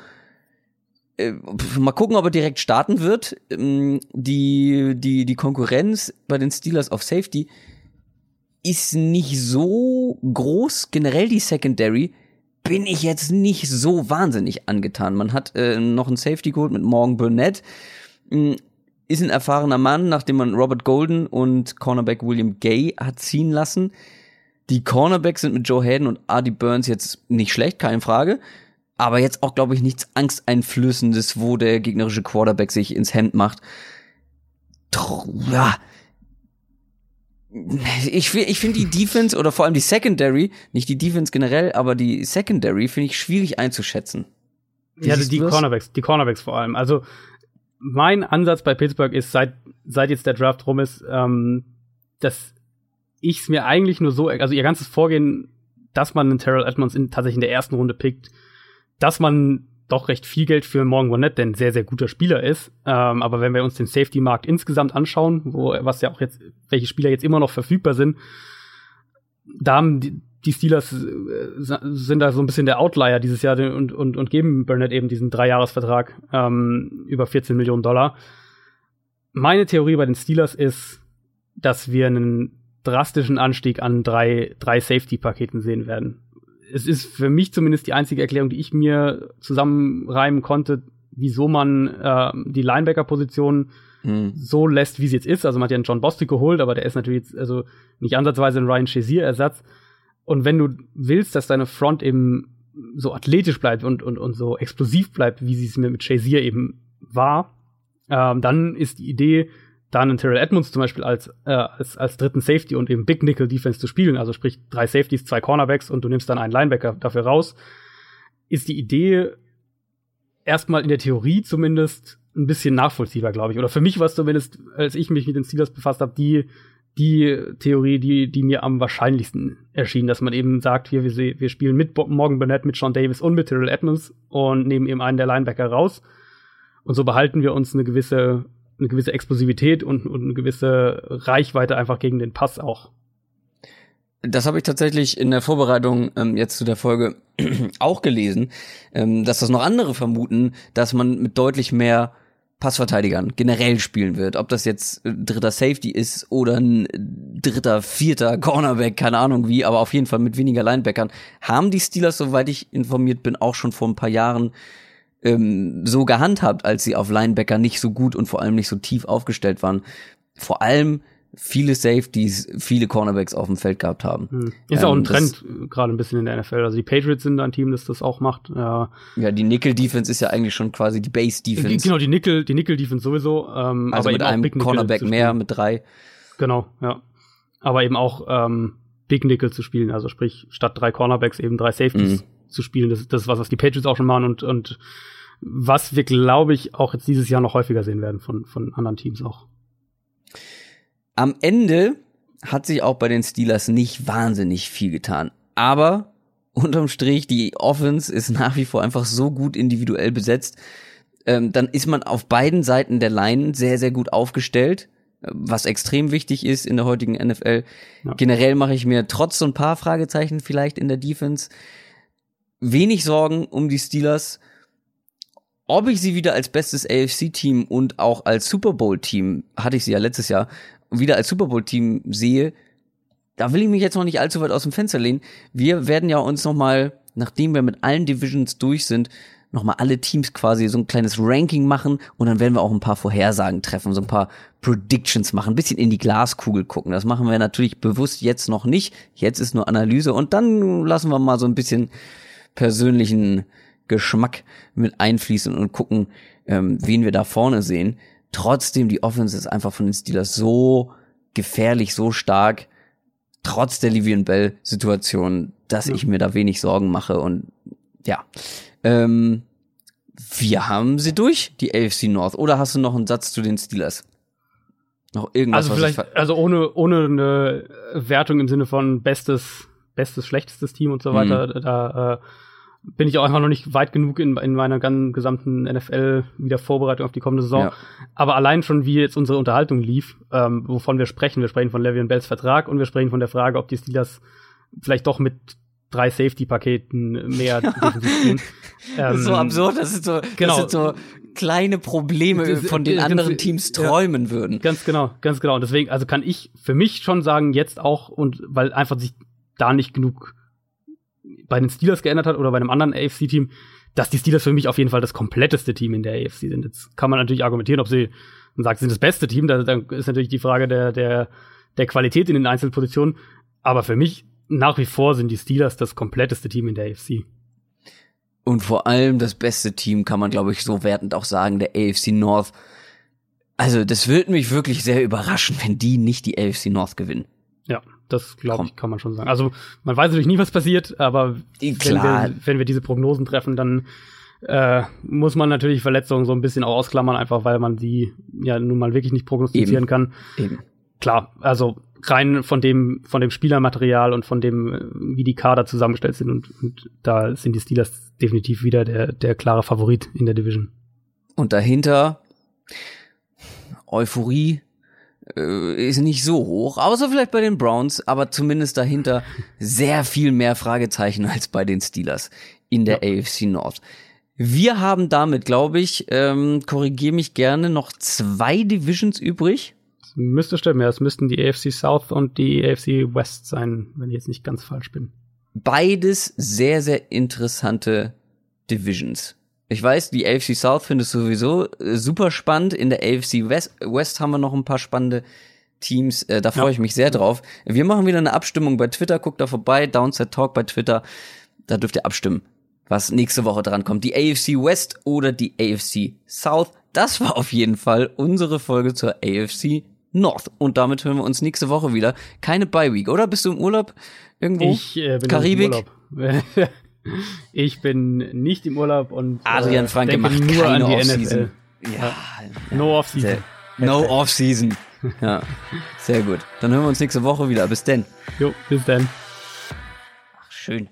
Äh, mal gucken, ob er direkt starten wird. Ähm, die, die, die Konkurrenz bei den Steelers auf Safety ist nicht so groß. Generell die Secondary bin ich jetzt nicht so wahnsinnig angetan. Man hat äh, noch einen Safety geholt mit Morgan Burnett. Hm, ist ein erfahrener Mann, nachdem man Robert Golden und Cornerback William Gay hat ziehen lassen. Die Cornerbacks sind mit Joe Hayden und Artie Burns jetzt nicht schlecht, keine Frage. Aber jetzt auch, glaube ich, nichts Angsteinflößendes, wo der gegnerische Quarterback sich ins Hemd macht. Ja, ich, ich finde die Defense oder vor allem die Secondary, nicht die Defense generell, aber die Secondary finde ich schwierig einzuschätzen. Wie ja, die Cornerbacks, die Cornerbacks vor allem. Also mein Ansatz bei Pittsburgh ist, seit, seit jetzt der Draft rum ist, ähm, dass ich es mir eigentlich nur so, also ihr ganzes Vorgehen, dass man einen Terrell Edmonds in, tatsächlich in der ersten Runde pickt, dass man doch recht viel Geld für Morgan Burnett, der ein sehr, sehr guter Spieler ist. Ähm, aber wenn wir uns den Safety-Markt insgesamt anschauen, wo, was ja auch jetzt, welche Spieler jetzt immer noch verfügbar sind, da haben die, die Steelers äh, sind da so ein bisschen der Outlier dieses Jahr und, und, und geben Burnett eben diesen Dreijahresvertrag ähm, über 14 Millionen Dollar. Meine Theorie bei den Steelers ist, dass wir einen drastischen Anstieg an drei, drei Safety-Paketen sehen werden es ist für mich zumindest die einzige Erklärung, die ich mir zusammenreimen konnte, wieso man äh, die Linebacker-Position mhm. so lässt, wie sie jetzt ist. Also man hat ja einen John Bostic geholt, aber der ist natürlich jetzt also nicht ansatzweise ein Ryan Shazier-Ersatz. Und wenn du willst, dass deine Front eben so athletisch bleibt und, und, und so explosiv bleibt, wie sie es mir mit Shazier eben war, ähm, dann ist die Idee, da einen Terrell Edmonds zum Beispiel als, äh, als, als dritten Safety und eben Big Nickel Defense zu spielen, also sprich drei Safeties, zwei Cornerbacks und du nimmst dann einen Linebacker dafür raus, ist die Idee erstmal in der Theorie zumindest ein bisschen nachvollziehbar, glaube ich. Oder für mich war es zumindest, als ich mich mit den Steelers befasst habe, die, die Theorie, die, die mir am wahrscheinlichsten erschien, dass man eben sagt, wir, wir, wir spielen mit Morgan Burnett, mit Sean Davis und mit Terrell Edmonds und nehmen eben einen der Linebacker raus. Und so behalten wir uns eine gewisse, eine gewisse Explosivität und, und eine gewisse Reichweite einfach gegen den Pass auch. Das habe ich tatsächlich in der Vorbereitung ähm, jetzt zu der Folge auch gelesen, ähm, dass das noch andere vermuten, dass man mit deutlich mehr Passverteidigern generell spielen wird. Ob das jetzt äh, dritter Safety ist oder ein dritter, vierter Cornerback, keine Ahnung wie, aber auf jeden Fall mit weniger Linebackern, haben die Steelers, soweit ich informiert bin, auch schon vor ein paar Jahren ähm, so gehandhabt, als sie auf Linebacker nicht so gut und vor allem nicht so tief aufgestellt waren. Vor allem viele Safeties, viele Cornerbacks auf dem Feld gehabt haben. Hm. Ist ähm, auch ein Trend gerade ein bisschen in der NFL. Also die Patriots sind ein Team, das das auch macht. Ja, ja die Nickel-Defense ist ja eigentlich schon quasi die Base-Defense. Genau, die Nickel, die Nickel-Defense sowieso. Ähm, also aber mit einem Cornerback mehr, mit drei. Genau, ja. Aber eben auch ähm, Big Nickel zu spielen. Also sprich, statt drei Cornerbacks eben drei Safeties mhm. zu spielen. Das, das ist was, was die Patriots auch schon machen und, und was wir, glaube ich, auch jetzt dieses Jahr noch häufiger sehen werden von, von anderen Teams auch. Am Ende hat sich auch bei den Steelers nicht wahnsinnig viel getan. Aber unterm Strich, die Offense ist nach wie vor einfach so gut individuell besetzt. Ähm, dann ist man auf beiden Seiten der Line sehr, sehr gut aufgestellt, was extrem wichtig ist in der heutigen NFL. Ja. Generell mache ich mir trotz so ein paar Fragezeichen vielleicht in der Defense wenig Sorgen um die Steelers. Ob ich sie wieder als bestes AFC-Team und auch als Super Bowl-Team, hatte ich sie ja letztes Jahr, wieder als Super Bowl-Team sehe, da will ich mich jetzt noch nicht allzu weit aus dem Fenster lehnen. Wir werden ja uns noch mal, nachdem wir mit allen Divisions durch sind, noch mal alle Teams quasi so ein kleines Ranking machen und dann werden wir auch ein paar Vorhersagen treffen, so ein paar Predictions machen, ein bisschen in die Glaskugel gucken. Das machen wir natürlich bewusst jetzt noch nicht. Jetzt ist nur Analyse und dann lassen wir mal so ein bisschen persönlichen Geschmack mit einfließen und gucken, ähm, wen wir da vorne sehen. Trotzdem, die Offense ist einfach von den Steelers so gefährlich, so stark, trotz der Livian Bell-Situation, dass ja. ich mir da wenig Sorgen mache. Und ja, ähm, wir haben sie durch, die AFC North. Oder hast du noch einen Satz zu den Steelers? Noch irgendwas? Also vielleicht, also ohne, ohne eine Wertung im Sinne von bestes, bestes, schlechtestes Team und so weiter, mhm. da äh, bin ich auch einfach noch nicht weit genug in, in meiner ganzen gesamten NFL wieder Vorbereitung auf die kommende Saison. Ja. Aber allein schon, wie jetzt unsere Unterhaltung lief, ähm, wovon wir sprechen, wir sprechen von Le'Veon Bells Vertrag und wir sprechen von der Frage, ob die Steelers vielleicht doch mit drei Safety-Paketen mehr ähm, so absurd, das sind so, genau. das sind so kleine Probleme, von denen anderen Teams träumen ja, würden. Ganz genau, ganz genau. Und deswegen, also kann ich für mich schon sagen, jetzt auch, und weil einfach sich da nicht genug bei den Steelers geändert hat oder bei einem anderen AFC-Team, dass die Steelers für mich auf jeden Fall das kompletteste Team in der AFC sind. Jetzt kann man natürlich argumentieren, ob sie man sagt, sie sind das beste Team. Da, da ist natürlich die Frage der, der, der Qualität in den Einzelpositionen. Aber für mich nach wie vor sind die Steelers das kompletteste Team in der AFC. Und vor allem das beste Team kann man, glaube ich, so wertend auch sagen, der AFC North. Also, das würde mich wirklich sehr überraschen, wenn die nicht die AFC North gewinnen. Ja, das glaube ich, kann man schon sagen. Also man weiß natürlich nie, was passiert, aber wenn wir, wenn wir diese Prognosen treffen, dann äh, muss man natürlich Verletzungen so ein bisschen auch ausklammern, einfach weil man sie ja nun mal wirklich nicht prognostizieren Eben. kann. Eben. Klar, also rein von dem, von dem Spielermaterial und von dem, wie die Kader zusammengestellt sind und, und da sind die Steelers definitiv wieder der, der klare Favorit in der Division. Und dahinter Euphorie, ist nicht so hoch, außer vielleicht bei den Browns, aber zumindest dahinter sehr viel mehr Fragezeichen als bei den Steelers in der ja. AFC North. Wir haben damit, glaube ich, ähm, korrigiere mich gerne, noch zwei Divisions übrig. Das müsste stimmen, ja. Es müssten die AFC South und die AFC West sein, wenn ich jetzt nicht ganz falsch bin. Beides sehr, sehr interessante Divisions. Ich weiß, die AFC South findest du sowieso äh, super spannend. In der AFC West, West haben wir noch ein paar spannende Teams. Äh, da freue ja. ich mich sehr drauf. Wir machen wieder eine Abstimmung bei Twitter. Guckt da vorbei. Downset Talk bei Twitter. Da dürft ihr abstimmen, was nächste Woche dran kommt. Die AFC West oder die AFC South. Das war auf jeden Fall unsere Folge zur AFC North. Und damit hören wir uns nächste Woche wieder. Keine Bye Week, oder? Bist du im Urlaub irgendwo? Ich äh, bin Karibik? im Urlaub. ich bin nicht im Urlaub und Adrian Franke äh, macht nur keine an die Off-Season. NFL. Ja, no Off-Season. No Off-Season. Ja, sehr gut. Dann hören wir uns nächste Woche wieder. Bis denn. Jo, bis denn. Ach, schön.